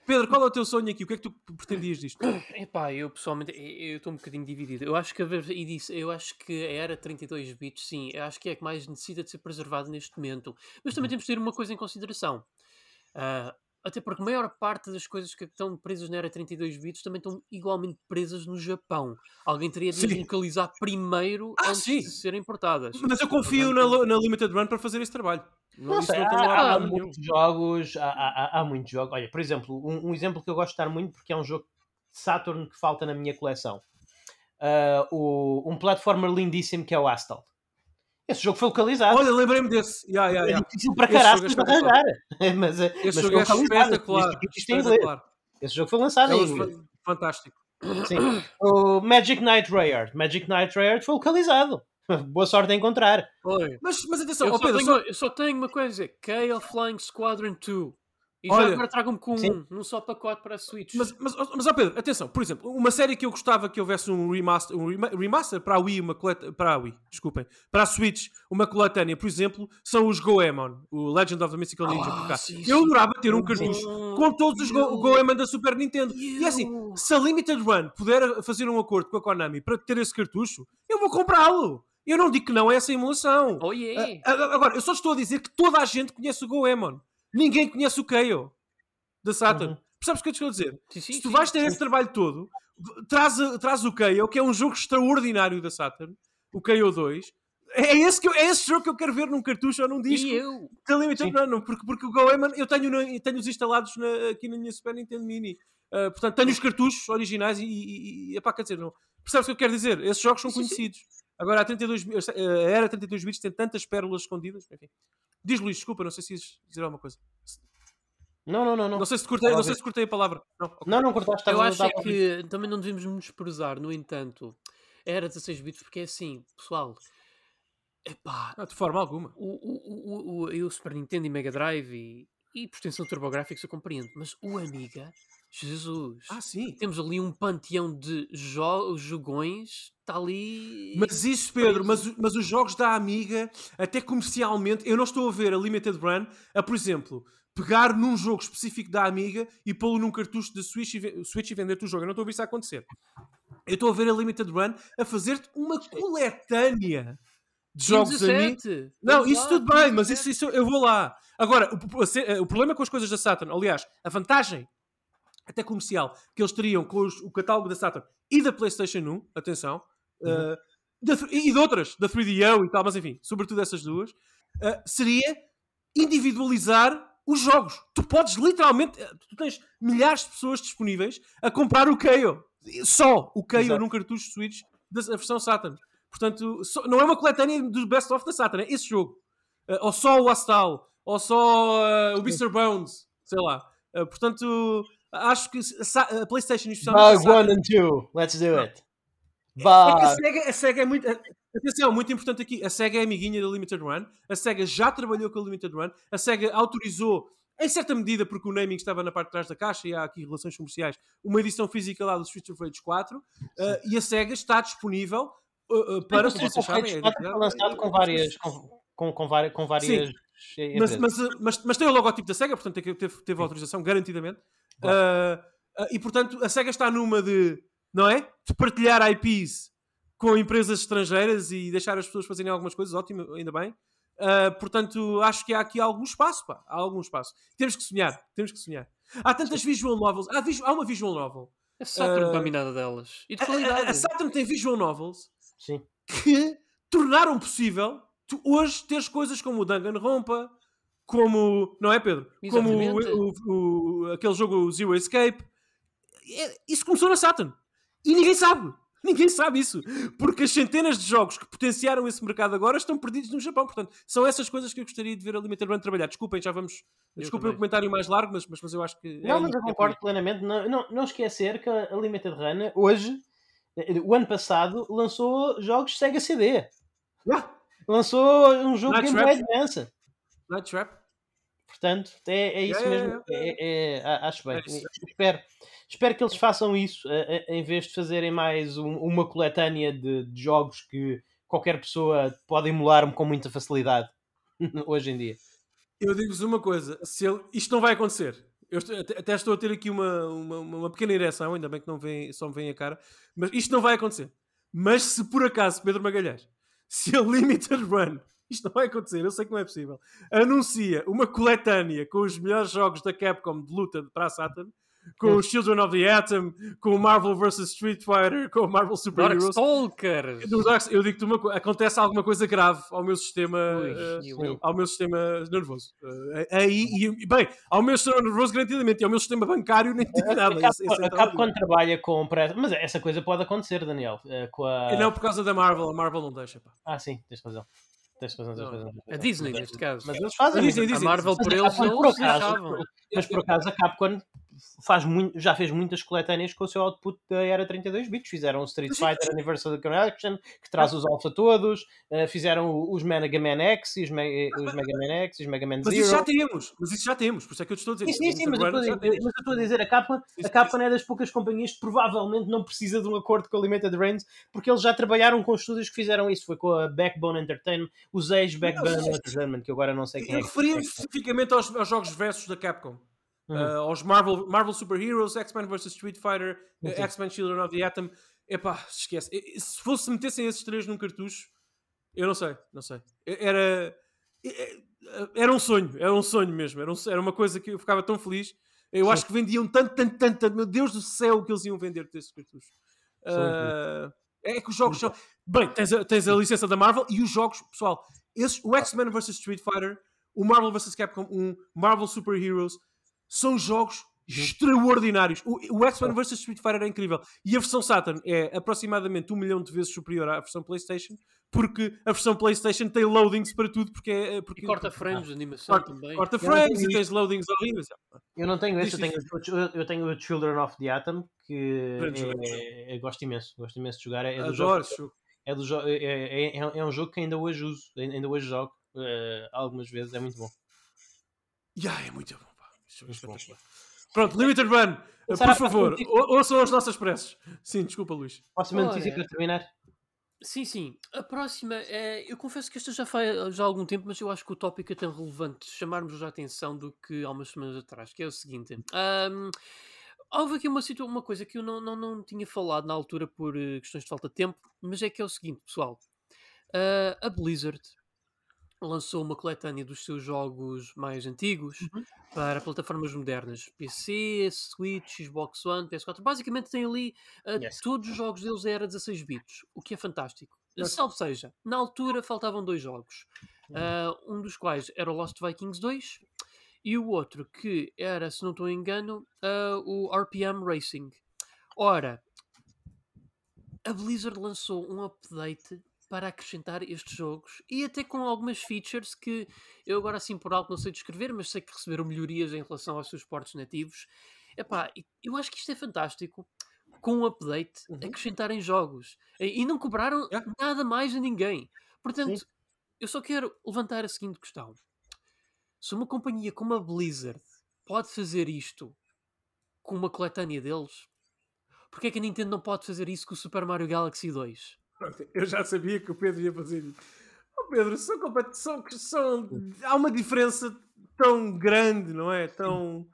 Pedro, qual é o teu sonho aqui? O que é que tu pretendias disto? [COUGHS]
Epá, eu pessoalmente eu estou um bocadinho dividido. Eu acho que a e disse, eu acho que a era 32 bits, sim, eu acho que é a que mais necessita de ser preservado neste momento. Mas também uhum. temos de ter uma coisa em consideração. Uh, até porque a maior parte das coisas que estão presas na era 32 bits também estão igualmente presas no Japão. Alguém teria de localizar primeiro ah, antes sim. de serem importadas.
Mas eu confio na, na Limited Run para fazer esse trabalho.
Não, sei, não há, há muitos jogos, há, há, há, muitos jogos. Olha, por exemplo, um, um, exemplo que eu gosto de estar muito porque é um jogo de Saturn que falta na minha coleção. Uh, o, um platformer lindíssimo que é o Astal. Esse jogo foi localizado.
Olha, lembrei-me desse. Yeah, yeah, yeah.
É difícil para caralho de arranjar. [LAUGHS] mas,
Esse mas jogo é espetacular. espetacular.
Esse jogo foi lançado é em
Fantástico.
Sim. O Magic Knight Rayard. Magic Knight Rayard foi localizado. [LAUGHS] Boa sorte a encontrar.
Oi. Mas, mas atenção,
eu,
oh,
só Pedro, tenho, só... eu só tenho uma coisa: Kale Flying Squadron 2. E Olha, já agora tragam-me com sim. um, num só pacote para a Switch.
Mas, mas, mas ó Pedro, atenção, por exemplo, uma série que eu gostava que houvesse um remaster, um remaster para a Wii, uma coleta, para a Wii, desculpem, para a Switch, uma coletânea, por exemplo, são os Goemon, o Legend of the Mystical Ninja. Ah, sim, eu adorava ter um cartucho com todos os Go Goemon da Super Nintendo. E é assim, se a Limited Run puder fazer um acordo com a Konami para ter esse cartucho, eu vou comprá-lo. Eu não digo que não é essa emulação.
Oh, yeah.
Agora, eu só estou a dizer que toda a gente conhece o Goemon. Ninguém conhece o Kaio da Saturn. Uhum. Percebes o que eu estou a dizer? Sim, sim, Se tu vais ter sim. esse trabalho todo, traz, traz o Kaio, que é um jogo extraordinário da Saturn, o Kaio 2. É esse, que eu, é esse jogo que eu quero ver num cartucho ou num disco.
E eu?
Limited Run, porque, porque o Goemon eu tenho, tenho os instalados na, aqui na minha Super Nintendo Mini. Uh, portanto, tenho os cartuchos originais e, e, e epá, quer dizer, não. Percebes o que eu quero dizer? Esses jogos são conhecidos. Agora, a, 32, a era 32 bits tem tantas pérolas escondidas. Enfim. Diz Luís, desculpa, não sei se dizer alguma coisa.
Não, não, não.
Não, não sei, se cortei, não sei se cortei a palavra.
Não, okay. não, não cortaste.
Eu acho é que também não devemos menosprezar, no entanto, a era 16 bits, porque é assim, pessoal. Epá,
não, de forma alguma.
O, o, o, o, o Super Nintendo e Mega Drive e, e por extensão TurboGrafx eu compreendo, mas o Amiga Jesus.
Ah, sim.
Temos ali um panteão de jo jogões. Está ali.
Mas isso, Pedro, mas, mas os jogos da Amiga, até comercialmente, eu não estou a ver a Limited Run a, por exemplo, pegar num jogo específico da Amiga e pô-lo num cartucho da Switch e, Switch e vender-te o jogo. Eu não estou a ver isso a acontecer. Eu estou a ver a Limited Run a fazer-te uma coletânea de jogos Amiga. Não, isso tudo bem, mas isso, isso eu vou lá. Agora, o, o, o problema com as coisas da Saturn, aliás, a vantagem até comercial, que eles teriam com os, o catálogo da Saturn e da PlayStation 1, atenção, uhum. uh, e de outras, da 3DO e tal, mas enfim, sobretudo essas duas, uh, seria individualizar os jogos. Tu podes literalmente, eh, tu tens milhares de pessoas disponíveis a comprar o KO. Só o KO num cartucho Switch da versão Saturn. Portanto, só, não é uma coletânea do Best of da Saturn, é esse jogo. Uh, ou só o Astal, ou só uh, o Mr. Bones, sei lá. portanto, acho que a PlayStation,
especialmente. Bug 1 and 2, let's do it.
É a, Sega, a Sega é muito. Atenção, muito importante aqui. A Sega é amiguinha da Limited Run. A Sega já trabalhou com a Limited Run. A Sega autorizou, em certa medida, porque o naming estava na parte de trás da caixa e há aqui relações comerciais, uma edição física lá do Street of Rage 4. Uh, e a Sega está disponível uh, uh, para.
o sabem, é, lançado com várias. Com, com, com várias, com várias
mas, mas, mas, mas, tem o logotipo da SEGA, portanto teve, teve autorização, garantidamente. E portanto a SEGA está numa de, não é? De partilhar IPs com empresas estrangeiras e deixar as pessoas fazerem algumas coisas, ótimo, ainda bem. Uh, portanto, acho que há aqui algum espaço, pá. Há algum espaço. Temos que sonhar, temos que sonhar. Há tantas visual novels. Há, há uma visual novel.
A Saturn uh, dominada delas. E de
a, a, a, Saturn tem visual novels
Sim.
que tornaram possível tu hoje tens coisas como o Danganronpa, como. Não é, Pedro? Como o,
Exatamente.
o- o- aquele jogo Zero Escape. É- isso começou na Saturn. E ninguém sabe. Ninguém sabe isso. Porque as centenas de jogos que potenciaram esse mercado agora estão perdidos no Japão. Portanto, são essas coisas que eu gostaria de ver a Limited Run trabalhar. Desculpem, já vamos.
Eu
Desculpem o
também.
comentário mais largo, mas, mas, mas eu acho que. é
Não, mas
aí
eu
é
concordo
por
plenamente. Não, não, não esquecer que a Limited Run, hoje, eh, o ano passado, lançou jogos Sega CD.
Ah,
Lançou um jogo
Night
Game Boy. Advance.
Night Trap.
Portanto, é, é isso
Yeah,
mesmo.
yeah,
É, é- acho bem.
É
espero, espero que eles façam isso eh, eh, em vez de fazerem mais um- uma coletânea de, de jogos que qualquer pessoa pode emular com muita facilidade [LAUGHS] hoje em dia.
Eu digo-vos uma coisa: se ele- isto não vai acontecer. Eu até estou a ter aqui uma, uma, uma pequena ereção, ainda bem que não vem, só me vem a cara, mas isto não vai acontecer. Mas se por acaso, Pedro Magalhães, [LAUGHS] se a Limited Run, isto não vai acontecer, eu sei que não é possível, anuncia uma coletânea com os melhores jogos da Capcom de luta para a Saturn, com os Children of the Atom, com o Marvel vs Street Fighter, com o Marvel Super Heroes.
Darkstalkers!
No Dark- Eu digo-te uma coisa, acontece alguma coisa grave ao meu sistema,
Ui,
sim.
ao meu sistema nervoso. Eh, aí, e, bem, ao meu sistema nervoso garantidamente, e ao meu sistema bancário nem digo [LAUGHS] nada. Esse- esse é
a
tal
Capcom
dúvida.
trabalha com. Mas essa coisa pode acontecer, Daniel. eh, Com a...
Não por causa da Marvel, a Marvel não deixa. Pá.
Ah, sim, tens razão. Tens razão, tens
Não,
razão. tens
A. Disney, neste caso.
Mas eles fazem.
A Disney, a.
Marvel,
Mas
por eles,
Capcom, por acaso. Mas por acaso a Capcom faz muito, já fez muitas coletâneas com o seu output da era 32 bits. Fizeram o Street Fighter Anniversary Collection, que traz os alfa todos. eh, fizeram os Mega Man X, e os, Me- os Mega Man X, e os Mega Man
Mas isso já
Zero.
temos, mas isso já temos, por isso é que eu te estou a dizer.
Sim, sim, sim, mas eu dizer- mas eu estou a dizer, a Capcom, a Capcom é das poucas companhias que provavelmente não precisa de um acordo com a Limited Reigns, porque eles já trabalharam com estúdios que fizeram isso. Foi com a Backbone Entertainment, os ex-Backbone
sim.
Entertainment, que agora não sei quem é.
Eu referia-me especificamente aos, aos jogos versus da Capcom.
Uhum.
Uh, aos Marvel, Marvel Super Heroes, X-Men vs Street Fighter, uh. X-Men Children of the Atom. Epá, esquece. E- Se fosse metessem esses três num cartucho, eu não sei, não sei. Era, era um sonho, era um sonho mesmo. Era, um- era uma coisa que eu ficava tão feliz. Eu
Sim.
acho que vendiam tanto, tanto, tanto, tanto. Meu Deus do céu, que eles iam vender desses cartuchos. Uh, é que os jogos são. Bem, tens a, tens a licença da Marvel e os jogos, pessoal. Esses, o X-Men vs Street Fighter, o Marvel vs Capcom 1, Marvel Super Heroes, são jogos extraordinários. O, o X-Men vs Street Fighter é incrível. E a versão Saturn é aproximadamente um milhão de vezes superior à versão PlayStation, porque a versão PlayStation tem loadings para tudo, porque é. Porque,
E corta frames de animação
corta,
também.
corta frames e tens loadings horríveis.
Eu não tenho esse, eu tenho, eu tenho o Children of the Atom, que
jogo.
é, é- gosto imenso, gosto imenso de jogar. É, é, do
Adoro
jogo,
esse jogo.
é, do jo- é, é, é, é um jogo que ainda hoje uso, ainda hoje jogo eh, algumas vezes, é muito bom.
Yeah, é muito bom. Espetacular. Pronto, Limited Run, uh,
à
por favor, ouçam as nossas preces. Sim, desculpa, Luís.
Próxima notícia para terminar.
Sim, sim. A próxima é. Eu confesso que esta já faz já há algum tempo, mas eu acho que o tópico é tão relevante chamarmos a atenção do que há umas semanas atrás, que é o seguinte. ahm, houve aqui uma, situa- uma coisa que eu não, não, não tinha falado na altura por eh, questões de falta de tempo, mas é que é o seguinte, pessoal. Ah, a Blizzard lançou uma coletânea dos seus jogos mais antigos
Uhum.
para plataformas modernas. PC, Switch, Xbox One, PS4. Basicamente tem ali ah,
Yes.
todos os jogos deles era 16 bits, o que é fantástico.
Yes.
Salvo seja, na altura faltavam dois jogos.
Uhum.
Ah, um dos quais era o Lost Vikings 2 e o outro que era, se não estou em engano, ah, o RPM Racing. Ora, a Blizzard lançou um update para acrescentar estes jogos e até com algumas features que eu agora assim por alto não sei descrever, mas sei que receberam melhorias em relação aos seus portos nativos. Epá, eu acho que isto é fantástico. Com um update,
Uhum.
acrescentarem jogos e e não cobraram
Yeah.
nada mais a ninguém. Portanto,
Sim.
eu só quero levantar a seguinte questão: se uma companhia como a Blizzard pode fazer isto com uma coletânea deles, porque é que a Nintendo não pode fazer isso com o Super Mario Galaxy 2?
Pronto, Eu já sabia que o Pedro ia fazer isso. Oh, Pedro, são, são, são, há uma diferença tão grande, não é? Tão,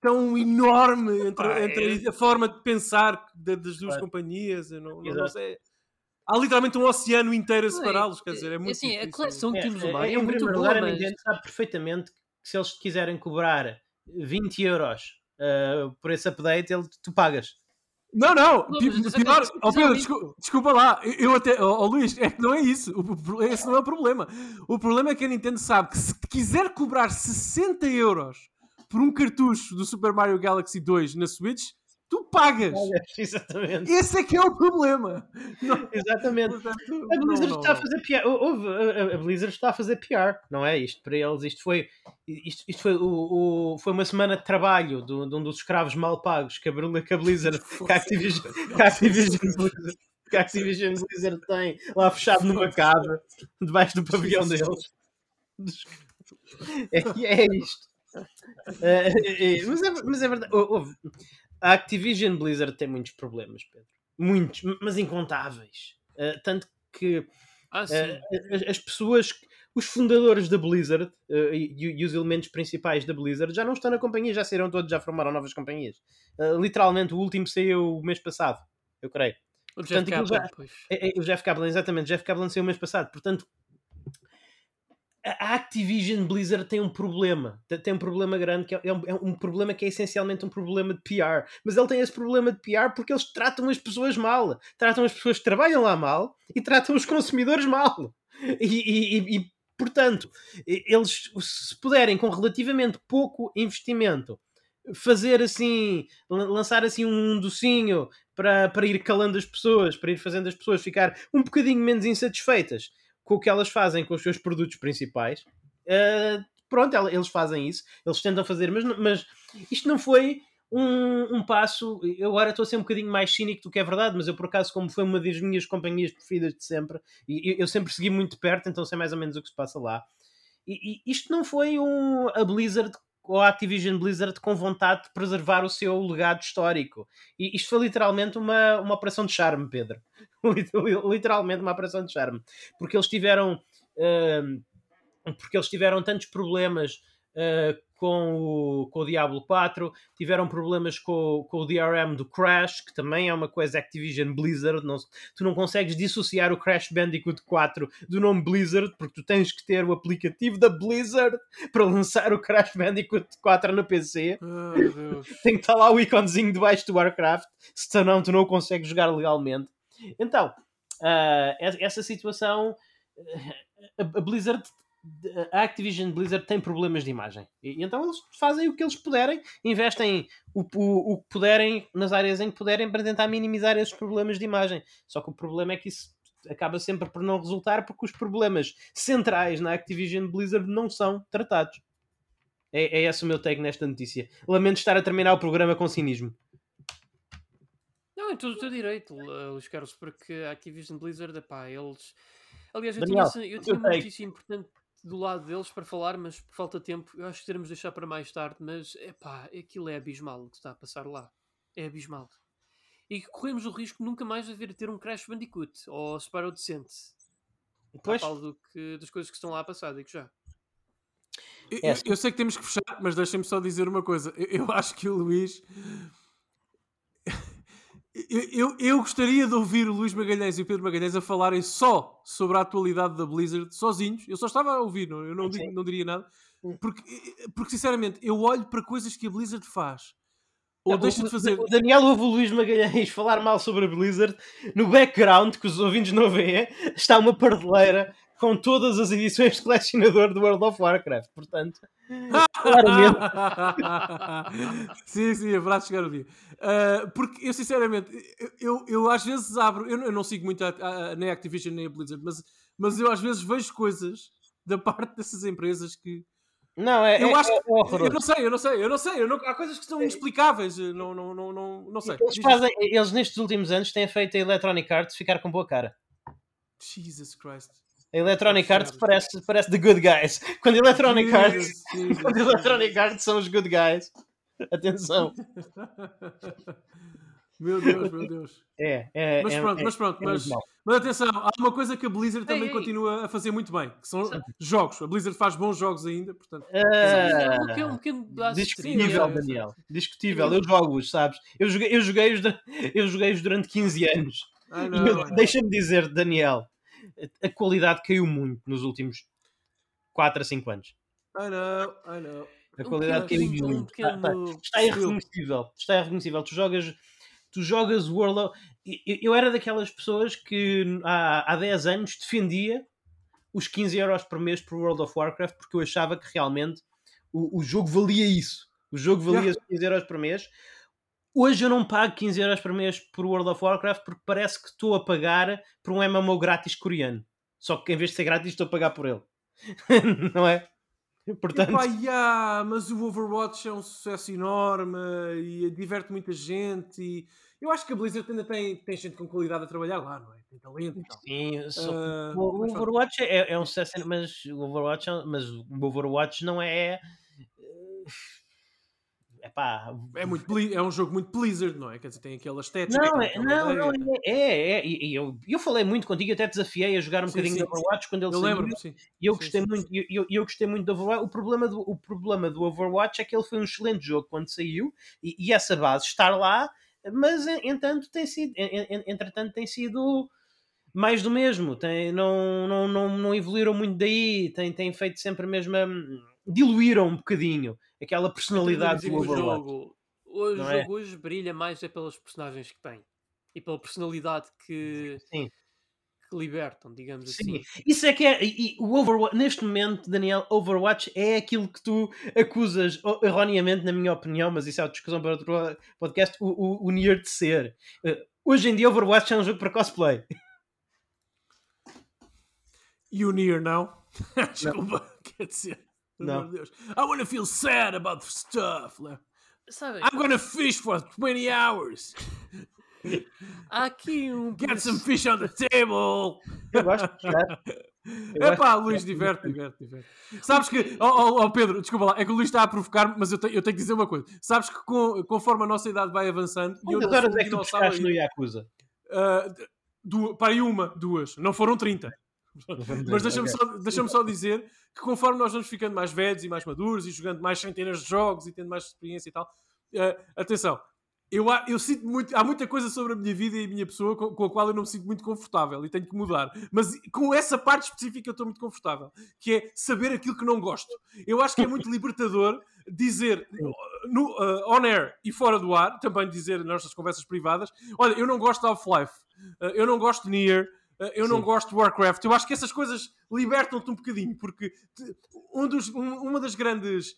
tão enorme entre,
Pá,
entre a forma de pensar da- das duas companhias. Eu não, não- não sei. Há literalmente um oceano inteiro a
é?
separá-los, quer dizer, é muito
assim, a
difícil.
coleção que temos no
É,
é,
em
muito
primeiro
boa,
lugar, a
mas...
Nintendo sabe perfeitamente que se eles quiserem cobrar 20 euros eh, por esse update, ele, tu pagas.
Não, não,
Não,
pior, oh Pedro, descu-
mito.
desculpa lá, eu até, oh, Luís, é que não é isso, o, esse não é o problema. O problema é que a Nintendo sabe que se quiser cobrar 60 euros por um cartucho do Super Mario Galaxy 2 na Switch, tu pagas. [LAUGHS]
Exatamente.
Esse é que é o problema. Não,
Exatamente.
portanto,
A Blizzard
não,
está a
não.
fazer PR. Houve, a, a Blizzard está a fazer PR, não é? Isto para eles, isto foi, isto, isto foi, o, o- foi uma semana de trabalho de, um dos escravos mal pagos que a, que a Blizzard, [LAUGHS] que a Activision, que a Activision, Blizzard, que a Activision Blizzard tem lá fechado numa casa, debaixo do pavilhão deles. É, é isto. É, é, é, mas, é, mas é verdade. hou- houve- a Activision Blizzard tem muitos problemas, Pedro. Muitos, mas incontáveis. Uh, tanto que
Ah.
Uh, as, as pessoas, os fundadores da Blizzard uh, e, e os elementos principais da Blizzard já não estão na companhia, já saíram todos, já formaram novas companhias. Literalmente, o último saiu o mês passado, eu creio.
o Jeff
portanto, aquilo
Kaplan,
já-. É, é, o Jeff Kaplan, exatamente, o Jeff Kaplan saiu o mês passado. Portanto, a Activision Blizzard tem um problema. Tem- um problema grande, que é, é um, é um problema que é essencialmente um problema de PR. Mas ele tem esse problema de PR porque eles tratam as pessoas mal. Tratam as pessoas que trabalham lá mal e tratam os consumidores mal. E, e- e- portanto, eles, se puderem, com relativamente pouco investimento, fazer assim, lan- lançar assim um docinho para, para ir calando as pessoas, para ir fazendo as pessoas ficar um bocadinho menos insatisfeitas com o que elas fazem com os seus produtos principais. eh, pronto, eles fazem isso, eles tentam fazer, mas, mas isto não foi um, um passo. Eu agora estou a ser um bocadinho mais cínico do que é verdade, mas eu, por acaso, como foi uma das minhas companhias preferidas de sempre, e eu, eu sempre segui muito perto, então sei mais ou menos o que se passa lá. E, e isto não foi um, a Blizzard ou a Activision Blizzard com vontade de preservar o seu legado histórico. E isto foi literalmente uma, uma operação de charme, Pedro. [LAUGHS] literalmente uma operação de charme. Porque eles tiveram. hum, porque eles tiveram tantos problemas uh, com, o, com o Diablo 4, tiveram problemas com, o- com o DRM do Crash, que também é uma coisa Activision Blizzard. Não, tu não consegues dissociar o Crash Bandicoot 4 do nome Blizzard, porque tu tens que ter o aplicativo da Blizzard para lançar o Crash Bandicoot 4 no PC.
Ah, Deus.
Tem que estar lá o iconzinho debaixo do Warcraft, se não, tu não o consegues jogar legalmente. Então, ah, essa situação, a, a Blizzard, a Activision Blizzard tem problemas de imagem. E, então eles fazem o que eles puderem, investem o, o, o que puderem nas áreas em que puderem para tentar minimizar esses problemas de imagem. Só que o problema é que isso acaba sempre por não resultar porque os problemas centrais na Activision Blizzard não são tratados. É, é esse o meu take nesta notícia. Lamento estar a terminar o programa com cinismo.
Não, é tudo o teu direito, uh, Luís Carlos, porque a Activision Blizzard, epá, eles. Aliás, eu
Daniel,
tinha, eu tinha uma notícia importante do lado deles para falar, mas por falta de tempo, eu acho que teremos de deixar para mais tarde. Mas, epá, aquilo é abismal o que está a passar lá. É abismal. E corremos o risco de nunca mais haver ter um Crash Bandicoot ou Sparrow Descent.
Pois,
Tal do que, das coisas que estão lá a passar, digo já.
Eu,
É
eu- eu sei que temos que fechar, mas deixem-me só dizer uma coisa. Eu, eu acho que o Luís. Eu, eu, eu gostaria de ouvir o Luís Magalhães e o Pedro Magalhães a falarem só sobre a atualidade da Blizzard, sozinhos. Eu só estava a ouvir, não, eu não, digo- não diria nada. Porque, porque, sinceramente, eu olho para coisas que a Blizzard faz. Ou
Não,
deixa
o-
de fazer.
O Daniel ouve o Luís Magalhães falar mal sobre a Blizzard. No background, que os ouvintes não veem, está uma pardeleira com todas as edições de colecionador do World of Warcraft. Portanto, claramente. [LAUGHS]
sim, sim, haverá de chegar o dia. Ah, porque eu, sinceramente, eu, eu, às vezes abro, eu, não- eu não sigo muito a, a- nem a Activision nem a Blizzard, mas, mas eu às vezes vejo coisas da parte dessas empresas que
Não, é,
eu
é,
acho
é
que. Eu não sei, eu não sei, eu não sei. eu não- há coisas que são inexplicáveis. eu Não, não, não, não, não sei.
Eles, fazem, eles nestes últimos anos têm feito a Electronic Arts ficar com boa cara.
Jesus Christ.
A Electronic
Oh,
Arts parece, parece the good guys. [LAUGHS] Quando a Electronic Arts, [LAUGHS] quando a Electronic Arts são os good guys. Atenção. [LAUGHS]
Meu Deus, meu Deus.
É, é,
Mas
é-
pronto,
é-
mas pronto,
é
mas, mas atenção, há uma coisa que a Blizzard também
Ei, ei.
continua a fazer muito bem, que são jogos. A Blizzard faz bons jogos ainda, portanto.
Ah,
um pequeno, um
Discutível,
trilha.
Daniel. Discutível. Eu jogo-os, sabes? Eu joguei, eu joguei-os dur- eu joguei-os durante 15 anos.
Não.
Deixa-me dizer, Daniel, a- qualidade caiu muito nos últimos 4 a 5 anos.
I know, I know.
A
Um
qualidade
pequeno-
caiu
um
muito. Está- está-
pequeno
Está
estilo.
irreconhecível. Está irreconhecível. Tu jogas. tu jogas World of... Eu, eu era daquelas pessoas que há, há 10 anos defendia os 15 euros por mês por World of Warcraft porque eu achava que realmente o, o jogo valia isso. O jogo valia
Yeah.
15 euros por mês. Hoje eu não pago 15 euros por mês por World of Warcraft porque parece que estou a pagar por um MMO grátis coreano. Só que em vez de ser grátis estou a pagar por ele. [LAUGHS] não é? Portanto,
Epá, yeah, mas o Overwatch é um sucesso enorme e diverte muita gente. E eu acho que a Blizzard ainda tem, tem gente com qualidade a trabalhar lá, não é? Tem talento e tal.
sim,
Ah,
o. Overwatch é, é um sucesso, mas o Overwatch, é- mas o Overwatch não é. É pá,
é, muito, é um jogo muito Blizzard, não é? Quer dizer, tem aquela estética.
Não, é, não, não, é, é, é, e, eu, eu falei muito contigo, eu até desafiei a jogar um
Sim,
bocadinho
sim,
de Overwatch quando ele
Eu
saiu,
lembro-me, sim.
e eu
Sim,
gostei
sim,
muito, e eu, eu gostei muito do Overwatch. O problema do, o problema do Overwatch é que ele foi um excelente jogo quando saiu, e, e essa base estar lá, mas en- entanto tem sido, en- en- entretanto tem sido mais do mesmo, tem, não, não, não, não evoluíram muito daí, tem, tem feito sempre a mesma. Diluíram um bocadinho aquela personalidade do Overwatch.
jogo, o
Não
jogo
é?
hoje brilha mais é pelas personagens que tem e pela personalidade que,
Sim.
que libertam, digamos
Sim,
assim.
isso é que é. E, e o Overwatch, neste momento, Daniel, Overwatch é aquilo que tu acusas, erroneamente, na minha opinião, mas isso é uma discussão para outro podcast, o, o, o Nier de ser. Eh, hoje em dia, Overwatch é um jogo para cosplay.
E o Nier não? [LAUGHS] Desculpa, [LAUGHS] quer dizer. Pelo
Não.
amor de Deus. I wanna feel sad about stuff. né?
Sabem,
I'm gonna fish for 20 hours.
há aqui um. [LAUGHS]
Get some fish on the table.
Eu gosto de. Eu
É pá, Luís, diverte, diverte, diverte. Sabes que, oh, oh, oh, Pedro, desculpa lá, é que o Luís está a provocar-me, mas eu, te- eu tenho que dizer uma coisa. Sabes que com- conforme a nossa idade vai avançando, e eu
Quantas horas é que tu pescaste no Yakuza?
ah, du- para aí uma, duas, não foram 30. Mas deixa-me só, deixa só dizer que conforme nós vamos ficando mais velhos e mais maduros e jogando mais centenas de jogos e tendo mais experiência e tal, eh, atenção, eu, há- eu sinto muito, há muita coisa sobre a minha vida e a minha pessoa com, com a qual eu não me sinto muito confortável e tenho que mudar. Mas com essa parte específica eu estou muito confortável, que é saber aquilo que não gosto. Eu acho que é muito libertador dizer no, eh, on air e fora do ar, também dizer nas nossas conversas privadas, olha, eu não gosto de Half-Life, eh, eu não gosto de Nier, eh, eu não
Sim.
gosto de Warcraft. Eu acho que essas coisas libertam-te um bocadinho, porque te- um dos, um- uma das grandes,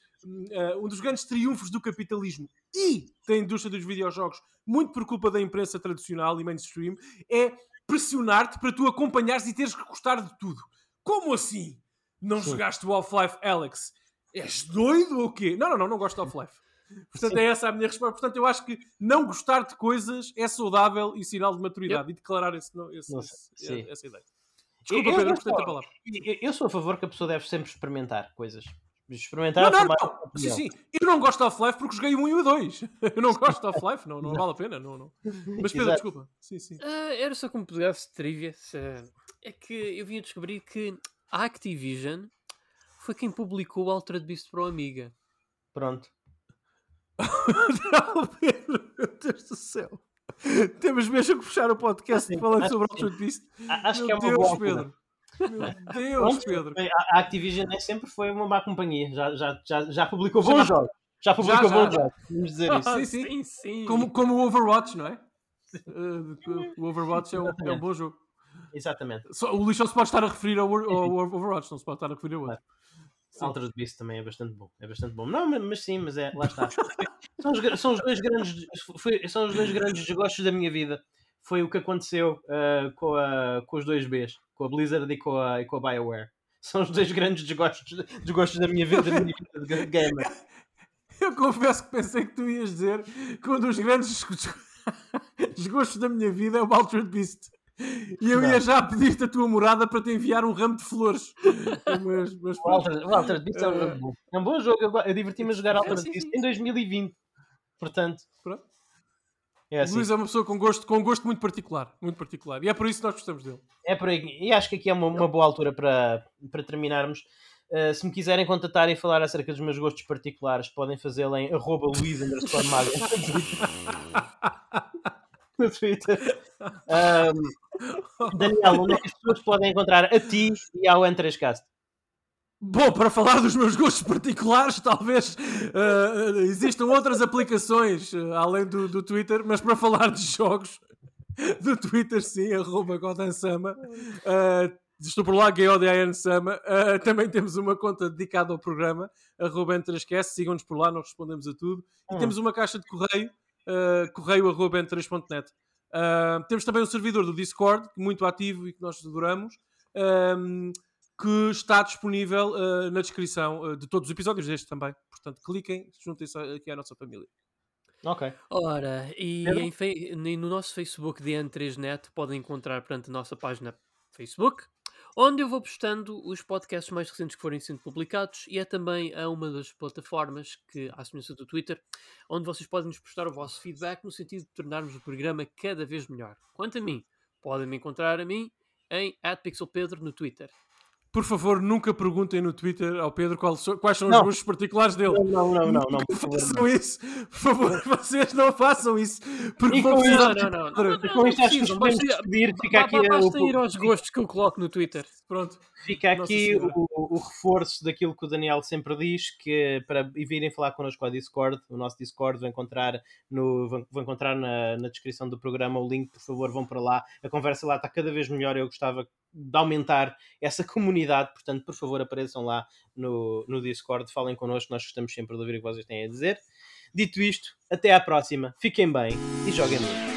eh, um dos grandes triunfos do capitalismo e da indústria dos videojogos, muito por culpa da imprensa tradicional e mainstream, é pressionar-te para tu acompanhares e teres que gostar de tudo. Como assim? Não
Sim.
jogaste o Half-Life, Alex? És doido ou quê? Não, não, não, não gosto de Half-Life. Portanto, é essa a minha resposta. Portanto, eu acho que não gostar de coisas é saudável e sinal de maturidade. E declarar esse, esse- esse-
sim.
essa ideia. Desculpa,
Eu-
Pedro, portanto, a palavra.
Eu- sou a favor que a pessoa deve sempre experimentar coisas. Experimentar
Não, não, não. Sim, sim. Eu não gosto de Half-Life porque joguei o 1 e o 2. [LAUGHS] Eu não gosto de Half-Life, não, não vale a pena. Não, não. Mas Pedro,
Exato.
desculpa. Sim, sim.
Ah, era só como pedaço de trivia. É que eu vim a descobrir que a Activision foi quem publicou o Altered Beast para o Amiga.
Pronto.
Não, Pedro, meu Deus do céu. Temos mesmo que fechar o podcast
Sim,
falando
acho
sobre
que sim.
Altered Beast.
A- Acho
Meu
que é uma
Deus. Pedro. Meu [LAUGHS] Deus,
Pronto,
Pedro.
A Activision nem sempre foi uma má companhia. Já, já, já, já publicou bons jogos. Já publicou bons jogos. Vamos dizer isso.
Sim,
Ah,
sim.
sim, sim.
Como, como o Overwatch, não é? Uh, o Overwatch é um, é um bom jogo.
Exatamente.
Só, o lixo não se pode estar a referir ao, ao- ao Overwatch, não se pode estar a referir ao outro. Sim.
Altered Beast também é bastante bom. É bastante bom. Não, mas, sim, mas é, lá está. [LAUGHS] são, os, são os dois grandes foi- são os dois grandes desgostos da minha vida. Foi o que aconteceu ah, com, a, com os dois Bs, com a Blizzard e com a, e com a BioWare. [LAUGHS] São os dois grandes desgostos, desgostos da minha vida, da minha vida de gamer. [LAUGHS]
Eu confesso que pensei que tu ias dizer que um dos grandes desgostos- desgostos da minha vida é o Altered Beast. E eu
Não.
ia já pedir-te a tua morada para te enviar um ramo de flores. Mas, mas
Altered Beast é um jogo bom. É um bom jogo. Eu, diverti-me a jogar Beast
sim.
em 2020. Portanto,
Pronto.
é assim.
Luís é uma pessoa com gosto, com gosto muito particular. Muito particular. E é por isso que nós gostamos dele.
É por aí. E acho que aqui é uma, uma boa altura para, para terminarmos. Uh, se me quiserem contatar e falar acerca dos meus gostos particulares, podem fazê-lo em arroba Luís no Twitter. [LAUGHS] [LAUGHS] Um, Daniel, onde é que as pessoas podem encontrar a ti e ao N3Cast?
Bom, para falar dos meus gostos particulares, talvez uh, existam outras aplicações uh, além do, do Twitter, mas para falar de jogos, do Twitter sim, arroba Godansama. Uh, estou por lá, Godin Sama. Uh, também temos uma conta dedicada ao programa, arroba Entre3Cast. Sigam-nos por lá, nós respondemos a tudo. E hum. temos uma caixa de correio, uh, correio arroba Entre3.net. Uh, temos também um servidor do Discord, muito ativo e que nós adoramos que está disponível uh, na descrição uh, de todos os episódios deste também. Portanto, cliquem, juntem-se aqui à nossa família.
Ok.
Ora, e, em, no nosso Facebook de N3Net podem encontrar, portanto, a nossa página Facebook, onde eu vou postando os podcasts mais recentes que forem sendo publicados e é também a uma das plataformas que, à semelhança do Twitter, onde vocês podem nos prestar o vosso feedback no sentido de tornarmos o programa cada vez melhor. Quanto a mim, podem me encontrar a mim em @pixelpedro no Twitter.
Por favor, nunca perguntem no Twitter ao Pedro quais são não. os gostos particulares dele.
Não, não, não, não. não,
por façam isso. Por favor, [LAUGHS] vocês não façam isso.
Porque vão precisar... Não, não, não. não, com isto acho que podemos despedir. Fica aqui basta ir aos gostos que eu coloco no Twitter. Pronto.
Fica aqui o, o, reforço daquilo que o Daniel sempre diz, que para virem falar connosco ao Discord, o nosso Discord, vão encontrar, no, vão encontrar na, na descrição do programa o link, por favor, vão para lá. A conversa lá está cada vez melhor. Eu gostava de aumentar essa [LAUGHS] comunidade. Portanto, por favor, apareçam lá no, no Discord, falem connosco, nós gostamos sempre de ouvir o que vocês têm a dizer. Dito isto, até à próxima, fiquem bem e joguem muito.